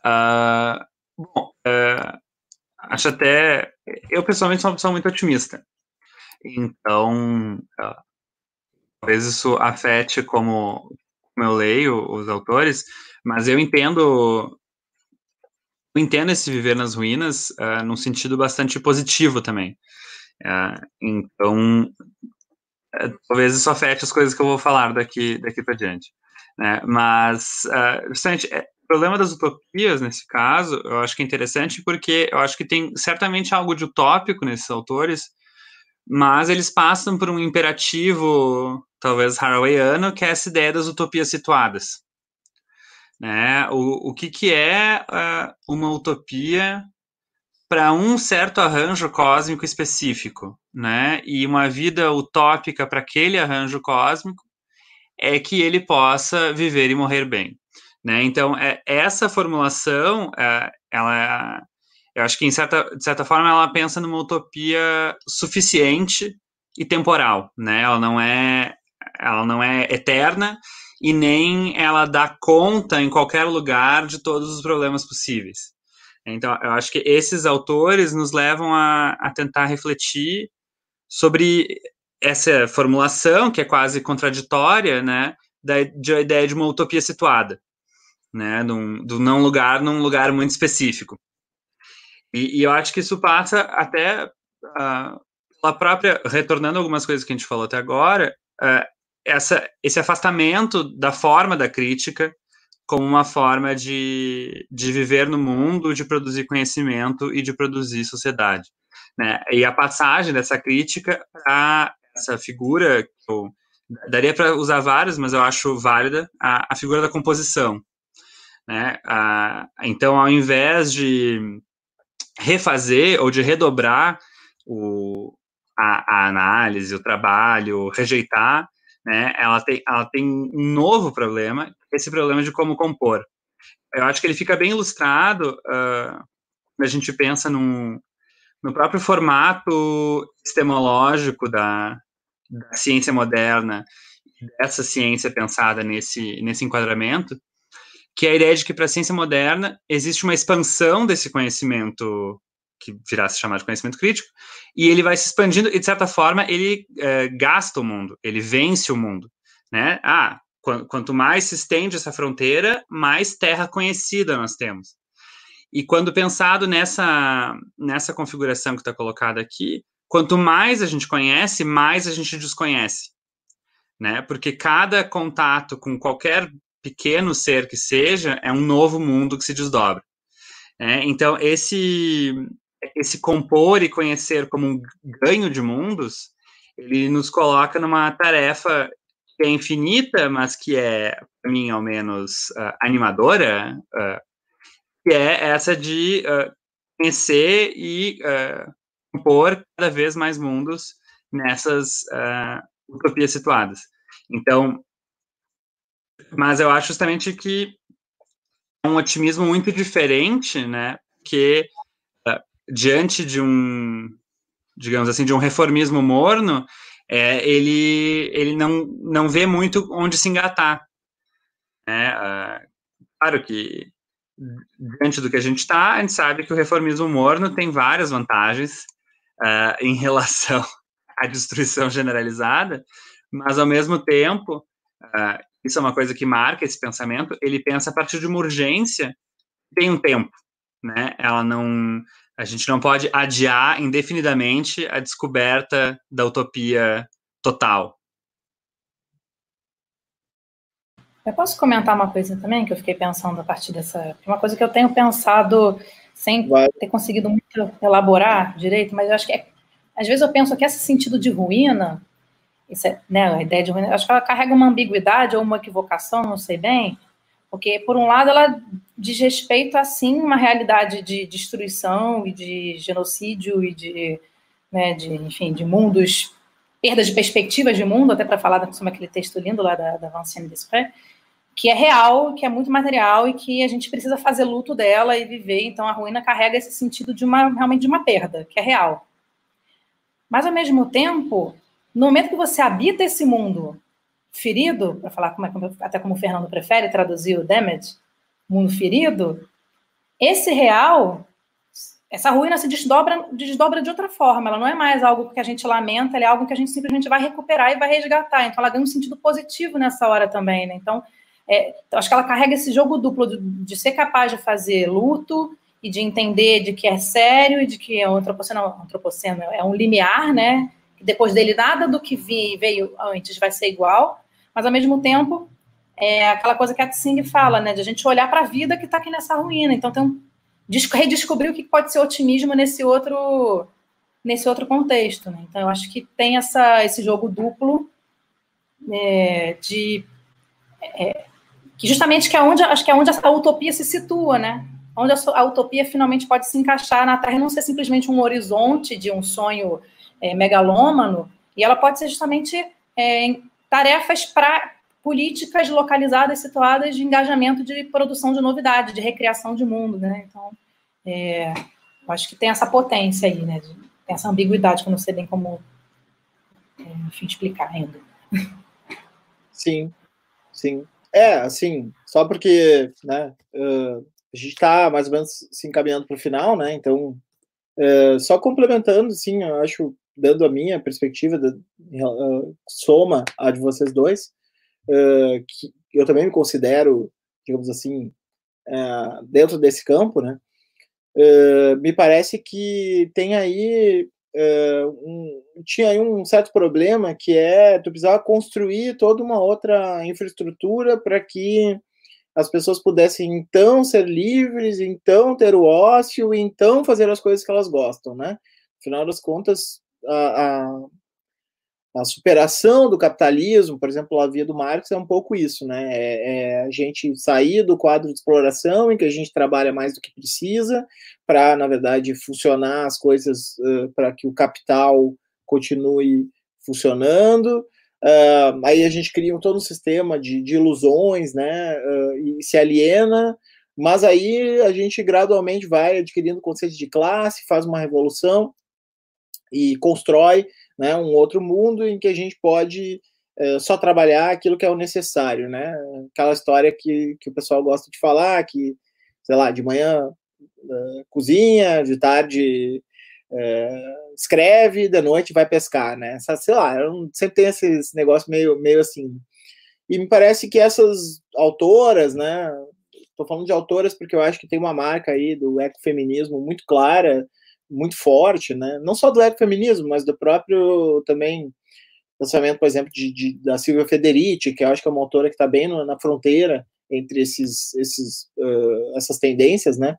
Uh, bom, uh, acho até. Eu, pessoalmente, sou uma pessoa muito otimista. Então, uh, talvez isso afete como, como eu leio os autores, mas eu entendo eu entendo esse viver nas ruínas uh, num sentido bastante positivo também. Uh, então, uh, talvez isso afete as coisas que eu vou falar daqui, daqui para diante. Né? Mas, uh, é, o problema das utopias, nesse caso, eu acho que é interessante porque eu acho que tem certamente algo de utópico nesses autores, mas eles passam por um imperativo, talvez harawayano, que é essa ideia das utopias situadas. Né? O, o que, que é uh, uma utopia para um certo arranjo cósmico específico, né? E uma vida utópica para aquele arranjo cósmico é que ele possa viver e morrer bem, né? Então, é, essa formulação, é, ela eu acho que, em certa, de certa forma, ela pensa numa utopia suficiente e temporal, né? Ela não é, ela não é eterna e nem ela dá conta em qualquer lugar de todos os problemas possíveis. Então, eu acho que esses autores nos levam a, a tentar refletir sobre essa formulação, que é quase contraditória, né, da, de ideia de uma utopia situada, né, do não lugar num lugar muito específico. E, e eu acho que isso passa até uh, pela própria, retornando algumas coisas que a gente falou até agora, uh, essa, esse afastamento da forma da crítica como uma forma de, de viver no mundo, de produzir conhecimento e de produzir sociedade. Né? E a passagem dessa crítica para essa figura, que eu daria para usar várias, mas eu acho válida, a, a figura da composição. Né? A, então, ao invés de refazer ou de redobrar o, a, a análise, o trabalho, rejeitar, né, ela, tem, ela tem um novo problema, esse problema de como compor. Eu acho que ele fica bem ilustrado uh, a gente pensa num, no próprio formato epistemológico da, da ciência moderna, dessa ciência pensada nesse, nesse enquadramento, que é a ideia de que para a ciência moderna existe uma expansão desse conhecimento que virá se chamar de conhecimento crítico, e ele vai se expandindo e, de certa forma, ele é, gasta o mundo, ele vence o mundo, né? Ah, qu quanto mais se estende essa fronteira, mais terra conhecida nós temos. E quando pensado nessa, nessa configuração que está colocada aqui, quanto mais a gente conhece, mais a gente desconhece, né? Porque cada contato com qualquer pequeno ser que seja, é um novo mundo que se desdobra. É, então, esse, esse compor e conhecer como um ganho de mundos, ele nos coloca numa tarefa que é infinita, mas que é, para mim, ao menos, uh, animadora, uh, que é essa de uh, conhecer e compor cada vez mais mundos nessas utopias situadas. Então, mas eu acho justamente que é um otimismo muito diferente, né? Que diante de um, digamos assim, de um reformismo morno, é, ele, ele não, não vê muito onde se engatar. Né? Uh, claro que, diante do que a gente está, a gente sabe que o reformismo morno tem várias vantagens uh, em relação à destruição generalizada, mas, ao mesmo tempo, uh, isso é uma coisa que marca esse pensamento, ele pensa a partir de uma urgência tem um tempo, né? Ela não a gente não pode adiar indefinidamente a descoberta da utopia total. Eu posso comentar uma coisa também que eu fiquei pensando a partir dessa. Uma coisa que eu tenho pensado sem Vai. ter conseguido muito elaborar direito, mas eu acho que é, às vezes eu penso que esse sentido de ruína, é, né, a ideia de acho que ela carrega uma ambiguidade ou uma equivocação, não sei bem, porque, por um lado, ela diz respeito a, sim, uma realidade de destruição e de genocídio e de, né, de enfim, de mundos, perda de perspectivas de mundo, até para falar sobre aquele texto lindo lá da, da Vinciane Desprez, que é real, que é muito material e que a gente precisa fazer luto dela e viver. Então, a ruína carrega esse sentido de uma, realmente, de uma perda, que é real. Mas, ao mesmo tempo, no momento que você habita esse mundo ferido, para falar como é, até como o Fernando prefere traduzir o damage, mundo ferido, esse real, essa ruína se desdobra, desdobra de outra forma. Ela não é mais algo que a gente lamenta, ela é algo que a gente simplesmente vai recuperar e vai resgatar. Então, ela ganha um sentido positivo nessa hora também. Né? Então, é, acho que ela carrega esse jogo duplo de, de, ser capaz de fazer luto e de entender de que é sério e de que é um antropoceno, antropoceno é um limiar, né? Depois dele nada do que veio antes vai ser igual, mas ao mesmo tempo é aquela coisa que a Tsing fala, né, de a gente olhar para a vida que está aqui nessa ruína. Então tem um redescobrir o que pode ser otimismo nesse outro nesse outro contexto. Né? Então eu acho que tem essa esse jogo duplo é, de é, que justamente que é onde acho que é onde a utopia se situa, né? Onde a, a utopia finalmente pode se encaixar na Terra, não ser simplesmente um horizonte de um sonho é, megalômano, e ela pode ser justamente é, tarefas para políticas localizadas, situadas de engajamento de produção de novidade, de recriação de mundo, né? Então, é, acho que tem essa potência aí, né? Tem essa ambiguidade que eu não sei bem como, é, enfim, explicar ainda. Sim, sim. É, assim, só porque, né, uh, a gente está mais ou menos se encaminhando para o final, né? Então, uh, só complementando, sim, eu acho dando a minha perspectiva, de, uh, soma a de vocês dois, uh, que eu também me considero, digamos assim, uh, dentro desse campo, né? me parece que tem aí um, tinha aí um certo problema que é tu precisava construir toda uma outra infraestrutura para que as pessoas pudessem então ser livres, então ter o ócio, então fazer as coisas que elas gostam, né? Afinal das contas, a, a, superação do capitalismo, por exemplo, a via do Marx é um pouco isso, né? É, é a gente sair do quadro de exploração em que a gente trabalha mais do que precisa para, na verdade, funcionar as coisas uh, para que o capital continue funcionando. Uh, aí a gente cria um, todo um sistema de, de ilusões, né? Uh, e se aliena mas aí a gente gradualmente vai adquirindo conceito de classe, faz uma revolução, e constrói né, um outro mundo em que a gente pode é, só trabalhar aquilo que é o necessário, né? Aquela história que, que o pessoal gosta de falar, que, sei lá, de manhã é, cozinha, de tarde é, escreve, de noite vai pescar, né? Essa, sei lá, eu sempre tem esse, esse negócio meio, meio assim. E me parece que essas autoras, né? Estou falando de autoras porque eu acho que tem uma marca aí do ecofeminismo muito clara, muito forte, né? Não só do ecofeminismo, mas do próprio também lançamento, por exemplo, de, de, da Silvia Federici, que eu acho que é uma autora que está bem no, na fronteira entre esses, esses, uh, essas tendências, né?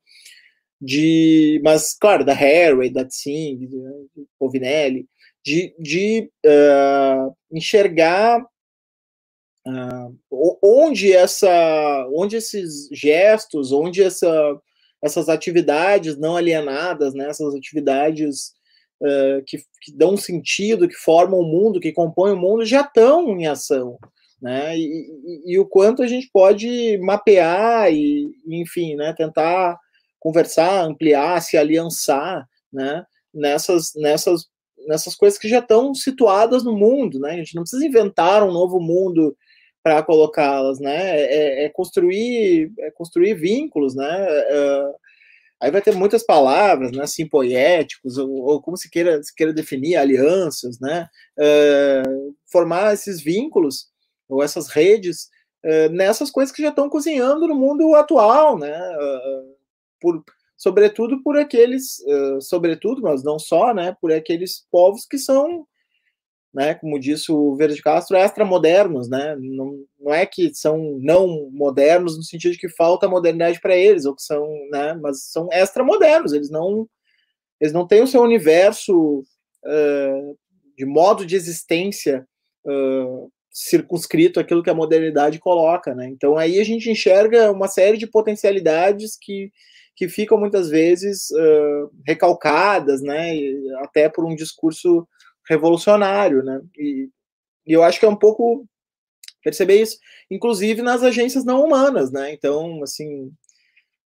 De, mas, claro, da Harry, da Tsing, de Povinelli, de, de uh, enxergar Uh, onde essa, onde esses gestos, onde essa, essas atividades não alienadas, né, essas atividades uh, que, que, dão sentido, que formam o mundo, que compõem o mundo, já estão em ação, né, e, e, e, o quanto a gente pode mapear e, enfim, né, tentar conversar, ampliar, se aliançar, né, nessas, nessas, nessas coisas que já estão situadas no mundo, né, a gente não precisa inventar um novo mundo para colocá-las, né? É, é, construir, é construir vínculos, né? É, aí vai ter muitas palavras, né? Assim, poéticos, ou, ou como se queira, se queira definir, alianças, né? É, formar esses vínculos ou essas redes é, nessas coisas que já estão cozinhando no mundo atual, né? Por, sobretudo por aqueles, sobretudo, mas não só, né? Por aqueles povos que são né, como disse o Verde Castro, extramodernos, né, não, não é que são não modernos no sentido de que falta modernidade para eles, ou que são, né, mas são extramodernos, eles não, eles não têm o seu universo uh, de modo de existência uh, circunscrito àquilo que a modernidade coloca, né, então aí a gente enxerga uma série de potencialidades que, que ficam muitas vezes uh, recalcadas, né, até por um discurso revolucionário, né? E, e, eu acho que é um pouco perceber isso, inclusive nas agências não humanas, né? Então, assim,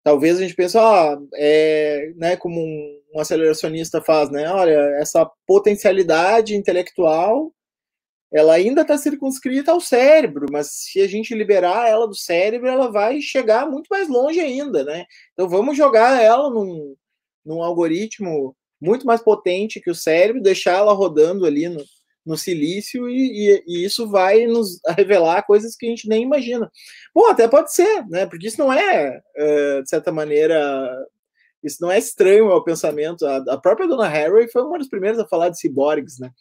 talvez a gente pense, ah, é, né, como um, um aceleracionista faz, né? Olha, essa potencialidade intelectual ela ainda está circunscrita ao cérebro, mas se a gente liberar ela do cérebro, ela vai chegar muito mais longe ainda, né? Então vamos jogar ela num, num algoritmo muito mais potente que o cérebro, deixar ela rodando ali no, no silício e, e, e, isso vai nos revelar coisas que a gente nem imagina. Bom, até pode ser, né? Porque isso não é, uh, de certa maneira, isso não é estranho ao pensamento. A, a, própria Dona Harry foi uma das primeiras a falar de ciborgues, né?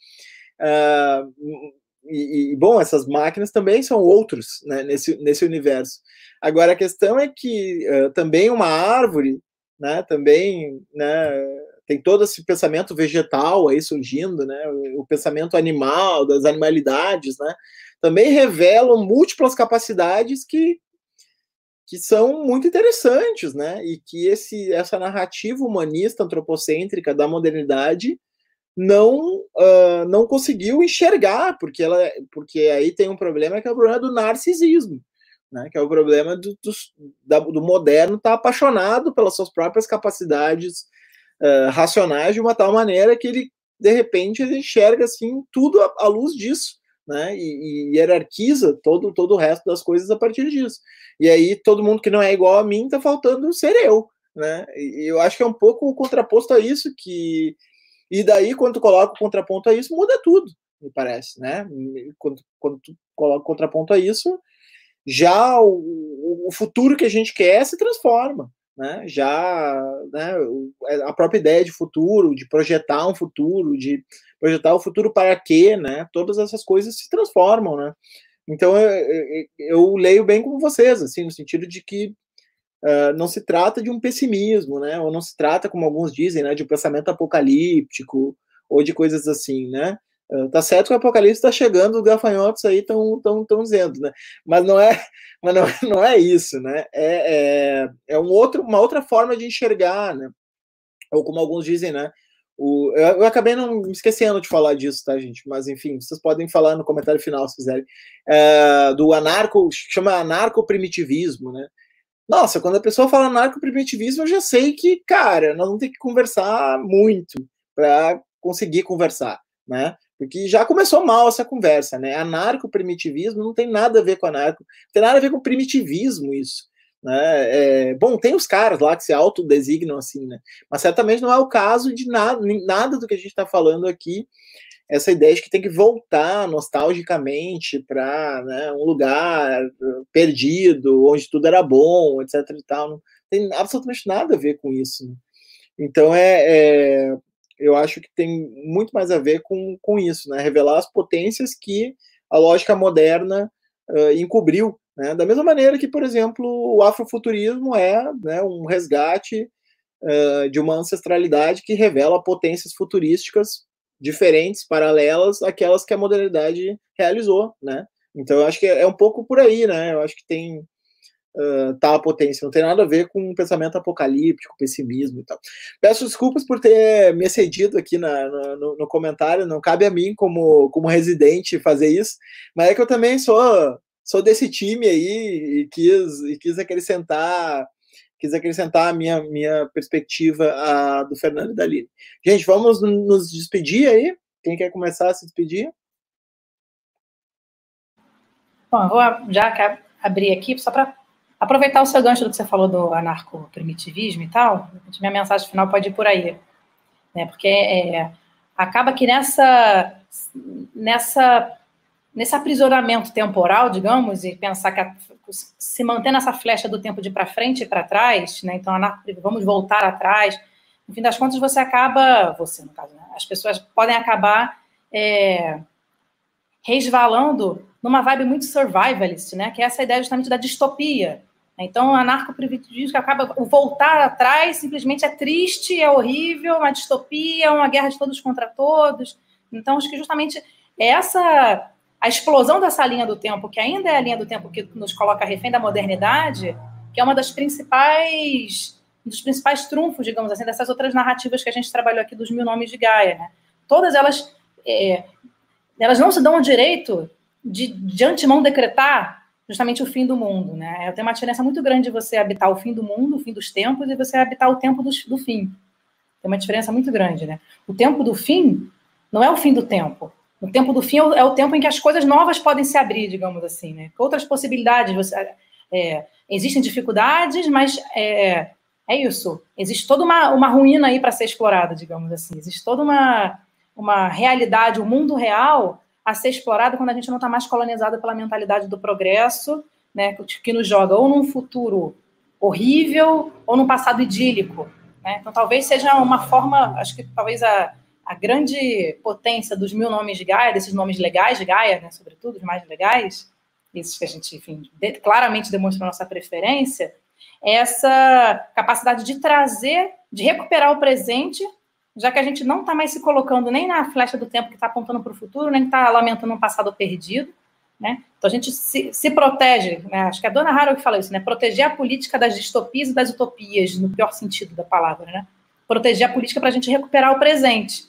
Uh, e, e, bom, essas máquinas também são outros né, nesse, nesse universo. Agora, a questão é que uh, também uma árvore, né, também, né, tem todo esse pensamento vegetal aí surgindo, né? O, pensamento animal, das animalidades, né? Também revelam múltiplas capacidades que, que são muito interessantes, né? E que esse, essa narrativa humanista antropocêntrica da modernidade não uh, não conseguiu enxergar, porque ela porque aí tem um problema que é o problema do narcisismo, né? Que é o problema do, do, do moderno estar tá apaixonado pelas suas próprias capacidades uh, racionais de uma tal maneira que ele, de repente, ele enxerga assim tudo à, à luz disso. Né, e, e, hierarquiza todo, todo o resto das coisas a partir disso. E aí todo mundo que não é igual a mim tá faltando ser eu, né? E eu acho que é um pouco o contraposto a isso que e daí quando tu coloca o contraponto a isso muda tudo, me parece, né? Quando, quando tu coloca o contraponto a isso, já o, o futuro que a gente quer se transforma, né? Já né, é, a própria ideia de futuro, de projetar um futuro, de projetar o futuro para quê, né? Todas essas coisas se transformam, né? Então eu, eu, eu leio bem como vocês, assim, no sentido de que uh, não se trata de um pessimismo, né? Ou não se trata, como alguns dizem, né, de um pensamento apocalíptico ou de coisas assim, né? Uh, tá certo que o apocalipse está chegando, os gafanhotos aí estão tão, tão dizendo, né? Mas não é, mas não, não é isso, né? É, é, é um outro, uma outra forma de enxergar, né? Ou como alguns dizem, né? O, eu, eu, acabei não me esquecendo de falar disso, tá, gente? Mas enfim, vocês podem falar no comentário final se quiserem. É, do anarco, chama anarco-primitivismo, né? Nossa, quando a pessoa fala anarco-primitivismo, eu já sei que, cara, nós vamos ter que conversar muito para conseguir conversar, né? Porque já começou mal essa conversa, né? Anarco-primitivismo não tem nada a ver com anarco, não tem nada a ver com primitivismo isso. Né? É, bom, tem os caras lá que se autodesignam assim, né? Mas certamente não é o caso de nada, nada do que a gente está falando aqui. Essa ideia de que tem que voltar nostalgicamente para né, um lugar perdido, onde tudo era bom, etc. e tal. Não tem absolutamente nada a ver com isso. Né? Então é, é eu acho que tem muito mais a ver com, com isso, né? Revelar as potências que a lógica moderna uh, encobriu, né? Da mesma maneira que, por exemplo, o afrofuturismo é né, um resgate uh, de uma ancestralidade que revela potências futurísticas diferentes, paralelas àquelas que a modernidade realizou, né? Então, eu acho que é, é um pouco por aí, né? Eu acho que tem uh, tá potência, não tem nada a ver com um pensamento apocalíptico, pessimismo e tal. Peço desculpas por ter me excedido aqui na, no, no, comentário, não cabe a mim, como, como residente, fazer isso, mas é que eu também sou, sou desse time aí e quis, e quis acrescentar quis acrescentar a minha, minha perspectiva a, do Fernando da Aline. Gente, vamos nos despedir aí? Quem quer começar a se despedir? Bom, eu vou já abrir aqui só para aproveitar o seu gancho do que você falou do anarco-primitivismo e tal. Minha mensagem final pode ir por aí. Né? Porque é, acaba que nessa, nessa, nesse aprisionamento temporal, digamos, e pensar que a, se manter nessa flecha do tempo de para frente e para trás, né? então vamos voltar atrás, no fim das contas você acaba, você no caso, né? as pessoas podem acabar é, resvalando numa vibe muito survivalist, né? Que é essa ideia justamente da distopia. Então, o anarco-primitivismo acaba voltar atrás simplesmente é triste, é horrível, uma distopia, uma guerra de todos contra todos. Então, acho que justamente essa a explosão dessa linha do tempo, que ainda é a linha do tempo que nos coloca refém da modernidade, que é uma das principais um dos principais trunfos, digamos assim, dessas outras narrativas que a gente trabalhou aqui dos mil nomes de Gaia, né? Todas elas é, elas não se dão o direito de, de antemão decretar justamente o fim do mundo, né? Tem uma diferença muito grande de você habitar o fim do mundo, o fim dos tempos, e você habitar o tempo do, do fim. Tem uma diferença muito grande, né? O tempo do fim não é o fim do tempo. O tempo do fim é o, é tempo em que as coisas novas podem se abrir, digamos assim, né? Outras possibilidades. Você, é, existem dificuldades, mas é, é isso. Existe toda uma, uma ruína aí para ser explorada, digamos assim. Existe toda uma, uma realidade, o um mundo real a ser explorado quando a gente não está mais colonizado pela mentalidade do progresso, né, que nos joga ou num futuro horrível ou num passado idílico. Né? Então, talvez seja uma forma, acho que talvez a, a grande potência dos mil nomes de Gaia, desses nomes legais de Gaia, né, sobretudo os mais legais, esses que a gente, enfim, de, claramente demonstra nossa preferência, é essa capacidade de trazer, de recuperar o presente já que a gente não está mais se colocando nem na flecha do tempo que está apontando para o futuro, nem está lamentando um passado perdido, né? Então a gente se, se protege, né? acho que é a Dona Haraway que fala isso, né? Proteger a política das distopias e das utopias, no pior sentido da palavra, né? Proteger a política para a gente recuperar o presente.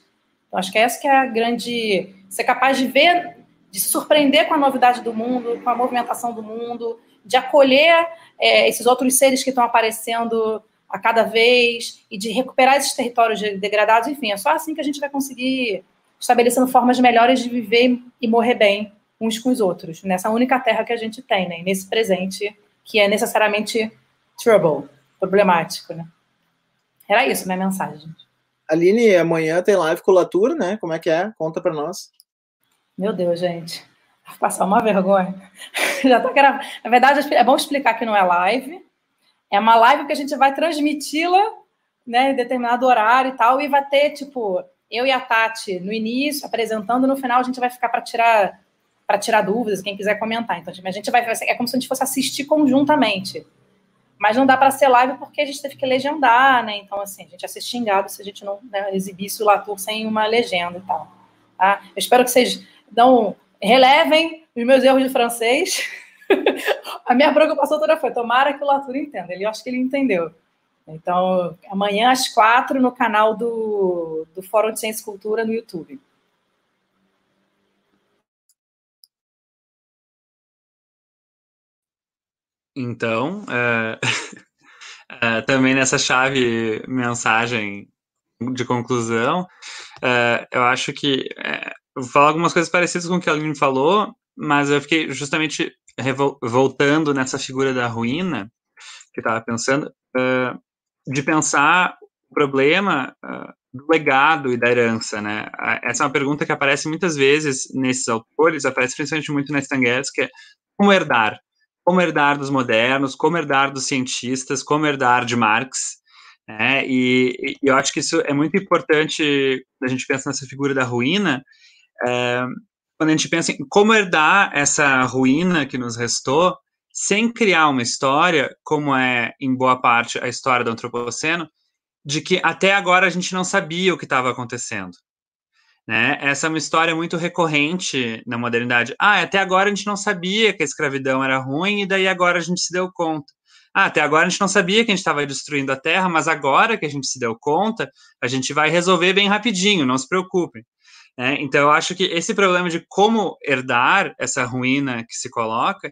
Então acho que essa que é a grande... Ser capaz de ver, de se surpreender com a novidade do mundo, com a movimentação do mundo, de acolher é, esses outros seres que estão aparecendo a cada vez e de recuperar esses territórios degradados, enfim, é só assim que a gente vai conseguir estabelecendo formas melhores de viver e morrer bem uns com os outros, nessa única terra que a gente tem, né, nesse presente que é necessariamente trouble, problemático, né. Era isso minha mensagem, gente. Aline, amanhã tem live com o Latour, né? Como é que é? Conta para nós. Meu Deus, gente. Vou passar uma vergonha. Já tô gravando. Na verdade, é bom explicar que não é live, é uma live que a gente vai transmiti-la, né, em determinado horário e tal, e vai ter, tipo, eu e a Tati no início, apresentando, no final a gente vai ficar para tirar para tirar dúvidas, quem quiser comentar. Então, a gente vai é como se a gente fosse assistir conjuntamente. Mas não dá para ser live porque a gente teve que legendar, né? Então, assim, a gente ia ser xingado se a gente não né, exibisse o Latour sem uma legenda e tal. Tá? Eu espero que vocês não relevem os meus erros de francês. a minha preocupação toda foi: tomara que o Latour entenda. Ele, eu acho que ele entendeu. Então, amanhã às quatro no canal do, do Fórum de Ciência e Cultura no YouTube. Então, é, é, também nessa chave mensagem de conclusão, é, eu acho que vou falar algumas coisas parecidas com o que a Aline falou, mas eu fiquei justamente voltando nessa figura da ruína, que estava pensando, uh, de pensar o problema uh, do legado e da herança, né? Essa é uma pergunta que aparece muitas vezes nesses autores, aparece principalmente muito na Stangueres, que é como herdar? Como herdar dos modernos, como herdar dos cientistas, como herdar de Marx, né? E, e eu acho que isso é muito importante, a gente pensa nessa figura da ruína, é, quando a gente pensa em como herdar essa ruína que nos restou, sem criar uma história, como é em boa parte a história do antropoceno, de que até agora a gente não sabia o que estava acontecendo. Né? Essa é uma história muito recorrente na modernidade. Ah, até agora a gente não sabia que a escravidão era ruim e daí agora a gente se deu conta. Ah, até agora a gente não sabia que a gente estava destruindo a terra, mas agora que a gente se deu conta, a gente vai resolver bem rapidinho, não se preocupem. É, então, eu acho que esse problema de como herdar essa ruína que se coloca é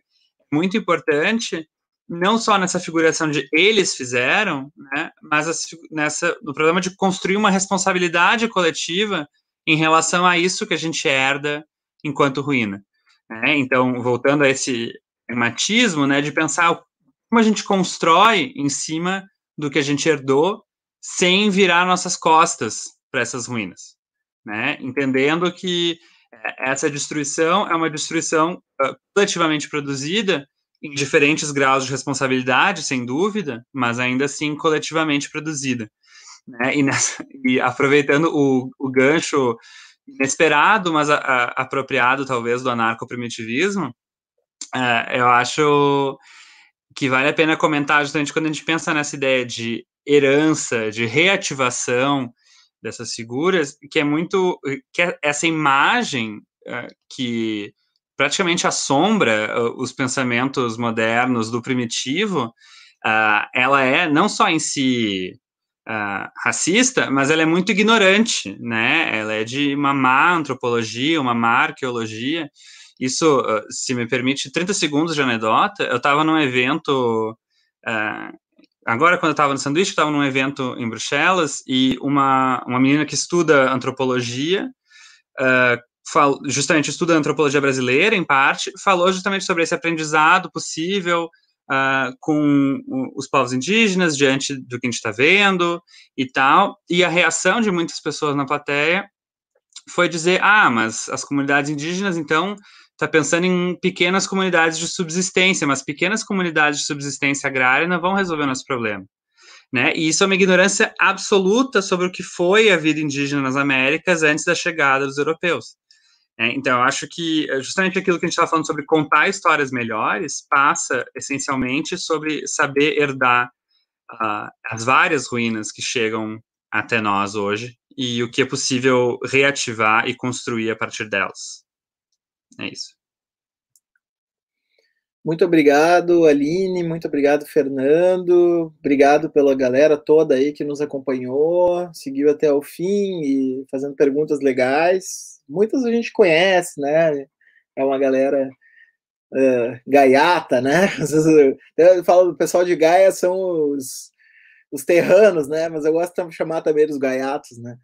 muito importante, não só nessa figuração de eles fizeram, né, mas nessa, no problema de construir uma responsabilidade coletiva em relação a isso que a gente herda enquanto ruína. Né? Então, voltando a esse pragmatismo, né, de pensar como a gente constrói em cima do que a gente herdou sem virar nossas costas para essas ruínas, né? Entendendo que é, essa destruição é uma destruição coletivamente produzida em diferentes graus de responsabilidade, sem dúvida, mas ainda assim coletivamente produzida. Né? E, nessa, e, aproveitando o, o, gancho inesperado, mas a, a, apropriado talvez do anarcoprimitivismo, uh, eu acho que vale a pena comentar justamente quando a gente pensa nessa ideia de herança, de reativação dessas figuras, que é muito que é essa imagem uh, que praticamente assombra uh, os pensamentos modernos do primitivo, uh, ela é não só em si racista, mas ela é muito ignorante, né? Ela é de uma má antropologia, uma má arqueologia, isso, ah, se me permite, 30 segundos de anedota. Eu estava num evento. Uh, agora, quando eu estava no sanduíche, estava num evento em Bruxelas e uma, uma menina que estuda antropologia, uh, fal, justamente estuda antropologia brasileira, em parte, falou justamente sobre esse aprendizado possível Uh, com os povos indígenas diante do que a gente está vendo e tal. E a reação de muitas pessoas na plateia foi dizer: ah, mas as comunidades indígenas, então, está pensando em pequenas comunidades de subsistência, mas pequenas comunidades de subsistência agrária não vão resolver o nosso problema. Né? E isso é uma ignorância absoluta sobre o que foi a vida indígena nas Américas antes da chegada dos europeus. É, então, eu acho que é justamente aquilo que a gente estava falando sobre contar histórias melhores passa essencialmente sobre saber herdar uh, as várias ruínas que chegam até nós hoje e o que é possível reativar e construir a partir delas. É isso. Muito obrigado, Aline. Muito obrigado, Fernando. Obrigado pela galera toda aí que nos acompanhou, seguiu até o fim e fazendo perguntas legais. Muitas a gente conhece, né? É uma galera uh, gaiata, né? Eu falo do pessoal de Gaia são os, os terranos, né? Mas eu gosto de chamar também dos gaiatos, né?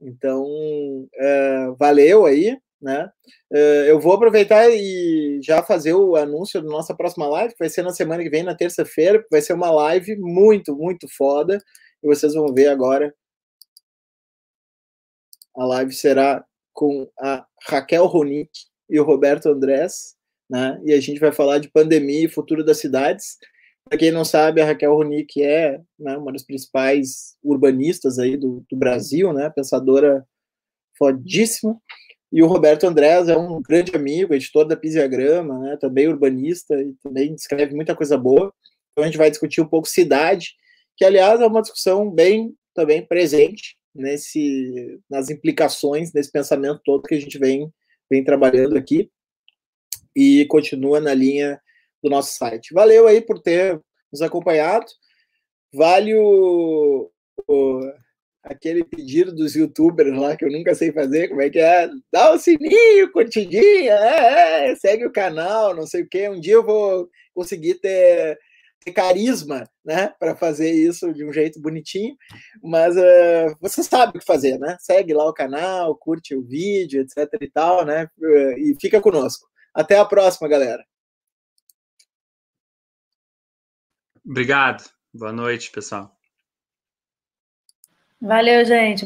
Então, uh, valeu aí né? Uh, eu vou aproveitar e já fazer o anúncio da nossa próxima live, que vai ser na semana que vem, na terça-feira, vai ser uma live muito, muito foda, e vocês vão ver agora. A live será com a Raquel Ronick e o Roberto Andrés, né? E a gente vai falar de pandemia e futuro das cidades. Para quem não sabe, a Raquel Ronick é né, uma das principais urbanistas aí do, do Brasil, né? Pensadora fodíssima. E o Roberto Andrés é um grande amigo, editor da Pisiagrama, né, também urbanista e também escreve muita coisa boa. Então a gente vai discutir um pouco cidade, que aliás é uma discussão bem também presente nesse nas implicações desse pensamento todo que a gente vem vem trabalhando aqui e continua na linha do nosso site. Valeu aí por ter nos acompanhado. Vale o, o aquele pedido dos youtubers lá que eu nunca sei fazer, como é que é? Dá o sininho, curtidinha, é, é, segue o canal, não sei o quê. Um dia eu vou conseguir ter, ter carisma, né, para fazer isso de um jeito bonitinho, mas uh, você sabe o que fazer, né? Segue lá o canal, curte o vídeo, etc e tal, né? E fica conosco. Até a próxima, galera. Obrigado. Boa noite, pessoal. Valeu, gente.